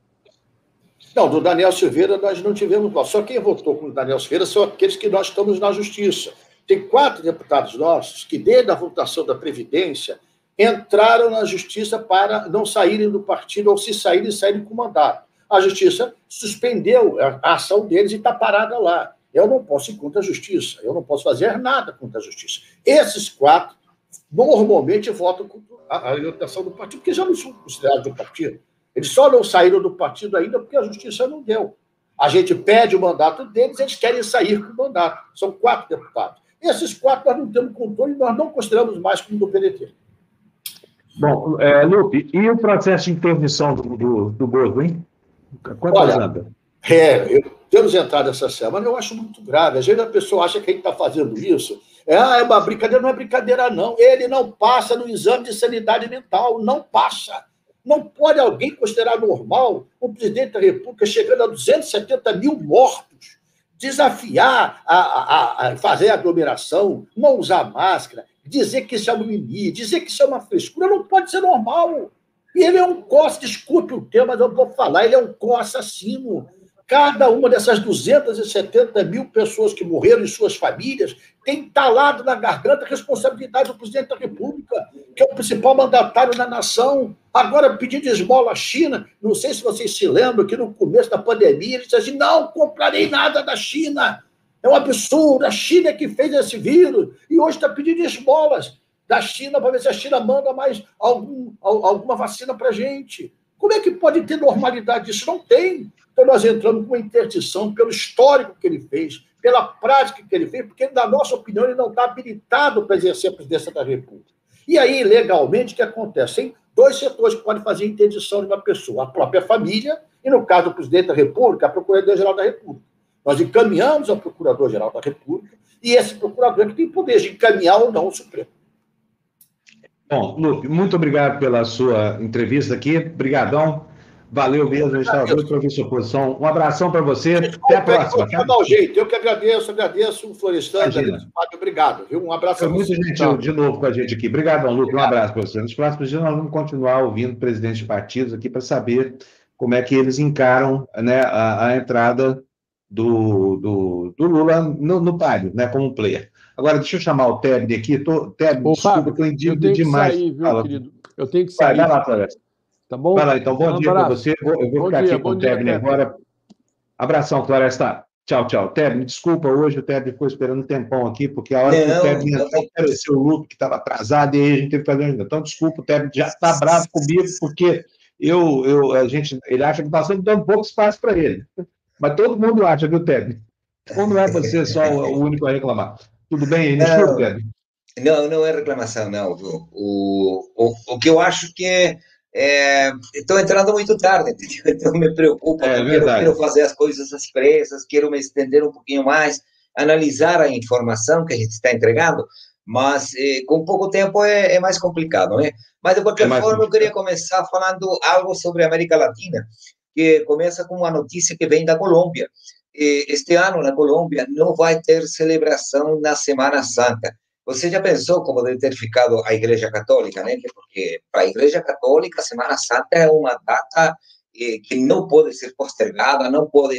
Não, do Daniel Silveira nós não tivemos. Só quem votou com o Daniel Silveira são aqueles que nós estamos na justiça. Tem quatro deputados nossos que, desde a votação da Previdência, entraram na justiça para não saírem do partido ou, se saírem, saírem com mandato. A justiça suspendeu a ação deles e está parada lá. Eu não posso ir contra a justiça, eu não posso fazer nada contra a justiça. Esses quatro normalmente votam contra a orientação do partido, porque já não são considerados do partido. Eles só não saíram do partido ainda porque a justiça não deu. A gente pede o mandato deles, eles querem sair com o mandato. São quatro deputados. Esses quatro nós não temos controle, nós não consideramos mais como do PDT. Bom, é, Lupe, e o processo de interdição do, do, do hein? Quanto Olha, é, eu, temos entrado essa semana, eu acho muito grave. Às vezes a pessoa acha que a gente está fazendo isso é, ah, é uma brincadeira, não é brincadeira, não. Ele não passa no exame de sanidade mental, não passa. Não pode alguém considerar normal o presidente da República chegando a 270 mil mortos, desafiar a, a, a fazer aglomeração, não usar máscara, dizer que isso é um mimimi, dizer que isso é uma frescura, não pode ser normal. E ele é um co desculpe o tema, mas eu vou falar, ele é um co-assassino. Cada uma dessas 270 mil pessoas que morreram e suas famílias tem entalado na garganta a responsabilidade do presidente da República, que é o principal mandatário da nação. Agora, pedindo esmola à China, não sei se vocês se lembram que no começo da pandemia ele disse assim: não comprarei nada da China. É um absurdo, a China é que fez esse vírus, e hoje está pedindo esmolas da China para ver se a China manda mais algum, alguma vacina para a gente. Como é que pode ter normalidade disso? Não tem. Então, nós entramos com uma interdição pelo histórico que ele fez, pela prática que ele fez, porque, na nossa opinião, ele não está habilitado para exercer a presidência da República. E aí, legalmente, o que acontece? Tem dois setores que podem fazer interdição de uma pessoa: a própria família e, no caso do presidente da República, a Procuradoria-Geral da República. Nós encaminhamos ao Procurador-Geral da República e esse procurador é que tem poder de encaminhar ou não o Supremo. Bom, Lupe, muito obrigado pela sua entrevista aqui. Obrigadão. Valeu mesmo, a gente estava muito para sua posição. Um abração para você. Até a próxima. Tá? Dar o jeito. Eu que agradeço, agradeço o Florestan, obrigado. Viu? Um abraço Foi muito gentil de novo com a gente aqui. Obrigadão, Lupe. Um abraço para você. Nos próximos dias nós vamos continuar ouvindo presidentes de partidos aqui para saber como é que eles encaram né, a, a entrada do, do, do, Lula no, no páreo, né, como player. Agora, deixa eu chamar o Tebni aqui. Tô, Tebni, desculpa, estou indignado demais. Sair, viu, querido? Eu tenho que sair. Vai, vai lá, Floresta. Tá bom? Vai lá, então, bom um dia para você. Eu vou bom ficar dia, aqui com o Tebni agora. Abração, Floresta. Tchau, tchau. Tebni, desculpa, hoje o Tebni ficou esperando um tempão aqui, porque a hora não, que o Tebni apareceu o Luke, que estava atrasado, e aí a gente teve que fazer ainda. Então, desculpa, o Tebni já está bravo comigo, porque eu, eu, a gente, ele acha que nós estamos dando pouco espaço para ele. Mas todo mundo acha, viu, Tebni? Ou não é você só o único a reclamar? Tudo bem aí, não, Tebni? Não, não é reclamação, não. O, o, o que eu acho que é, é, estou entrando muito tarde, entendeu? então me preocupa, é, quero, quero, fazer as coisas às pressas, quero me estender um pouquinho mais, analisar a informação que a gente está entregando, mas eh, com pouco tempo é, é, mais complicado, né? Mas de qualquer é forma, eu queria começar falando algo sobre a América Latina, que começa com uma notícia que vem da Colômbia. Este ano, na Colômbia, não vai ter celebração na Semana Santa. Você já pensou como deve ter ficado a Igreja Católica, né? Porque para a Igreja Católica, Semana Santa é uma data eh, que não pode ser postergada, não pode,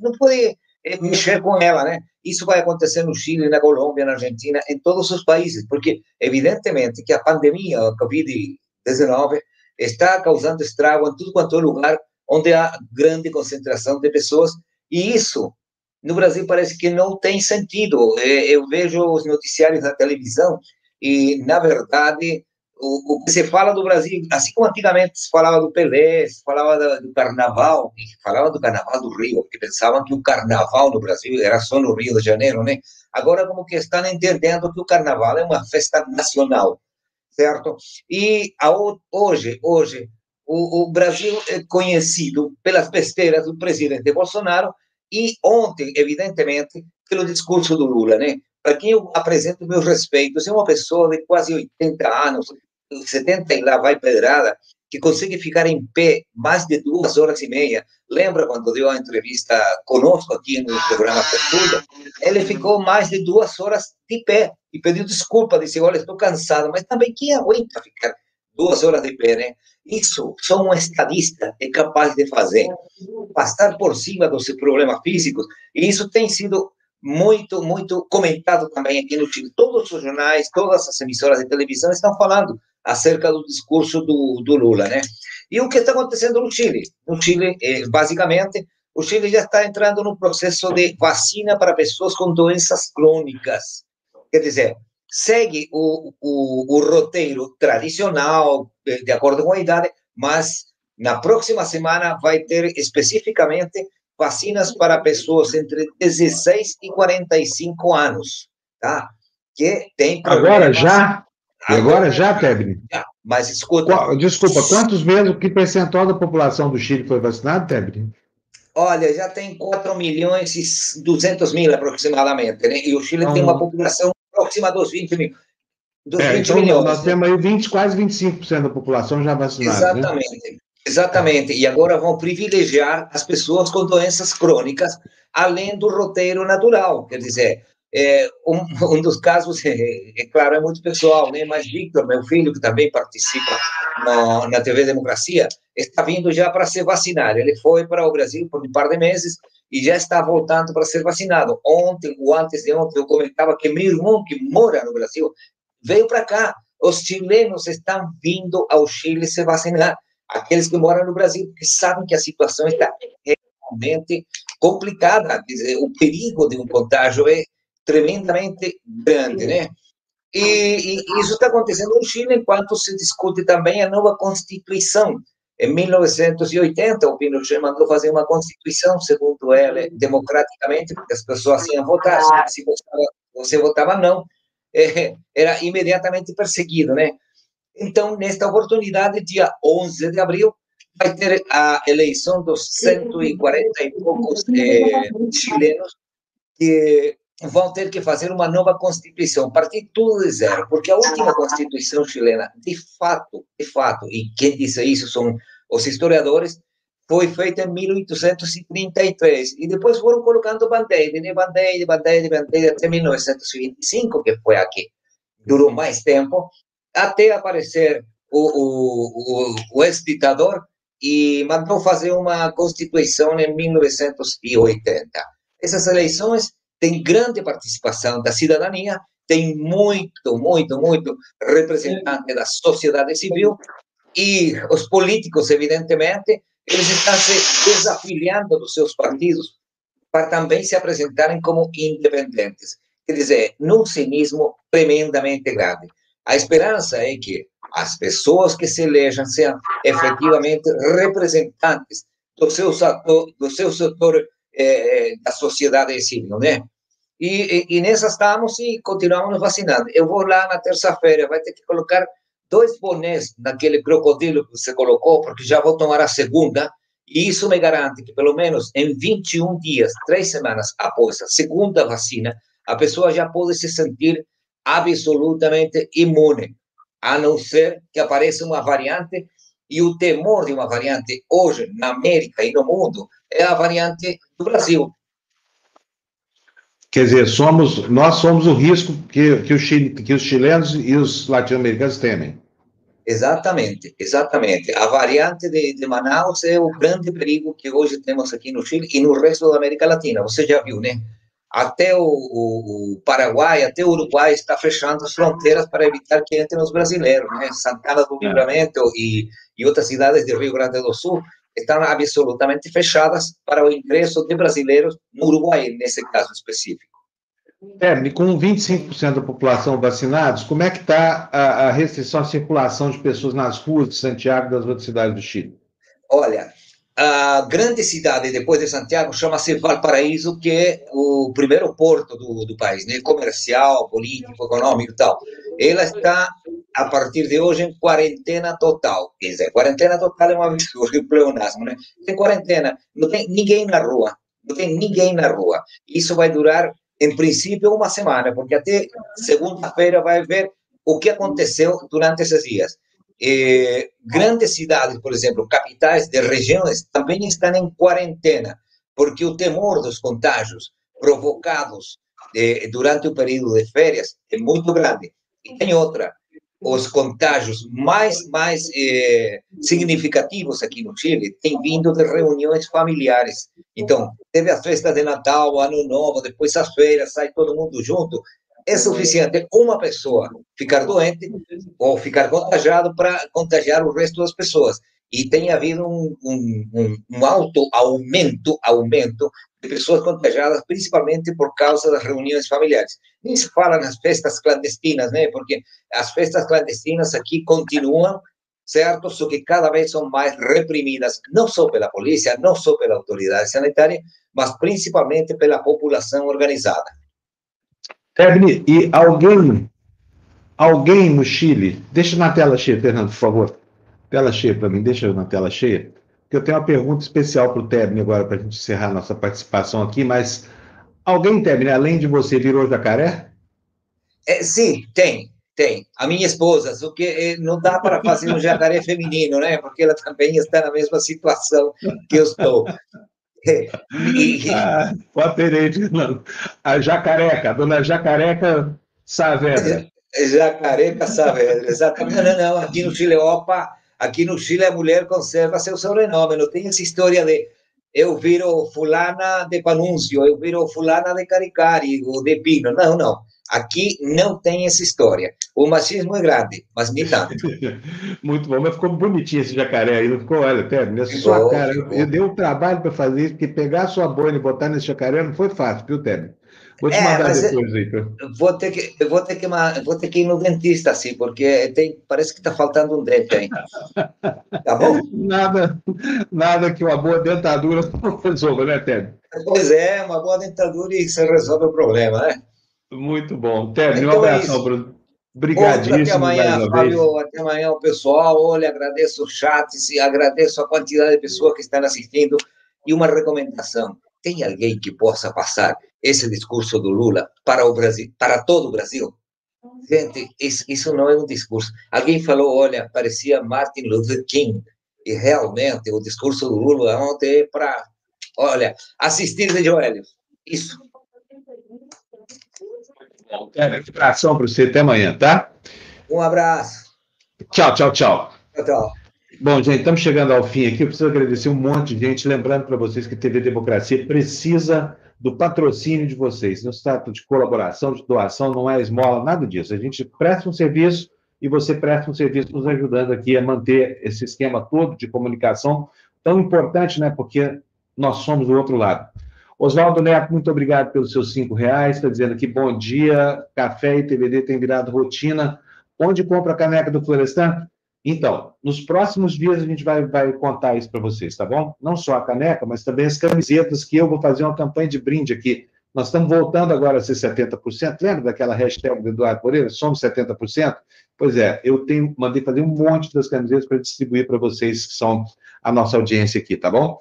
não, pode eh, mexer com ela, né? Isso vai acontecer no Chile, na Colômbia, na Argentina, em todos os países, porque evidentemente que a pandemia, a Covid-19, está causando estrago em tudo quanto é lugar onde há grande concentração de pessoas, e isso no Brasil parece que não tem sentido. É, eu vejo os noticiários na televisão e, na verdade, o, o, que se fala do Brasil, assim como antigamente se falava do Pelé, se falava do, do Carnaval, falava do Carnaval do Rio, porque pensavam que o Carnaval no Brasil era só no Rio de Janeiro, né? Agora como que estão entendendo que o Carnaval é uma festa nacional, certo? E a, hoje, hoje, o, o Brasil é conhecido pelas besteiras do presidente Bolsonaro e ontem, evidentemente, pelo discurso do Lula, né? Para quem eu apresento meus respeitos, é uma pessoa de quase 80 anos, 70 e lá vai pedrada, que consegue ficar em pé mais de duas horas e meia. Lembra quando deu a entrevista conosco aqui no programa Apertura? Ele ficou mais de duas horas de pé e pediu desculpa, disse, olha, estou cansado, mas também quem aguenta ficar duas horas de pé, né? Isso só um estadista é capaz de fazer, passar por cima dos problemas físicos, e isso tem sido muito, muito comentado também aqui no Chile. Todos os jornais, todas as emissoras de televisão estão falando acerca do discurso do, do Lula, né? E o que está acontecendo no Chile? No Chile, é, basicamente, o Chile já está entrando no processo de vacina para pessoas com doenças crônicas. Quer dizer, segue o, o, o roteiro tradicional, de, de acordo com a idade, mas na próxima semana vai ter especificamente vacinas para pessoas entre 16 e 45 anos, tá? Que tem Agora já? Agora, agora já, Tebni? Mas escuta. Qual, desculpa, quantos meses, que percentual da população do Chile foi vacinado, Tebni? Olha, já tem 4 milhões e 200 mil aproximadamente, né? E o Chile tem uma população próxima dos 20 mil. Dos é, 20 então, milhões. Nós né? temos aí 20, quase 25% da população já vacinada. Né? Exatamente. Né? Exatamente. E agora vão privilegiar as pessoas com doenças crônicas, além do roteiro natural. Quer dizer, é, um, um, dos casos, é, é, claro, é muito pessoal, né? mas Victor, meu filho, que também participa no, na TV Democracia, está vindo já para se vacinar. Ele foi para o Brasil por um par de meses e já está voltando para ser vacinado. Ontem, ou antes de ontem, eu comentava que meu irmão, que mora no Brasil, veio para cá. Os chilenos estão vindo ao Chile se vacinar. Aqueles que moram no Brasil, porque sabem que a situação está realmente complicada. Dizer, o perigo de um contágio é tremendamente grande, né? E, e, isso está acontecendo no Chile enquanto se discute também a nova Constituição Em 1980, o Pinochet mandou fazer uma constituição, segundo ele, democraticamente, porque as pessoas iam votar. Se você, você votava não, é, era imediatamente perseguido, né? Então, nesta oportunidade, dia 11 de abril, vai ter a eleição dos 140 e poucos eh, chilenos que vão ter que fazer uma nova constituição, partir tudo de zero, porque a última constituição chilena, de fato, de fato, e quem disse isso são os historiadores, foi feita em 1833, e depois foram colocando band-aid, de band-aid, band-aid, band-aid, até 1925, que foi aqui. Durou mais tempo, até aparecer o, o, o, o ex-ditador e mandou fazer uma constituição em 1980. Essas eleições têm grande participação da cidadania, tem muito, muito, muito representante da sociedade civil e os políticos, evidentemente, eles estão se desafiliando dos seus partidos para também se apresentarem como independentes. Quer dizer, num cinismo tremendamente grande. A esperança é que as pessoas que se elejam sejam efetivamente representantes do seu setor, do seu setor eh, da sociedade civil, né? E, e, e nessa estamos e continuamos vacinando. Eu vou lá na terça-feira, vai ter que colocar dois bonés naquele crocodilo que você colocou, porque já vou tomar a segunda, e isso me garante que, pelo menos em 21 dias, três semanas após a segunda vacina, a pessoa já pode se sentir absolutamente imune, a não ser que apareça uma variante, e o temor de uma variante hoje na América e no mundo é a variante do Brasil. Quer dizer, somos, nós somos o risco que, que, os, que os chilenos e os latino-americanos temem. Exatamente, exatamente. A variante de, de, Manaus é o grande perigo que hoje temos aqui no Chile e no resto da América Latina. Você já viu, né? Até o, o, o Paraguai, até o Uruguai está fechando as fronteiras para evitar que entrem os brasileiros, né? Santana do Livramento e, e outras cidades do Rio Grande do Sul estão absolutamente fechadas para o ingresso de brasileiros no Uruguai, nesse caso específico. Terme, com 25% da população vacinados, como é que está a, a, restrição à circulação de pessoas nas ruas de Santiago e das outras cidades do Chile? Olha, a grande cidade depois de Santiago chama-se Valparaíso, que é o primeiro porto do, do país, né? comercial, político, econômico e tal. Ela está a partir de hoje em quarentena total. Quer dizer, quarentena total é um absurdo, um pleonasmo, né? Tem quarentena, não tem ninguém na rua, não tem ninguém na rua. Isso vai durar, em princípio, uma semana, porque até segunda-feira vai ver o que aconteceu durante esses dias. Eh, grandes cidades, por exemplo, capitais de regiões, também estão em quarentena, porque o temor dos contágios provocados eh, durante o período de férias é muito grande. E tem outra, os contágios mais, mais eh, significativos aqui no Chile têm vindo de reuniões familiares. Então, teve as festas de Natal, Ano Novo, depois as feiras, sai todo mundo junto. É suficiente uma pessoa ficar doente ou ficar contagiado para contagiar o resto das pessoas. E tem havido um, um, um alto aumento, aumento de pessoas contagiadas, principalmente por causa das reuniões familiares. Nem se fala nas festas clandestinas, né? Porque as festas clandestinas aqui continuam, certo? Só que cada vez são mais reprimidas, não só pela polícia, não só pela autoridade sanitária, mas principalmente pela população organizada. Ebni, e alguém, alguém no Chile, deixa na tela cheia, Fernando, por favor. Tela cheia para mim, deixa na tela cheia que eu tenho uma pergunta especial para o Tebni agora, para a gente encerrar nossa participação aqui, mas alguém, Tebni, além de você, virou jacaré? É, sim, tem, tem. A minha esposa, só que eh, não dá para fazer um jacaré feminino, né? Porque ela também está na mesma situação que eu estou. Ah, o aterente, a jacareca, a dona Jacareca Saavedra. Jacareca Saavedra, exatamente. Não, não, aqui no Chile, opa, Aqui no Chile a mulher conserva seu sobrenome, não tem essa história de eu viro fulana de Panuncio, eu viro fulana de Caricari ou de Pino. Não, não. Aqui não tem essa história. O machismo é grande, mas nem tanto. Muito bom, mas ficou bonitinho esse jacaré aí, não ficou? Olha, até nessa sua cara. Eu, eu dei um trabalho para fazer isso, porque pegar a sua boina e botar nesse jacaré não foi fácil, viu, Tébio? Vou te é, mandar depois aí. Pra... Vou ter que, eu vou ter que, vou ter que ir no dentista, assim, porque tem, parece que está faltando um dente aí. Tá bom? nada, nada que uma boa dentadura não resolva, né, Ted? Pois é, uma boa dentadura e você resolve o problema, né? Muito bom. Ted, então, um abraço, é Bruno. Obrigadíssimo. Até amanhã, Fábio. Até amanhã, pessoal. Olha, agradeço o chat, agradeço a quantidade de pessoas que estão assistindo. E uma recomendação: tem alguém que possa passar esse discurso do Lula para o Brasil, para todo o Brasil? Gente, isso não é um discurso. Alguém falou, olha, parecia Martin Luther King. E realmente o discurso do Lula ontem é para, olha, assistir de joelhos. Isso. Um abração para você, até amanhã, tá? Um abraço. Tchau, tchau, tchau. Tchau, tchau. Bom, gente, estamos chegando ao fim aqui. Eu preciso agradecer um monte de gente. Lembrando para vocês que TV Democracia precisa do patrocínio de vocês. Não se trata de colaboração, de doação, não é esmola, nada disso. A gente presta um serviço e você presta um serviço nos ajudando aqui a manter esse esquema todo de comunicação tão importante, né? Porque nós somos do outro lado. Oswaldo Neto, muito obrigado pelos seus cinco reais. Está dizendo aqui, bom dia, café e TVD tem virado rotina. Onde compra a caneca do Florestan? Então, nos próximos dias a gente vai, vai contar isso para vocês, tá bom? Não só a caneca, mas também as camisetas, que eu vou fazer uma campanha de brinde aqui. Nós estamos voltando agora a ser 70%. Lembra daquela hashtag do Eduardo Moreira? Somos 70%? Pois é, eu tenho, mandei fazer um monte das camisetas para distribuir para vocês, que são a nossa audiência aqui, tá bom?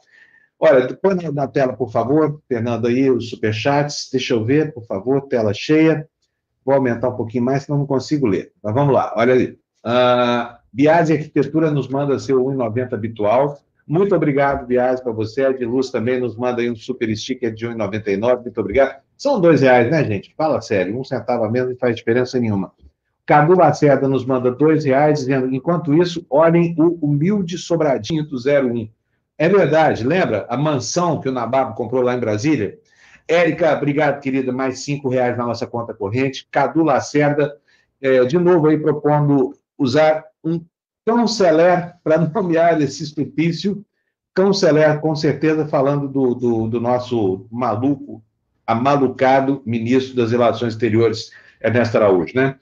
Olha, põe na tela, por favor, Fernando, aí, os superchats. Deixa eu ver, por favor, tela cheia. Vou aumentar um pouquinho mais, senão não consigo ler. Mas vamos lá, olha ali. Uh, Biase Arquitetura nos manda seu 1,90 habitual. Muito obrigado, Biase, para você. A de Luz também nos manda aí um super sticker de 1,99. Muito obrigado. São dois reais, né, gente? Fala sério. Um centavo a menos não faz diferença nenhuma. Cadu Lacerda nos manda dois reais, dizendo, enquanto isso, olhem o humilde sobradinho do 01. É verdade, lembra a mansão que o Nababo comprou lá em Brasília? Érica, obrigado, querida, mais cinco reais na nossa conta corrente. Cadu Lacerda, é, de novo aí propondo usar um canceler para nomear esse estupício. Canceler, com certeza, falando do, do, do nosso maluco, amalucado ministro das Relações Exteriores, Ernesto Araújo, né?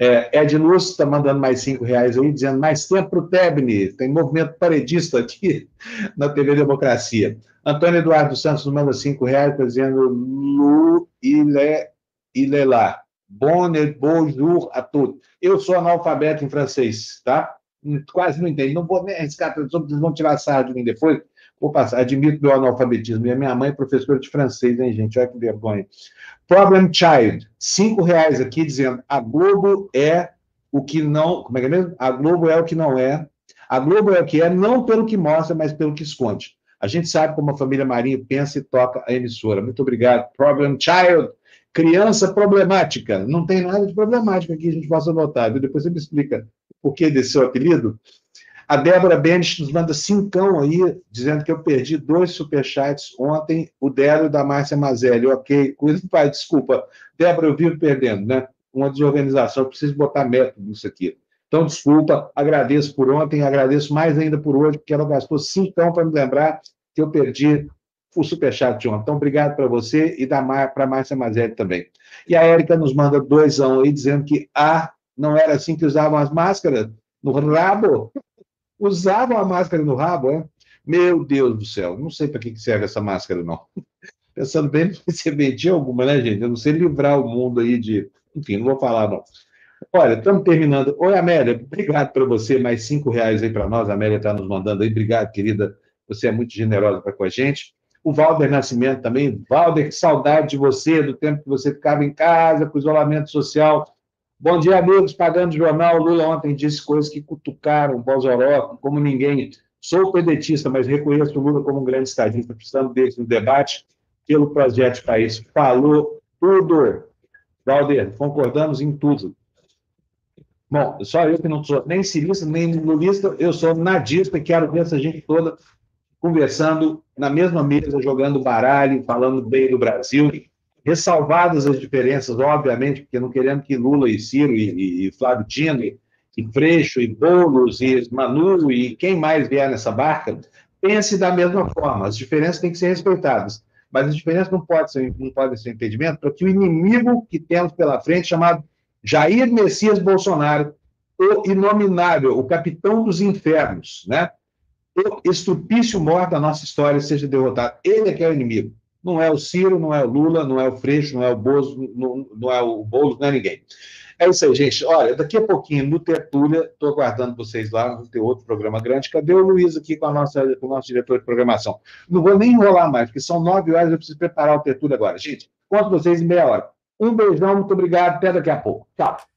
É, Ed Luz está mandando mais cinco reais aí, dizendo mais tempo para o Tebni. Tem movimento paredista aqui na TV Democracia. Antônio Eduardo Santos manda cinco reais, está dizendo Lu ile, ile lá. Bonne, bonjour a todos. Eu sou analfabeto em francês, tá? Quase não entendo. Não vou nem arriscar, eles vão tirar sarro de mim depois. Vou passar. Admito meu analfabetismo. E a minha mãe é professora de francês, hein, gente? Olha que vergonha. Problem Child, cinco reais aqui dizendo a Globo é o que não. Como é que é mesmo? A Globo é o que não é. A Globo é o que é, não pelo que mostra, mas pelo que esconde. A gente sabe como a família Marinho pensa e toca a emissora. Muito obrigado. Problem Child, criança problemática. Não tem nada de problemático aqui, a gente possa notar. Viu? Depois você me explica o que desse seu apelido. A Débora Benes nos manda cincão aí, dizendo que eu perdi dois superchats ontem, o dela e o da Márcia Mazelli. Ok, cuida, pai, desculpa. Débora, eu vivo perdendo, né? Uma desorganização, eu preciso botar método nisso aqui. Então, desculpa, agradeço por ontem, agradeço mais ainda por hoje, porque ela gastou cincão para me lembrar que eu perdi o superchat de ontem. Então, obrigado para você e para a Márcia Mazelli também. E a Érica nos manda doisão aí, dizendo que ah, não era assim que usavam as máscaras no rabo usavam a máscara no rabo, é? Meu Deus do céu, não sei para que serve essa máscara, não. Pensando bem, você vendia alguma, né, gente? Eu não sei livrar o mundo aí de. Enfim, não vou falar, não. Olha, estamos terminando. Oi, Amélia, obrigado para você, mais cinco reais aí para nós. A Amélia está nos mandando aí. Obrigado, querida. Você é muito generosa para com a gente. O Valder Nascimento também. Valder, que saudade de você, do tempo que você ficava em casa, com isolamento social. Bom dia, amigos. Pagando jornal, Lula ontem disse coisas que cutucaram Bolsonaro como ninguém. Sou pedetista, mas reconheço o Lula como um grande estadista. Precisamos dele no debate pelo projeto de país. Falou tudo. Valder, concordamos em tudo. Bom, só eu que não sou nem cirista, nem lulista, eu sou nadista e quero ver essa gente toda conversando na mesma mesa, jogando baralho, falando bem do Brasil ressalvadas as diferenças, obviamente, porque não querendo que Lula e Ciro e, e Flávio Dino e, e Freixo e Boulos e Manu e quem mais vier nessa barca pense da mesma forma. As diferenças têm que ser respeitadas. Mas as diferenças não, pode ser, não podem ser impedimento para que o inimigo que temos pela frente, chamado Jair Messias Bolsonaro, o inominável, o capitão dos infernos, né? o estupício maior da nossa história seja derrotado. Ele é que é o inimigo. Não é o Ciro, não é o Lula, não é o Freixo, não é o Bozo, não, não é o Boulos, não é ninguém. É isso aí, gente. Olha, daqui a pouquinho, no Tertúlia, estou aguardando vocês lá, vamos ter outro programa grande. Cadê o Luiz aqui com, a nossa, com o nosso diretor de programação? Não vou nem enrolar mais, porque são nove horas, eu preciso preparar o Tertúlia agora. Gente, conto vocês em meia hora. Um beijão, muito obrigado, até daqui a pouco. Tchau.